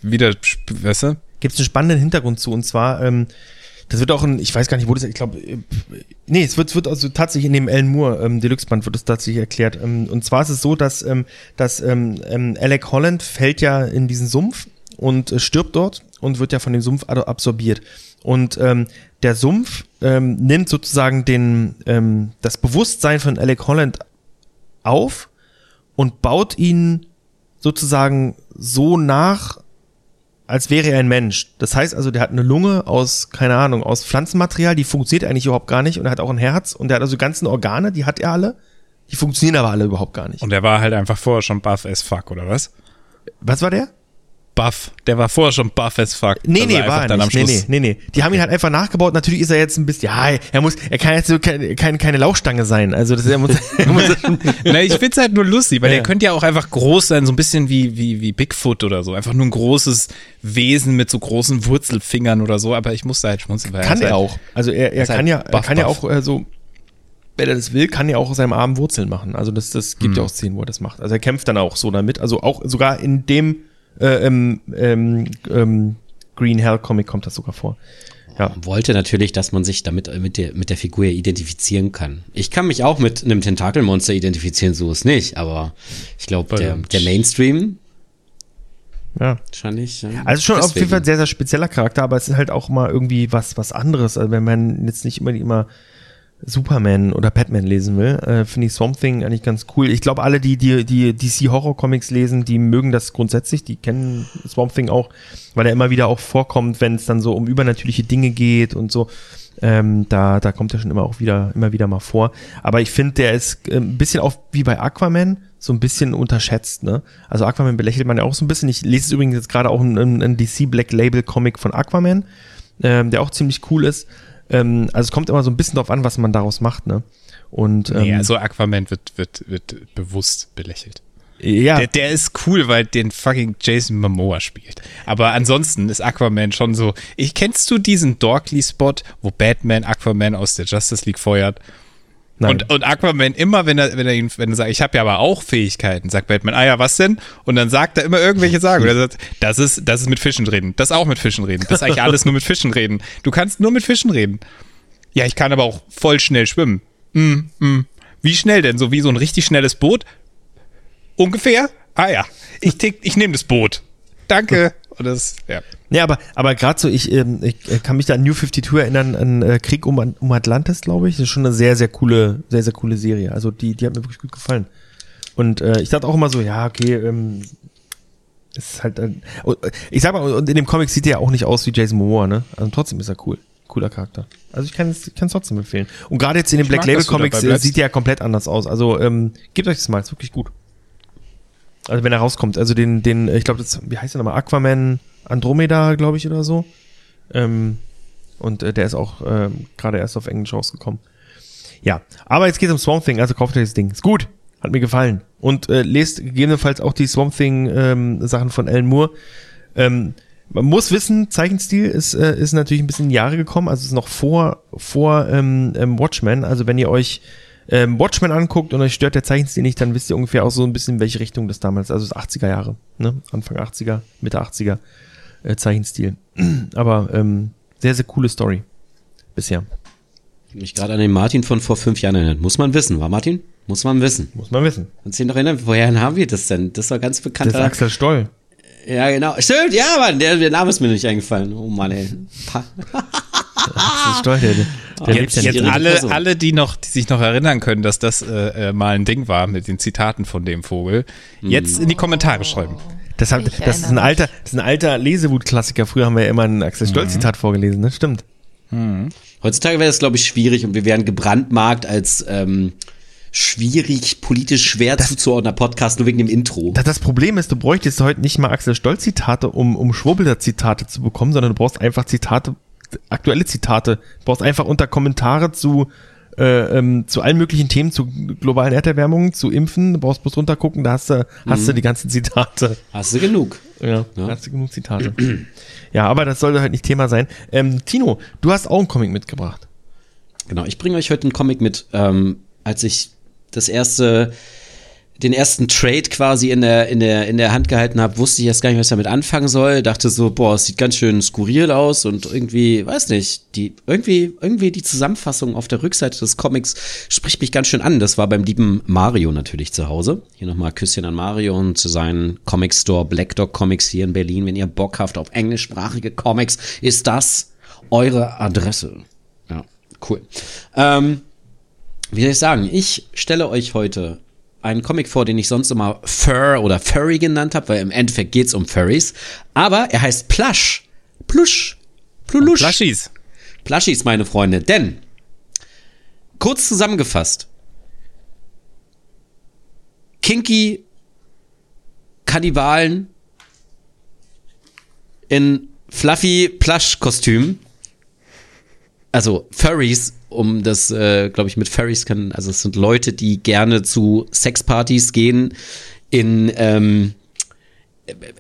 wieder, weißt du?
gibt es einen spannenden Hintergrund zu und zwar, ähm, das wird auch ein, ich weiß gar nicht, wo das, ich glaube, äh, nee, es wird, es wird also tatsächlich in dem Alan Moore ähm, Deluxe-Band wird es tatsächlich erklärt. Ähm, und zwar ist es so, dass, ähm, dass ähm, ähm, Alec Holland fällt ja in diesen Sumpf und äh, stirbt dort und wird ja von dem Sumpf absorbiert. Und ähm, der Sumpf ähm, nimmt sozusagen den, ähm, das Bewusstsein von Alec Holland auf und baut ihn sozusagen so nach, als wäre er ein Mensch. Das heißt also, der hat eine Lunge aus, keine Ahnung, aus Pflanzenmaterial, die funktioniert eigentlich überhaupt gar nicht und er hat auch ein Herz und er hat also ganzen Organe, die hat er alle, die funktionieren aber alle überhaupt gar nicht.
Und der war halt einfach vorher schon buff as fuck, oder was?
Was war der?
Buff. Der war vorher schon buff as fuck.
Nee,
Also
nee, war er
dann
nicht.
am
Nee, nee, nee, nee. Die haben ihn halt einfach nachgebaut. Natürlich ist er jetzt ein bisschen, ja, er muss, er kann jetzt so keine, keine, keine Lauchstange sein. Also das, er muss, er muss
Na, ich find's halt nur lustig, weil
Ja,
der könnte ja auch einfach groß sein, so ein bisschen wie, wie, wie Bigfoot oder so. Einfach nur ein großes Wesen mit so großen Wurzelfingern oder so, aber ich musste halt schmunzeln, weil
kann
ist
er
halt,
auch. Also er, er
ist
kann
halt
ja, er
buff,
kann ja auch äh, so, wenn er das will, kann er auch aus seinem Arm Wurzeln machen. Also das, das gibt
Mhm.
ja auch Szenen, wo er das macht. Also er kämpft dann auch so damit. Also auch sogar in dem äh, ähm, ähm, ähm, Green Hell Comic kommt das sogar vor. Ja.
wollte natürlich, dass man sich damit mit der, mit der Figur identifizieren kann. Ich kann mich auch mit einem Tentakelmonster identifizieren, so ist nicht, aber ich glaube, der, der Mainstream
Ja.
wahrscheinlich. äh,
Also schon auf
deswegen.
jeden Fall ein sehr, sehr spezieller Charakter, aber es ist halt auch mal irgendwie was, was anderes. Also wenn man jetzt nicht immer, immer Superman oder Batman lesen will, äh, finde ich Swamp Thing eigentlich ganz cool. Ich glaube, alle, die die, die DC Horror Comics lesen, die mögen das grundsätzlich, die kennen Swamp Thing auch, weil er immer wieder auch vorkommt, wenn es dann so um übernatürliche Dinge geht und so. Ähm, da, da kommt er schon immer auch wieder, immer wieder mal vor. Aber ich finde, der ist äh, ein bisschen auch wie bei Aquaman, so ein bisschen unterschätzt, ne? Also Aquaman belächelt man ja auch so ein bisschen. Ich lese übrigens jetzt gerade auch einen, einen DC Black Label Comic von Aquaman, ähm, der auch ziemlich cool ist. Ähm, also es kommt immer so ein bisschen drauf an, was man daraus macht, ne? Und ähm,
Nee, also Aquaman wird, wird, wird bewusst belächelt.
ja,
Der, der ist cool, weil den fucking Jason Momoa spielt. Aber ansonsten ist Aquaman schon so. Ich kennst du diesen Dorkly-Spot, wo Batman Aquaman aus der Justice League feuert?
Nein.
Und, und Aquaman immer, wenn er, wenn er ihn, wenn er sagt, ich habe ja aber auch Fähigkeiten, sagt Batman, ah ja, was denn? Und dann sagt er immer irgendwelche Sagen. Und er sagt, das ist, das ist mit Fischen reden, das auch mit Fischen reden, das ist eigentlich alles nur mit Fischen reden. Du kannst nur mit Fischen reden. Ja, ich kann aber auch voll schnell schwimmen. Mm, mm. Wie schnell denn? So wie so ein richtig schnelles Boot? Ungefähr? Ah ja, ich, tick- ich nehme das Boot. Danke. Das, ja.
Ja, aber, aber gerade so, ich, ähm, ich äh, kann mich da an New 52 erinnern, an äh, Krieg um, um Atlantis, glaube ich. Das ist schon eine sehr, sehr coole, sehr, sehr coole Serie. Also die, die hat mir wirklich gut gefallen. Und äh, ich dachte auch immer so, ja, okay, ähm, ist halt, und, äh, ich sag mal, und in dem Comic sieht er ja auch nicht aus wie Jason Momoa, ne? Also trotzdem ist er cool. Cooler Charakter. Also ich kann es trotzdem empfehlen. Und gerade jetzt in den
Ich
Black
mag,
Label Comics äh, sieht er ja komplett anders aus. Also ähm, gebt euch das mal, ist wirklich gut. Also wenn er rauskommt, also den, den, ich glaube, das, wie heißt der nochmal? Aquaman Andromeda, glaube ich, oder so. Ähm, und äh, der ist auch ähm, gerade erst auf Englisch rausgekommen. Ja, aber jetzt geht's um Swamp Thing, also kauft euch das Ding. Ist gut, hat mir gefallen. Und äh, lest gegebenenfalls auch die Swamp Thing ähm, Sachen von Alan Moore. Ähm, man muss wissen, Zeichenstil ist, äh, ist natürlich ein bisschen in Jahre gekommen, also ist noch vor, vor ähm, ähm, Watchmen. Also wenn ihr euch ähm, Watchmen anguckt und euch stört der Zeichenstil nicht, dann wisst ihr ungefähr auch so ein bisschen, in welche Richtung das damals, also das 80er Jahre, ne? Anfang 80er, Mitte 80er äh, Zeichenstil. Aber ähm, sehr, sehr coole Story bisher.
Mich gerade an den Martin von vor fünf Jahren erinnert. Muss man wissen, war Martin? Muss man wissen.
Muss man wissen.
Kannst du dich noch erinnern? Woher haben wir das denn? Das war ganz
Das ist
bekannter.
Axel Stoll.
Ja, genau. Stimmt, ja, Mann, der, der Name ist mir nicht eingefallen. Oh Mann, ey. Pa
Axel Stoll, der, der lebt ja
Jetzt alle,
Person.
alle, die noch, die sich noch erinnern können, dass das äh, äh, mal ein Ding war mit den Zitaten von dem Vogel, jetzt in die Kommentare schreiben.
Das, hat, das ist ein alter, das ist ein alter Lesewut-Klassiker. Früher haben wir ja immer ein Axel Stoll-Zitat vorgelesen, ne? Stimmt.
Heutzutage wäre das, glaube ich, schwierig und wir wären gebrandmarkt als ähm, schwierig, politisch schwer zuzuordner Podcast, nur wegen dem Intro.
Das, das Problem ist, du bräuchtest heute nicht mal Axel Stoll-Zitate, um, um Schwurbelder-Zitate zu bekommen, sondern du brauchst einfach Zitate, aktuelle Zitate. Du brauchst einfach unter Kommentare zu, äh, ähm, zu allen möglichen Themen, zu globalen Erderwärmung, zu Impfen. Du brauchst bloß runtergucken, da hast du, hast du die ganzen Zitate.
Hast du genug?
Ja, da hast du genug Zitate. ja, aber das sollte halt nicht Thema sein. Ähm, Tino, du hast auch einen Comic mitgebracht.
Genau, ich bringe euch heute einen Comic mit. Ähm, als ich das erste, den ersten Trade quasi in der, in der, in der Hand gehalten habe, wusste ich erst gar nicht, was ich damit anfangen soll. Dachte so, boah, es sieht ganz schön skurril aus und irgendwie, weiß nicht, die, irgendwie, irgendwie die Zusammenfassung auf der Rückseite des Comics spricht mich ganz schön an. Das war beim lieben Mario natürlich zu Hause. Hier nochmal Küsschen an Mario und zu seinen Comic Store Black Dog Comics hier in Berlin. Wenn ihr Bock habt auf englischsprachige Comics, ist das eure Adresse. Ja, cool. Ähm, wie soll ich sagen? Ich stelle euch heute einen Comic vor, den ich sonst immer Fur oder Furry genannt habe, weil im Endeffekt geht's um Furries. Aber er heißt Plush. Plush. Plulusch.
Plushies.
Plushies, meine Freunde. Denn, kurz zusammengefasst, kinky Kannibalen in fluffy Plush-Kostüm. Also Furries, um das, äh, glaube ich, mit Furries kann, also es sind Leute, die gerne zu Sexpartys gehen in ähm,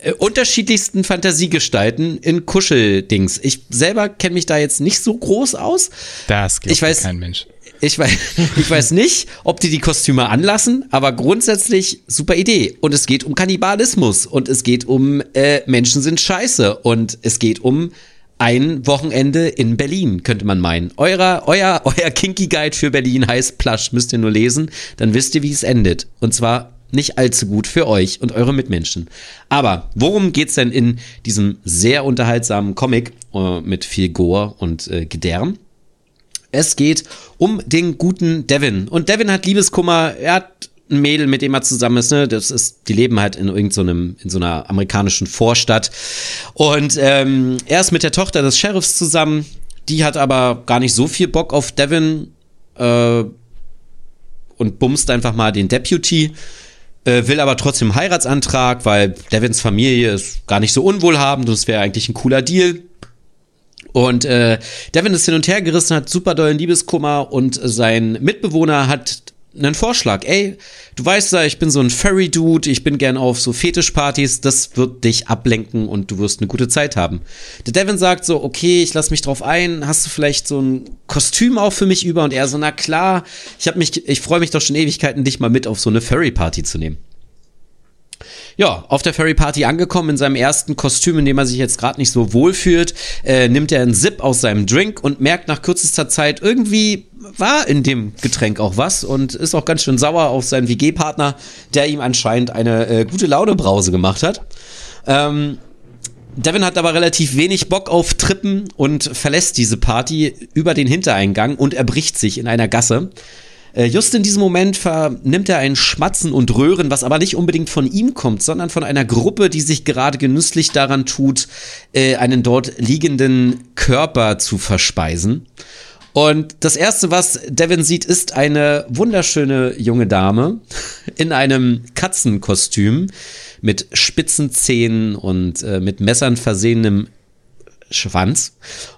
äh, unterschiedlichsten Fantasiegestalten in Kuscheldings. Ich selber kenne mich da jetzt nicht so groß aus.
Das glaubt
Ich weiß-
kein Mensch.
Ich weiß, ich weiß nicht, ob die die Kostüme anlassen, aber grundsätzlich super Idee. Und es geht um Kannibalismus und es geht um äh, Menschen sind scheiße und es geht um ein Wochenende in Berlin, könnte man meinen. Euer, euer, euer Kinky Guide für Berlin heißt Plush, müsst ihr nur lesen, dann wisst ihr, wie es endet. Und zwar nicht allzu gut für euch und eure Mitmenschen. Aber worum geht's denn in diesem sehr unterhaltsamen Comic äh, mit viel Gore und äh, Gedärm? Es geht um den guten Devin. Und Devin hat Liebeskummer. Er hat ein Mädel, mit dem er zusammen ist. Ne? Das ist, die leben halt in irgendeinem, so in so einer amerikanischen Vorstadt. Und ähm, er ist mit der Tochter des Sheriffs zusammen. die hat aber gar nicht so viel Bock auf Devin äh, und bumst einfach mal den Deputy. Äh, will aber trotzdem einen Heiratsantrag, weil Devins Familie ist gar nicht so unwohlhabend und es wäre eigentlich ein cooler Deal. Und äh, Devin ist hin und her gerissen, hat super dollen Liebeskummer und sein Mitbewohner hat einen Vorschlag. Ey, du weißt ja, ich bin so ein Furry-Dude, ich bin gern auf so Fetischpartys, das wird dich ablenken und du wirst eine gute Zeit haben. Der Devin sagt so, okay, ich lass mich drauf ein, hast du vielleicht so ein Kostüm auch für mich über? Und er so, na klar, ich hab mich, ich freue mich doch schon Ewigkeiten, dich mal mit auf so eine Furry-Party zu nehmen. Ja, auf der Furry Party angekommen in seinem ersten Kostüm, in dem er sich jetzt gerade nicht so wohl fühlt, äh, nimmt er einen Sip aus seinem Drink und merkt nach kürzester Zeit, irgendwie war in dem Getränk auch was und ist auch ganz schön sauer auf seinen WG-Partner, der ihm anscheinend eine äh, gute Laune-Brause gemacht hat. Ähm, Devin hat aber relativ wenig Bock auf Trippen und verlässt diese Party über den Hintereingang und erbricht sich in einer Gasse. Äh, just in diesem Moment vernimmt er ein Schmatzen und Röhren, was aber nicht unbedingt von ihm kommt, sondern von einer Gruppe, die sich gerade genüsslich daran tut, äh, einen dort liegenden Körper zu verspeisen. Und das erste, was Devin sieht, ist eine wunderschöne junge Dame in einem Katzenkostüm mit spitzen Zähnen und äh, mit Messern versehenem Schwanz.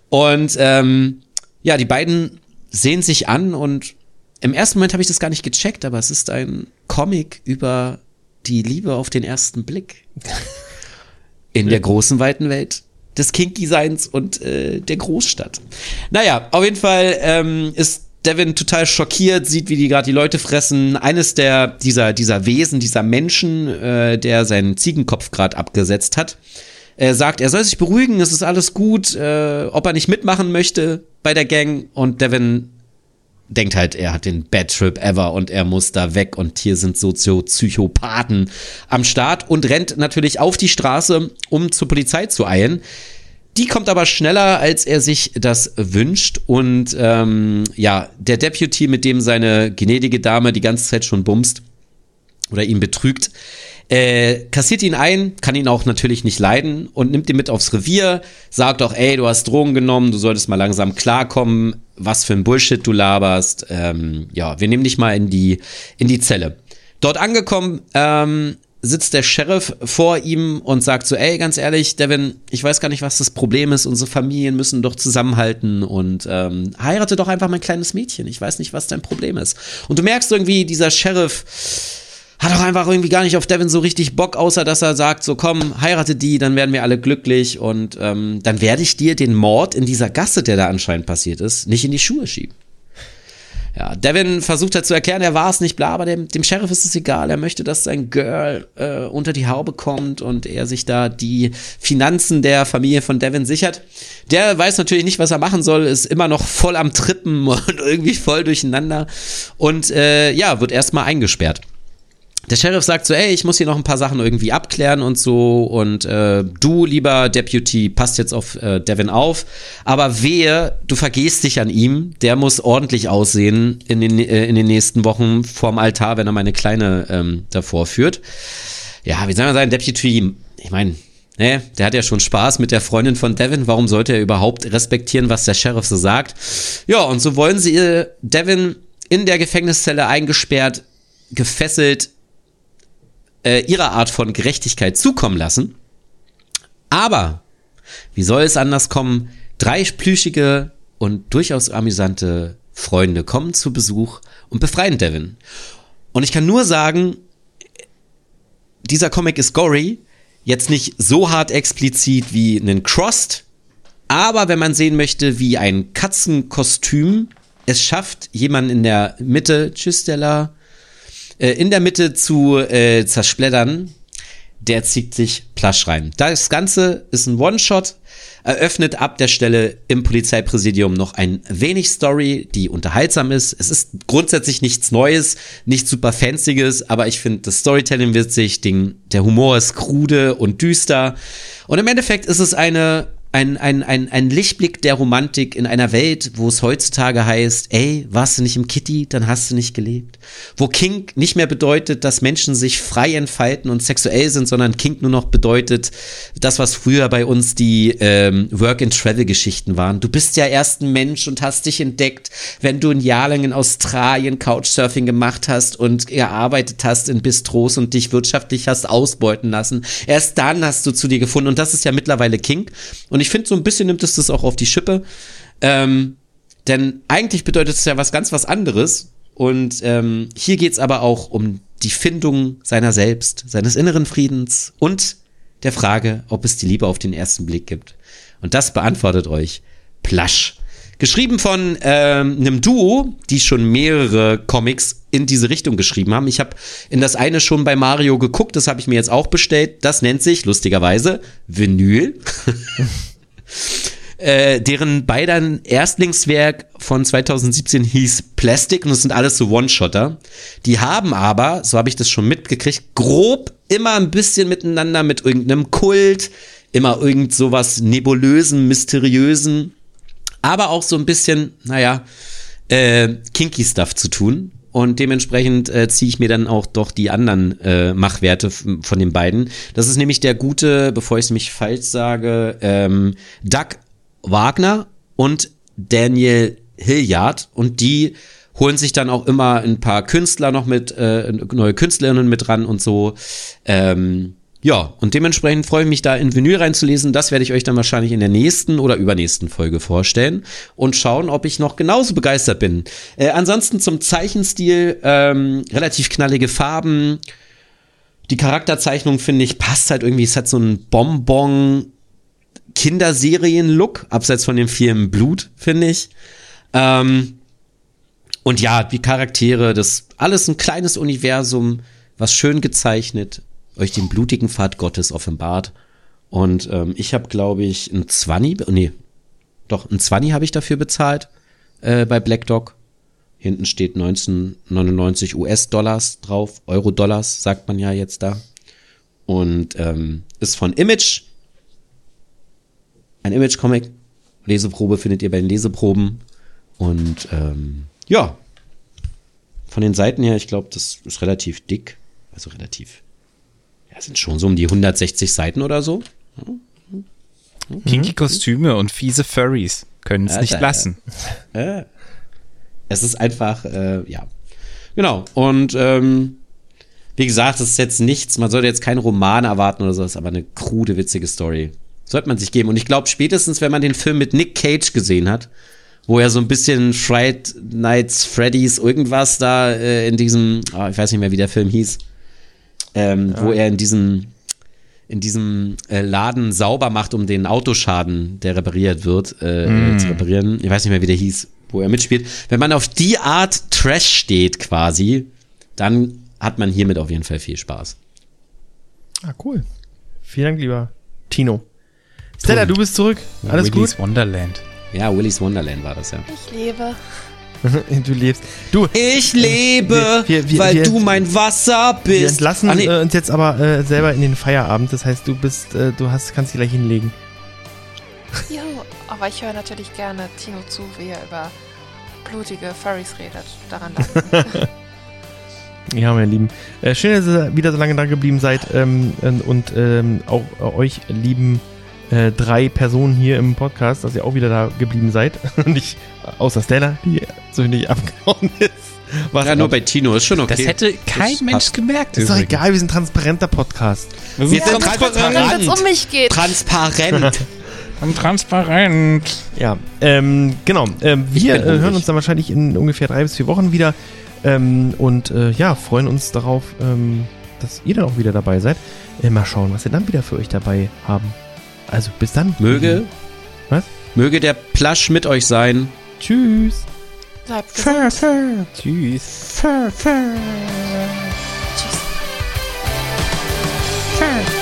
Und ähm, ja, die beiden sehen sich an und im ersten Moment habe ich das gar nicht gecheckt, aber es ist ein Comic über die Liebe auf den ersten Blick. In der großen, weiten Welt des Kinky-Seins und äh, der Großstadt. Naja, auf jeden Fall ähm, ist Devin total schockiert, sieht, wie die gerade die Leute fressen. Eines der dieser dieser Wesen, dieser Menschen, äh, der seinen Ziegenkopf gerade abgesetzt hat, äh, sagt, er soll sich beruhigen, es ist alles gut, äh, ob er nicht mitmachen möchte bei der Gang. Und Devin denkt halt, er hat den Bad Trip ever und er muss da weg und hier sind Soziopsychopathen am Start und rennt natürlich auf die Straße, um zur Polizei zu eilen. Die kommt aber schneller, als er sich das wünscht. Und ähm, ja, der Deputy, mit dem seine gnädige Dame die ganze Zeit schon bumst oder ihn betrügt, äh, kassiert ihn ein, kann ihn auch natürlich nicht leiden und nimmt ihn mit aufs Revier, sagt auch, ey, du hast Drogen genommen, du solltest mal langsam klarkommen, was für ein Bullshit du laberst. Ähm, ja, wir nehmen dich mal in die, in die Zelle. Dort angekommen, ähm, sitzt der Sheriff vor ihm und sagt so, ey, ganz ehrlich, Devin, ich weiß gar nicht, was das Problem ist. Unsere Familien müssen doch zusammenhalten und ähm, heirate doch einfach mein kleines Mädchen. Ich weiß nicht, was dein Problem ist. Und du merkst irgendwie, dieser Sheriff hat auch einfach irgendwie gar nicht auf Devin so richtig Bock, außer dass er sagt, so komm, heirate die, dann werden wir alle glücklich und ähm, dann werde ich dir den Mord in dieser Gasse, der da anscheinend passiert ist, nicht in die Schuhe schieben. Ja, Devin versucht halt zu erklären, er war es nicht, bla, aber dem, dem Sheriff ist es egal. Er möchte, dass sein Girl äh, unter die Haube kommt und er sich da die Finanzen der Familie von Devin sichert. Der weiß natürlich nicht, was er machen soll, ist immer noch voll am Trippen und irgendwie voll durcheinander und äh, ja, wird erstmal eingesperrt der Sheriff sagt so, ey, ich muss hier noch ein paar Sachen irgendwie abklären und so und äh, du, lieber Deputy, passt jetzt auf äh, Devin auf, aber wehe, du vergehst dich an ihm, der muss ordentlich aussehen in den, äh, in den nächsten Wochen vorm Altar, wenn er meine Kleine ähm, davor führt. Ja, wie soll man sagen, Deputy, ich meine, ne, der hat ja schon Spaß mit der Freundin von Devin, warum sollte er überhaupt respektieren, was der Sheriff so sagt? Ja, und so wollen sie äh, Devin in der Gefängniszelle eingesperrt, gefesselt, äh, ihrer Art von Gerechtigkeit zukommen lassen. Aber, wie soll es anders kommen? Drei plüschige und durchaus amüsante Freunde kommen zu Besuch und befreien Devin. Und ich kann nur sagen, dieser Comic ist gory, jetzt nicht so hart explizit wie einen Crossed, aber wenn man sehen möchte, wie ein Katzenkostüm es schafft, jemanden in der Mitte, tschüss Stella, äh, in der Mitte zu äh, zersplättern, der zieht sich plasch rein. Das Ganze ist ein One-Shot, eröffnet ab der Stelle im Polizeipräsidium noch ein wenig Story, die unterhaltsam ist. Es ist grundsätzlich nichts Neues, nichts super Fancyes, aber ich finde das Storytelling witzig, Ding, der Humor ist krude und düster. Und im Endeffekt ist es eine ein, ein, ein, ein Lichtblick der Romantik in einer Welt, wo es heutzutage heißt, ey, warst du nicht im Kitty, dann hast du nicht gelebt. Wo Kink nicht mehr bedeutet, dass Menschen sich frei entfalten und sexuell sind, sondern Kink nur noch bedeutet, das, was früher bei uns die ähm, Work-and-Travel-Geschichten waren. Du bist ja erst ein Mensch und hast dich entdeckt, wenn du ein Jahr lang in Australien Couchsurfing gemacht hast und gearbeitet hast in Bistros und dich wirtschaftlich hast ausbeuten lassen. Erst dann hast du zu dir gefunden und das ist ja mittlerweile Kink. Und ich finde, so ein bisschen nimmt es das auch auf die Schippe. Ähm, denn eigentlich bedeutet es ja was ganz was anderes. Und ähm, hier geht's aber auch um die Findung seiner selbst, seines inneren Friedens und der Frage, ob es die Liebe auf den ersten Blick gibt. Und das beantwortet euch Plasch. Geschrieben von ähm, einem Duo, die schon mehrere Comics in diese Richtung geschrieben haben. Ich habe in das eine schon bei Mario geguckt, das habe ich mir jetzt auch bestellt. Das nennt sich lustigerweise Vinyl. äh, deren beiden Erstlingswerk von 2017 hieß Plastic und das sind alles so One-Shotter. Die haben aber, so habe ich das schon mitgekriegt, grob immer ein bisschen miteinander mit irgendeinem Kult, immer irgend sowas nebulösen, mysteriösen, aber auch so ein bisschen, naja, äh, kinky Stuff zu tun. Und dementsprechend äh, ziehe ich mir dann auch doch die anderen äh, Machwerte von den beiden. Das ist nämlich der gute, bevor ich es mich falsch sage, ähm, Doug Wagner und Daniel Hilliard. Und die holen sich dann auch immer ein paar Künstler noch mit, äh, neue Künstlerinnen mit ran und so. Ähm, ja, und dementsprechend freue ich mich da in Vinyl reinzulesen. Das werde ich euch dann wahrscheinlich in der nächsten oder übernächsten Folge vorstellen und schauen, ob ich noch genauso begeistert bin. Äh, ansonsten zum Zeichenstil, ähm, relativ knallige Farben. Die Charakterzeichnung, finde ich, passt halt irgendwie. Es hat so einen Bonbon Kinderserien-Look, abseits von dem Film Blut, finde ich. Ähm, und ja, die Charaktere, das alles ein kleines Universum, was schön gezeichnet, euch den blutigen Pfad Gottes offenbart. Und ähm, ich habe, glaube ich, ein 20, nee, doch, ein 20 habe ich dafür bezahlt äh, bei Black Dog. Hinten steht 1999 US-Dollars drauf, Euro-Dollars, sagt man ja jetzt da. Und ähm, ist von Image. Ein Image-Comic. Leseprobe findet ihr bei den Leseproben. Und ähm, ja, von den Seiten her, ich glaube, das ist relativ dick. Also relativ ja, sind schon so um die 160 Seiten oder so.
Kinky Kostüme und fiese Furries können es nicht lassen.
Äh, es ist einfach, äh, ja. Genau. Und ähm, wie gesagt, es ist jetzt nichts, man sollte jetzt keinen Roman erwarten oder so, es ist aber eine krude, witzige Story. Sollte man sich geben. Und ich glaube, spätestens, wenn man den Film mit Nick Cage gesehen hat, wo er so ein bisschen Fright Nights Freddy's irgendwas da äh, in diesem, oh, ich weiß nicht mehr, wie der Film hieß, ähm, ja. wo er in diesem in diesem äh, Laden sauber macht, um den Autoschaden, der repariert wird, äh, mm. zu reparieren. Ich weiß nicht mehr, wie der hieß, wo er mitspielt. Wenn man auf die Art Trash steht quasi, dann hat man hiermit auf jeden Fall viel Spaß.
Ah, cool. Vielen Dank, lieber Tino. Stella, du bist zurück. Alles
Willy's
gut?
Willy's Wonderland.
Ja, Willy's Wonderland war das ja.
Ich lebe.
du lebst. Du.
Ich lebe, wir, wir, weil wir, du mein Wasser bist.
Wir entlassen ah, nee. äh, uns jetzt aber äh, selber in den Feierabend. Das heißt, du bist, äh, du hast, kannst dich gleich hinlegen.
Jo, aber ich höre natürlich gerne Tino zu, wie er über blutige Furries redet. Daran.
Ja, meine Lieben. Äh, schön, dass ihr wieder so lange da geblieben seid ähm, und ähm, auch äh, euch lieben äh, drei Personen hier im Podcast, dass ihr auch wieder da geblieben seid. nicht außer Stella, die so nicht abgehauen ist.
Was ja, nur bei Tino ist schon okay.
Das hätte kein das Mensch passt. gemerkt.
Ist doch egal, wir sind ein transparenter Podcast.
Wir sind, wir sind transparent.
Wenn es um mich geht.
Transparent.
transparent.
Ja, ähm, genau. Ähm, wir äh, hören uns dann wahrscheinlich in ungefähr drei bis vier Wochen wieder. Ähm, und äh, ja, freuen uns darauf, ähm, dass ihr dann auch wieder dabei seid. Äh, mal schauen, was wir dann wieder für euch dabei haben. Also bis dann.
Möge. Was? Möge der Plasch mit euch sein.
Tschüss.
Bleibt gesund. Fur.
Tschüss.
Fur, fur. Tschüss. Fur.